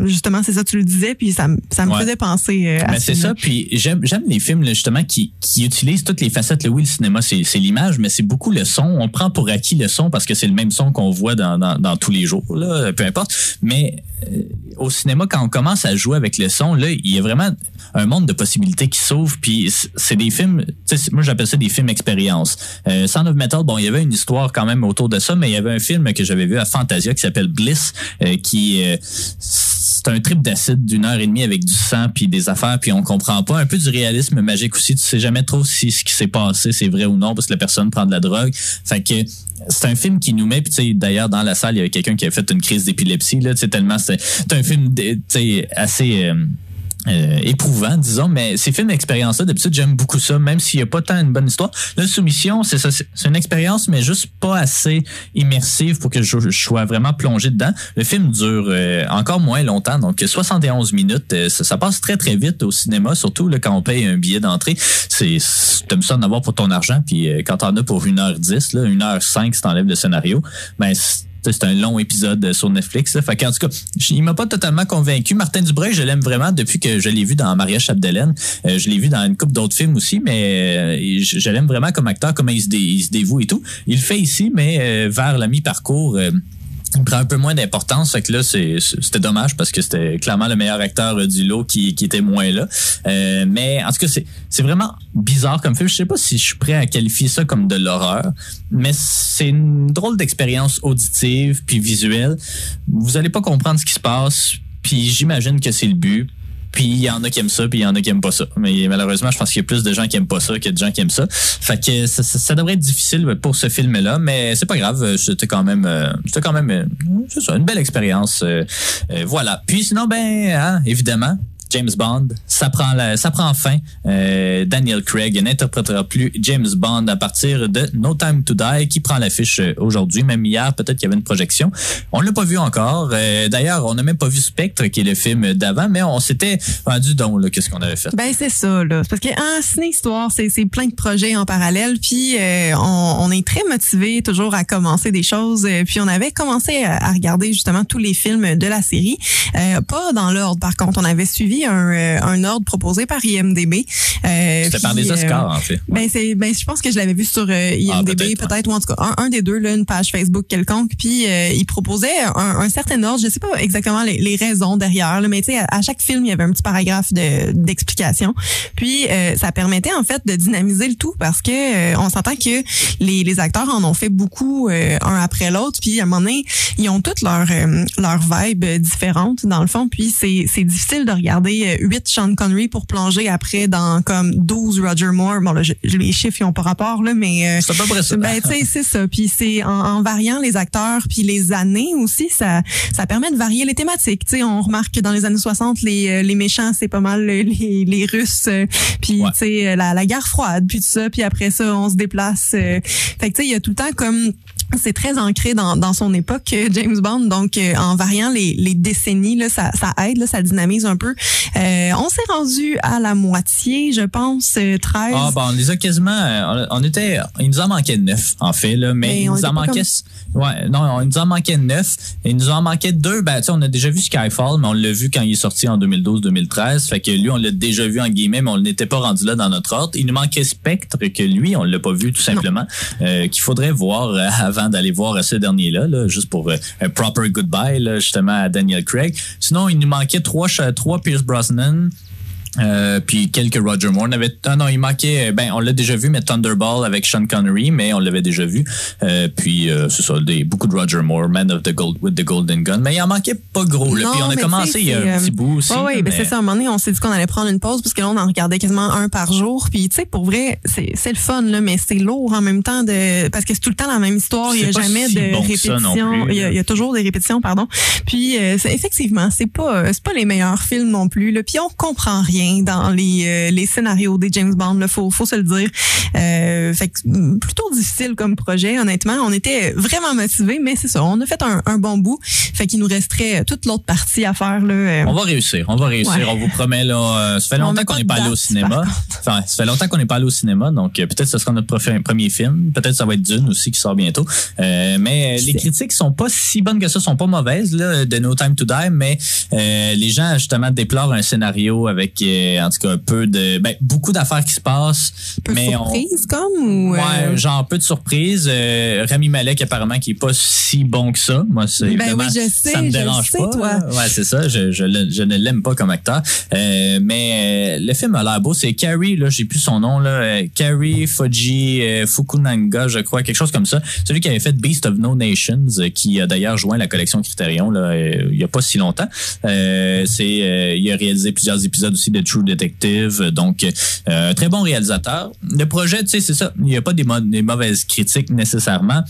justement c'est ça tu le disais puis ça me ça me Ouais. faisait penser à Ben, ce c'est ça. Puis j'aime j'aime les films là, justement qui, qui utilisent toutes les facettes. Là, oui, le cinéma, c'est c'est l'image, mais c'est beaucoup le son. On prend pour acquis le son parce que c'est le même son qu'on voit dans, dans, dans tous les jours, là, peu importe. Mais au cinéma, quand on commence à jouer avec le son, là, il y a vraiment un monde de possibilités qui s'ouvre. Puis c'est des films, moi j'appelle ça des films expérience. Euh, Sound of Metal, bon, il y avait une histoire quand même autour de ça, mais il y avait un film que j'avais vu à Fantasia qui s'appelle Bliss, euh, qui euh, c'est un trip d'acide d'une heure et demie avec du sang puis des affaires, puis on comprend pas. Un peu du réalisme magique aussi. Tu sais jamais trop si ce qui s'est passé c'est vrai ou non parce que la personne prend de la drogue. Fait que c'est un film qui nous met puis tu sais d'ailleurs dans la salle il y avait quelqu'un qui a fait une crise d'épilepsie là tu tellement c'est un film tu sais assez euh, euh, éprouvant, disons, mais ces films d'expérience-là, d'habitude, j'aime beaucoup ça, même s'il n'y a pas tant une bonne histoire. La soumission, c'est ça, c'est une expérience, mais juste pas assez immersive pour que je, sois vraiment plongé dedans. Le film dure euh, encore moins longtemps, donc 71 minutes. euh, ça, passe très, très vite au cinéma, surtout là, quand on paye un billet d'entrée. C'est T'aimes ça d'en avoir pour ton argent, puis euh, quand t'en as pour 1h10, là, 1h05 si t'enlèves le scénario, ben c'est un long épisode sur Netflix. Fait qu'en tout cas, il m'a pas totalement convaincu. Martin Dubreuil, je l'aime vraiment depuis que je l'ai vu dans Maria Chapdelaine. Euh, je l'ai vu dans une couple d'autres films aussi, mais euh, je, l'aime vraiment comme acteur, comment il se, dévoue et tout. Il le fait ici, mais euh, vers la mi-parcours. Il prend un peu moins d'importance, fait que là c'était dommage parce que c'était clairement le meilleur acteur du lot qui, était moins là. Euh, mais en tout cas c'est c'est vraiment bizarre comme film. Je sais pas si je suis prêt à qualifier ça comme de l'horreur, mais c'est une drôle d'expérience auditive puis visuelle. Vous allez pas comprendre ce qui se passe, puis j'imagine que c'est le but. Puis il y en a qui aiment ça, puis il y en a qui aiment pas ça. Mais malheureusement, je pense qu'il y a plus de gens qui aiment pas ça que de gens qui aiment ça. Fait que ça, devrait être difficile pour ce film-là, mais c'est pas grave. C'était quand même, euh, c'était quand même, euh, c'est ça, une belle expérience. euh, voilà. Puis sinon, ben, hein, évidemment. James Bond, ça prend ça prend fin. Euh, Daniel Craig n'interprétera plus James Bond à partir de No Time to Die, qui prend l'affiche euh, aujourd'hui, même hier, peut-être qu'il y avait une projection. On l'a pas vu encore. Euh, D'ailleurs, on n'a même pas vu Spectre, qui est le film d'avant, mais on s'était rendu donc qu'est-ce qu'on avait fait? Ben c'est ça là, parce que en ciné histoire, c'est plein de projets en parallèle, puis on, est très motivé toujours à commencer des choses, puis on avait commencé à, à regarder justement tous les films de la série, pas dans l'ordre par contre, on avait suivi un, euh, un ordre proposé par IMDb. Euh, C'était par des euh, Oscars, en fait. Ben c'est ben je pense que je l'avais vu sur euh, IMDb Ah, peut-être ou en tout cas un, un des deux là une page Facebook quelconque puis euh, il proposait un, un certain ordre je sais pas exactement les, les raisons derrière là, mais tu sais à, à chaque film il y avait un petit paragraphe de d'explication puis euh, ça permettait en fait de dynamiser le tout parce que euh, on s'entend que les, les acteurs en ont fait beaucoup euh, un après l'autre puis à un moment donné ils ont toutes leur euh, leur vibe différente dans le fond puis c'est c'est difficile de regarder euh, 8 Sean Connery pour plonger après dans comme 12 Roger Moore bon là je- les chiffres ils ont pas rapport là mais euh, C'est près ça. ben, c'est ça. Puis c'est en, en variant les acteurs puis les années aussi, ça, ça permet de varier les thématiques. Tu sais, on remarque que dans les années 60, les, euh, les méchants, c'est pas mal les, les, Russes. euh, Puis, Ouais. tu sais, la, la guerre froide, puis tout ça. Puis après ça, on se déplace. euh. Fait que, tu sais, il y a tout le temps comme... C'est très ancré dans, dans son époque, euh, James Bond. Donc, euh, en variant les, les décennies, là, ça, ça aide, là, ça dynamise un peu. Euh, on s'est rendu à la moitié, je pense, euh, 13. Ah, ben, on les a quasiment. euh, On, était. Il nous en manquait neuf, en fait, là, mais, Mais il nous en manquait. Ouais, non, il nous en manquait neuf. Et il nous en manquait deux. Ben, tu sais, on a déjà vu Skyfall, mais on l'a vu quand il est sorti en 2012-2013. Fait que lui, on l'a déjà vu en guillemets, mais on n'était pas rendu là dans notre ordre. Il nous manquait Spectre, que lui, on l'a pas vu tout simplement. Euh, Qu'il faudrait voir euh, avant d'aller voir ce dernier-là, là, juste pour euh, un proper goodbye, là, justement, à Daniel Craig. Sinon, il nous manquait trois, trois Pierce Brosnan. Euh, puis quelques Roger Moore. On avait, ah non, il manquait, ben, on l'a déjà vu, mais Thunderball avec Sean Connery, mais on l'avait déjà vu. Euh, puis, euh, c'est ça, des, beaucoup de Roger Moore, Man of the Gold, with the Golden Gun. Mais il en manquait pas gros, là. Non, Puis on a commencé il y a un euh, petit bout aussi. Oui, ben mais- c'est ça. À un moment donné, on s'est dit qu'on allait prendre une pause parce que là, on en regardait quasiment un par jour. Puis, tu sais, pour vrai, c'est le fun, là, mais c'est lourd en même temps de parce que c'est tout le temps la même histoire. Il n'y a jamais si de bon répétition. il, y a, là. il y a toujours des répétitions, pardon. Puis, euh, effectivement, c'est pas c'est pas les meilleurs films non plus. Là. Puis, on comprend rien dans les euh, les scénarios des James Bond. Là, faut faut se le dire. Euh, fait que, mm, plutôt difficile comme projet, honnêtement. On était vraiment motivés, mais c'est ça. On a fait un, un bon bout. Fait qu'il nous resterait toute l'autre partie à faire là. euh, On va réussir, on va réussir, Ouais. on vous promet là. euh, ça fait On longtemps qu'on n'est pas allé au cinéma. Enfin, ça fait longtemps qu'on n'est pas allé au cinéma, donc euh, peut-être ce sera notre premier film. Peut-être ça va être Dune aussi qui sort bientôt. Euh, mais les critiques sont pas si bonnes que ça, sont pas mauvaises là, de No Time to Die, mais euh, les gens justement déplorent un scénario avec en tout cas peu de ben beaucoup d'affaires qui se passent peu mais surprise comme ou euh, Ouais, genre peu de surprise. Euh, Rami Malek apparemment qui est pas si bon que ça. Moi, c'est Ben oui, je sais, ça me je dérange sais, pas. toi. Ouais, c'est ça. Je, je, le- je ne l'aime pas comme acteur. Euh, mais euh, le film a l'air beau. C'est Carrie, là, j'ai plus son nom là. Carrie Fuji Fukunanga, je crois, quelque chose comme ça. Celui qui avait fait Beast of No Nations, qui a d'ailleurs joint la collection Criterion là, il y a pas si longtemps. C'est, il a réalisé plusieurs épisodes aussi de True Detective. Donc, euh, très bon réalisateur. Le projet, tu sais, c'est ça. Il n'y a pas des mauvaises critiques nécessairement.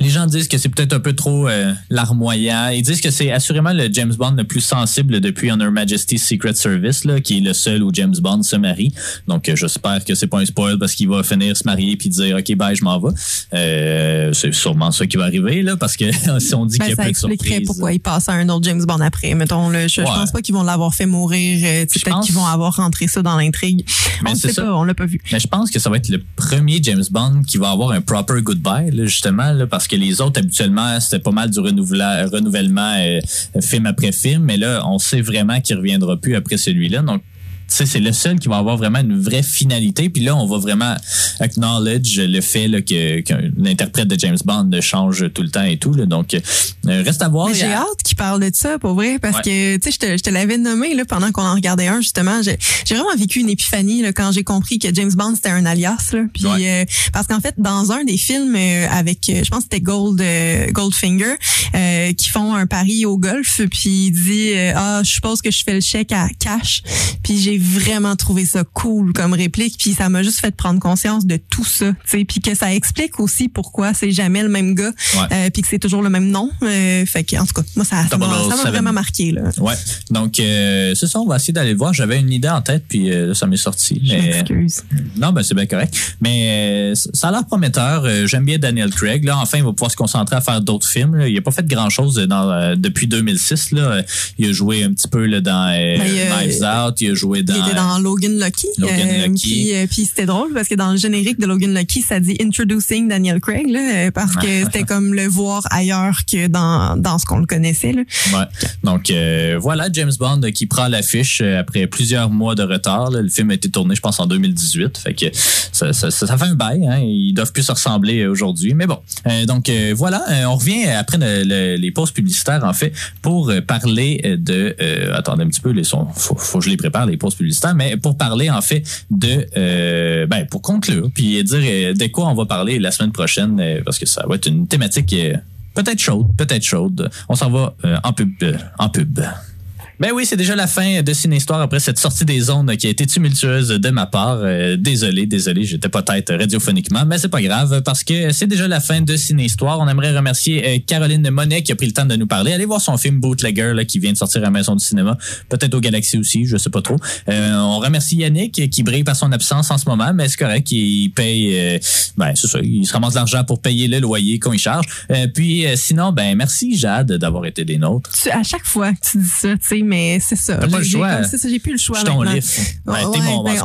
Les gens disent que c'est peut-être un peu trop euh, larmoyant. Ils disent que c'est assurément le James Bond le plus sensible depuis On Her Majesty's Secret Service, là, qui est le seul où James Bond se marie. Donc, euh, j'espère que c'est pas un spoil parce qu'il va finir se marier puis dire OK, bye, je m'en vais. Euh, c'est sûrement ça qui va arriver là, parce que si on dit Ben, qu'il y a ça peu de expliquerait surprises. pourquoi ils passent à un autre James Bond après. Mettons, là, je, je Ouais. pense pas qu'ils vont l'avoir fait mourir. euh, Peut-être pense- qu'ils vont avoir rentré ça dans l'intrigue. Mais On ne c'est sait ça. pas, on l'a pas vu. Mais je pense que ça va être le premier James Bond qui va avoir un proper goodbye, là, justement, là, parce que les autres, habituellement, c'était pas mal du renouvellement euh, film après film, mais là, on sait vraiment qu'il reviendra plus après celui-là. Donc, c'est le seul qui va avoir vraiment une vraie finalité. Puis là, on va vraiment acknowledge le fait là, que, que l'interprète de James Bond change tout le temps et tout. Là. Donc, euh, reste à voir. J'ai hâte qu'ils parlent de ça, pour vrai, parce Ouais. que, tu sais, je te, je te l'avais nommé, là, pendant qu'on en regardait un, justement. J'ai j'ai vraiment vécu une épiphanie, là, quand j'ai compris que James Bond, c'était un alias, là. Puis, Ouais. euh, parce qu'en fait, dans un des films euh, avec, euh, je pense que c'était Gold, Goldfinger, euh, qui font un pari au golf, puis il dit, ah, je suppose que je fais le chèque à cash. Puis j'ai vraiment trouvé ça cool comme réplique, puis ça m'a juste fait prendre conscience de tout ça, tu sais, puis que ça explique aussi pourquoi c'est jamais le même gars, Ouais. euh, puis que c'est toujours le même nom. Euh, fait que, en tout cas, moi, ça m'a ça m'a 007. vraiment marqué, là. Ouais. Donc, euh, c'est ça, on va essayer d'aller le voir. J'avais une idée en tête, puis euh, ça m'est sorti. Mais-. Non, ben c'est bien correct. Mais ça a l'air prometteur. J'aime bien Daniel Craig. Là, enfin, il va pouvoir se concentrer à faire d'autres films. là. Il n'a pas fait grand-chose dans, euh, depuis 2006. Là. Il a joué un petit peu là, dans Ben, Knives Out. Il a joué dans... Il était dans Logan Lucky. Logan Lucky. Puis, euh, puis c'était drôle parce que dans le générique de Logan Lucky, ça dit Introducing Daniel Craig, là, euh, parce que c'était comme le voir ailleurs que dans, dans ce qu'on le connaissait. Là. Ouais. Donc euh, voilà James Bond euh, qui prend l'affiche euh, après plusieurs mois de retard. là. Le film a été tourné, je pense, en 2018. Fait que ça, ça, ça fait un bail. Hein. Ils doivent plus se ressembler euh, aujourd'hui. Mais bon. Euh, donc euh, voilà. Euh, on revient après le- le- les pauses publicitaires, en fait, pour euh, parler euh, de. euh, attendez un petit peu, sons. Faut, faut que je les prépare, les pauses mais pour parler en fait de. euh, ben, pour conclure, puis dire euh, de quoi on va parler la semaine prochaine, euh, parce que ça va être une thématique. euh, Peut-être chaude, peut-être chaude. On s'en va en pub. en pub. Ben oui, c'est déjà la fin de Ciné Histoire après cette sortie des ondes qui a été tumultueuse de ma part. Euh, désolé, désolé, j'étais pas tête radiophoniquement, mais c'est pas grave parce que c'est déjà la fin de Ciné Histoire. On aimerait remercier euh, Caroline Monet qui a pris le temps de nous parler. Allez voir son film Bootlegger là, qui vient de sortir à la Maison du cinéma, peut-être au Galaxy aussi, je sais pas trop. Euh, on remercie Yannick qui brille par son absence en ce moment, mais c'est correct, il paye, ben c'est ça, il se ramasse l'argent pour payer le loyer qu'on y charge. Puis sinon, ben merci Jade d'avoir été des nôtres. À chaque fois que tu dis ça, tu sais, mais c'est ça. T'as pas le choix. comme c'est ça, J'ai plus le choix Je suis ton maintenant. lift. Ben, Ouais, t'es mon, en ben, cas,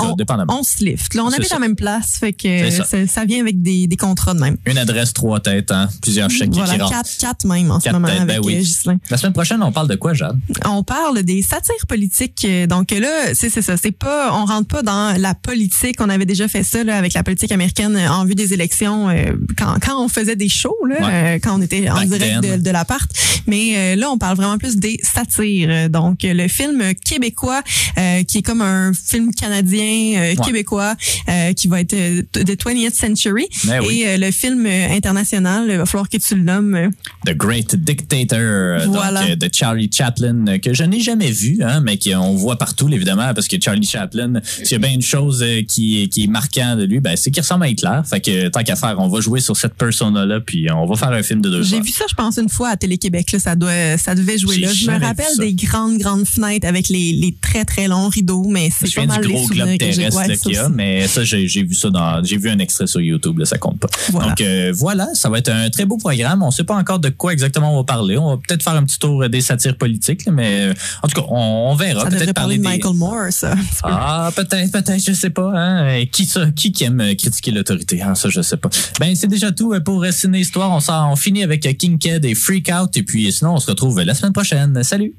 on-. On se lift. Là, on habite la même place, fait que ça. vient avec des, des contrats de même. Une adresse, trois têtes, hein? plusieurs chèques qui Voilà, rentrent. quatre, quatre même en ce moment têtes, ben avec oui. euh. La semaine prochaine, on parle de quoi, Jade? On parle des satires politiques. euh, Donc là, c'est ça. C'est pas, on rentre pas dans la politique. On avait déjà fait ça là, avec la politique américaine euh, en vue des élections euh, quand, quand on faisait des shows, là, Ouais. euh, quand on était en Back direct then. de, de l'appart. Mais euh, là, on parle vraiment plus des satires. Euh, Donc euh, le film québécois euh, qui est comme un film canadien euh, Ouais. québécois euh, qui va être de 20th Century Ben oui. et le film international. Il va falloir que tu le nommes. The Great Dictator Voilà. donc, de Charlie Chaplin, que je n'ai jamais vu, hein, mais qu'on voit partout, évidemment, parce que Charlie Chaplin, s'il y a bien une chose qui, est- qui est marquant de lui, ben, c'est qu'il ressemble à Hitler. Fait que tant qu'à faire, on va jouer sur cette persona-là, puis on va faire un film de deux J'ai vu ça, je pense, une fois à Télé-Québec. Ça doit, ça devait jouer là. Je me rappelle des grandes, grandes fenêtres avec les, les très, très longs rideaux, mais c'est pas mal du gros globe terrestre Ouais, qu'il y a, mais ça, j'ai vu ça dans, j'ai vu un extrait sur YouTube, là, ça compte pas. Voilà. Donc euh, voilà, ça va être un très beau programme. On sait pas encore de quoi exactement on va parler. On va peut-être faire un petit tour des satires politiques, mais euh, en tout cas, on, on verra. Peut-être parler parler de des. Michael Moore, ça. Ah, peut-être, peut-être, je sais pas. Hein? Qui ça, qui, qui aime euh, critiquer l'autorité? Ah, ça, je sais pas. Ben, c'est déjà tout pour Ciné Histoire. On, s'en- on finit avec King Ked et Freak Out, et puis sinon, on se retrouve la semaine prochaine. Salut.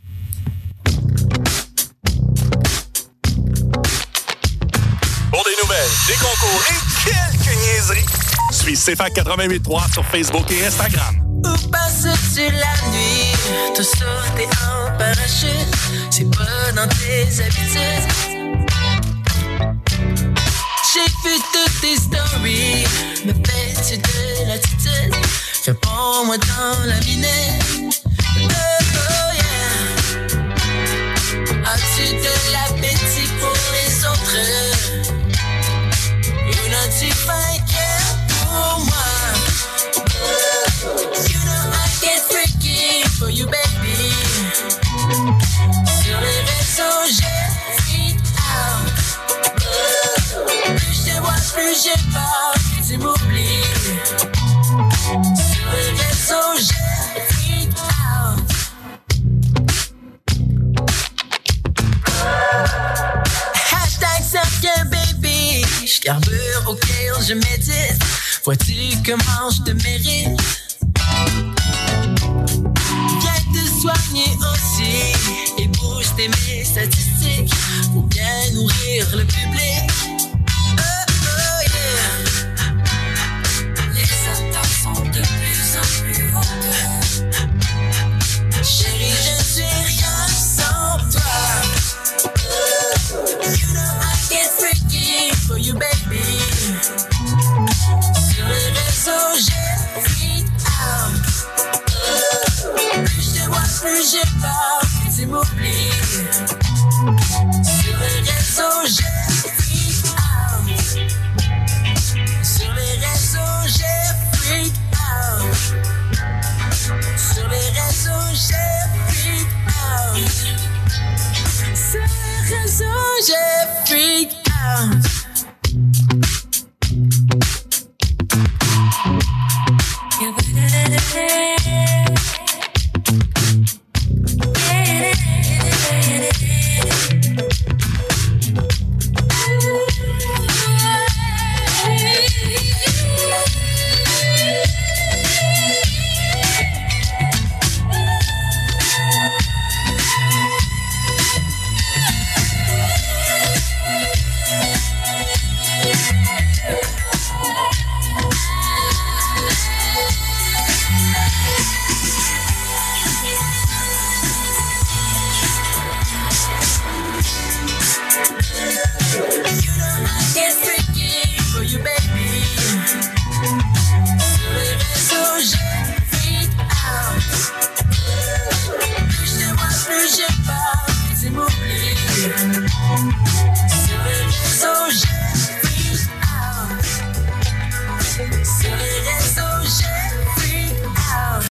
Quelques niaiseries. Suis CFAC 88.3 sur Facebook et Instagram. Où passes-tu la nuit? Te sauter en parachute C'est pas dans tes habitudes. J'ai vu toutes tes stories. Me fais-tu de l'attitude? Réponds-moi dans la minute. Oh, oh yeah. As-tu de Plus j'ai que tu m'oublies. Sur les réseaux, j'ai freak out. Hashtag self-care, baby. Je carbure je médite. Vois-tu comment je te mérite? Viens te soigner aussi et booster mes statistiques pour bien nourrir le public. plus j'ai peur que tu m'oublies. Sur les réseaux, j'ai freak out. Sur les réseaux, j'ai freak out. Sur les réseaux, j'ai freak out. Sur les réseaux, j'ai freak out. Yeah,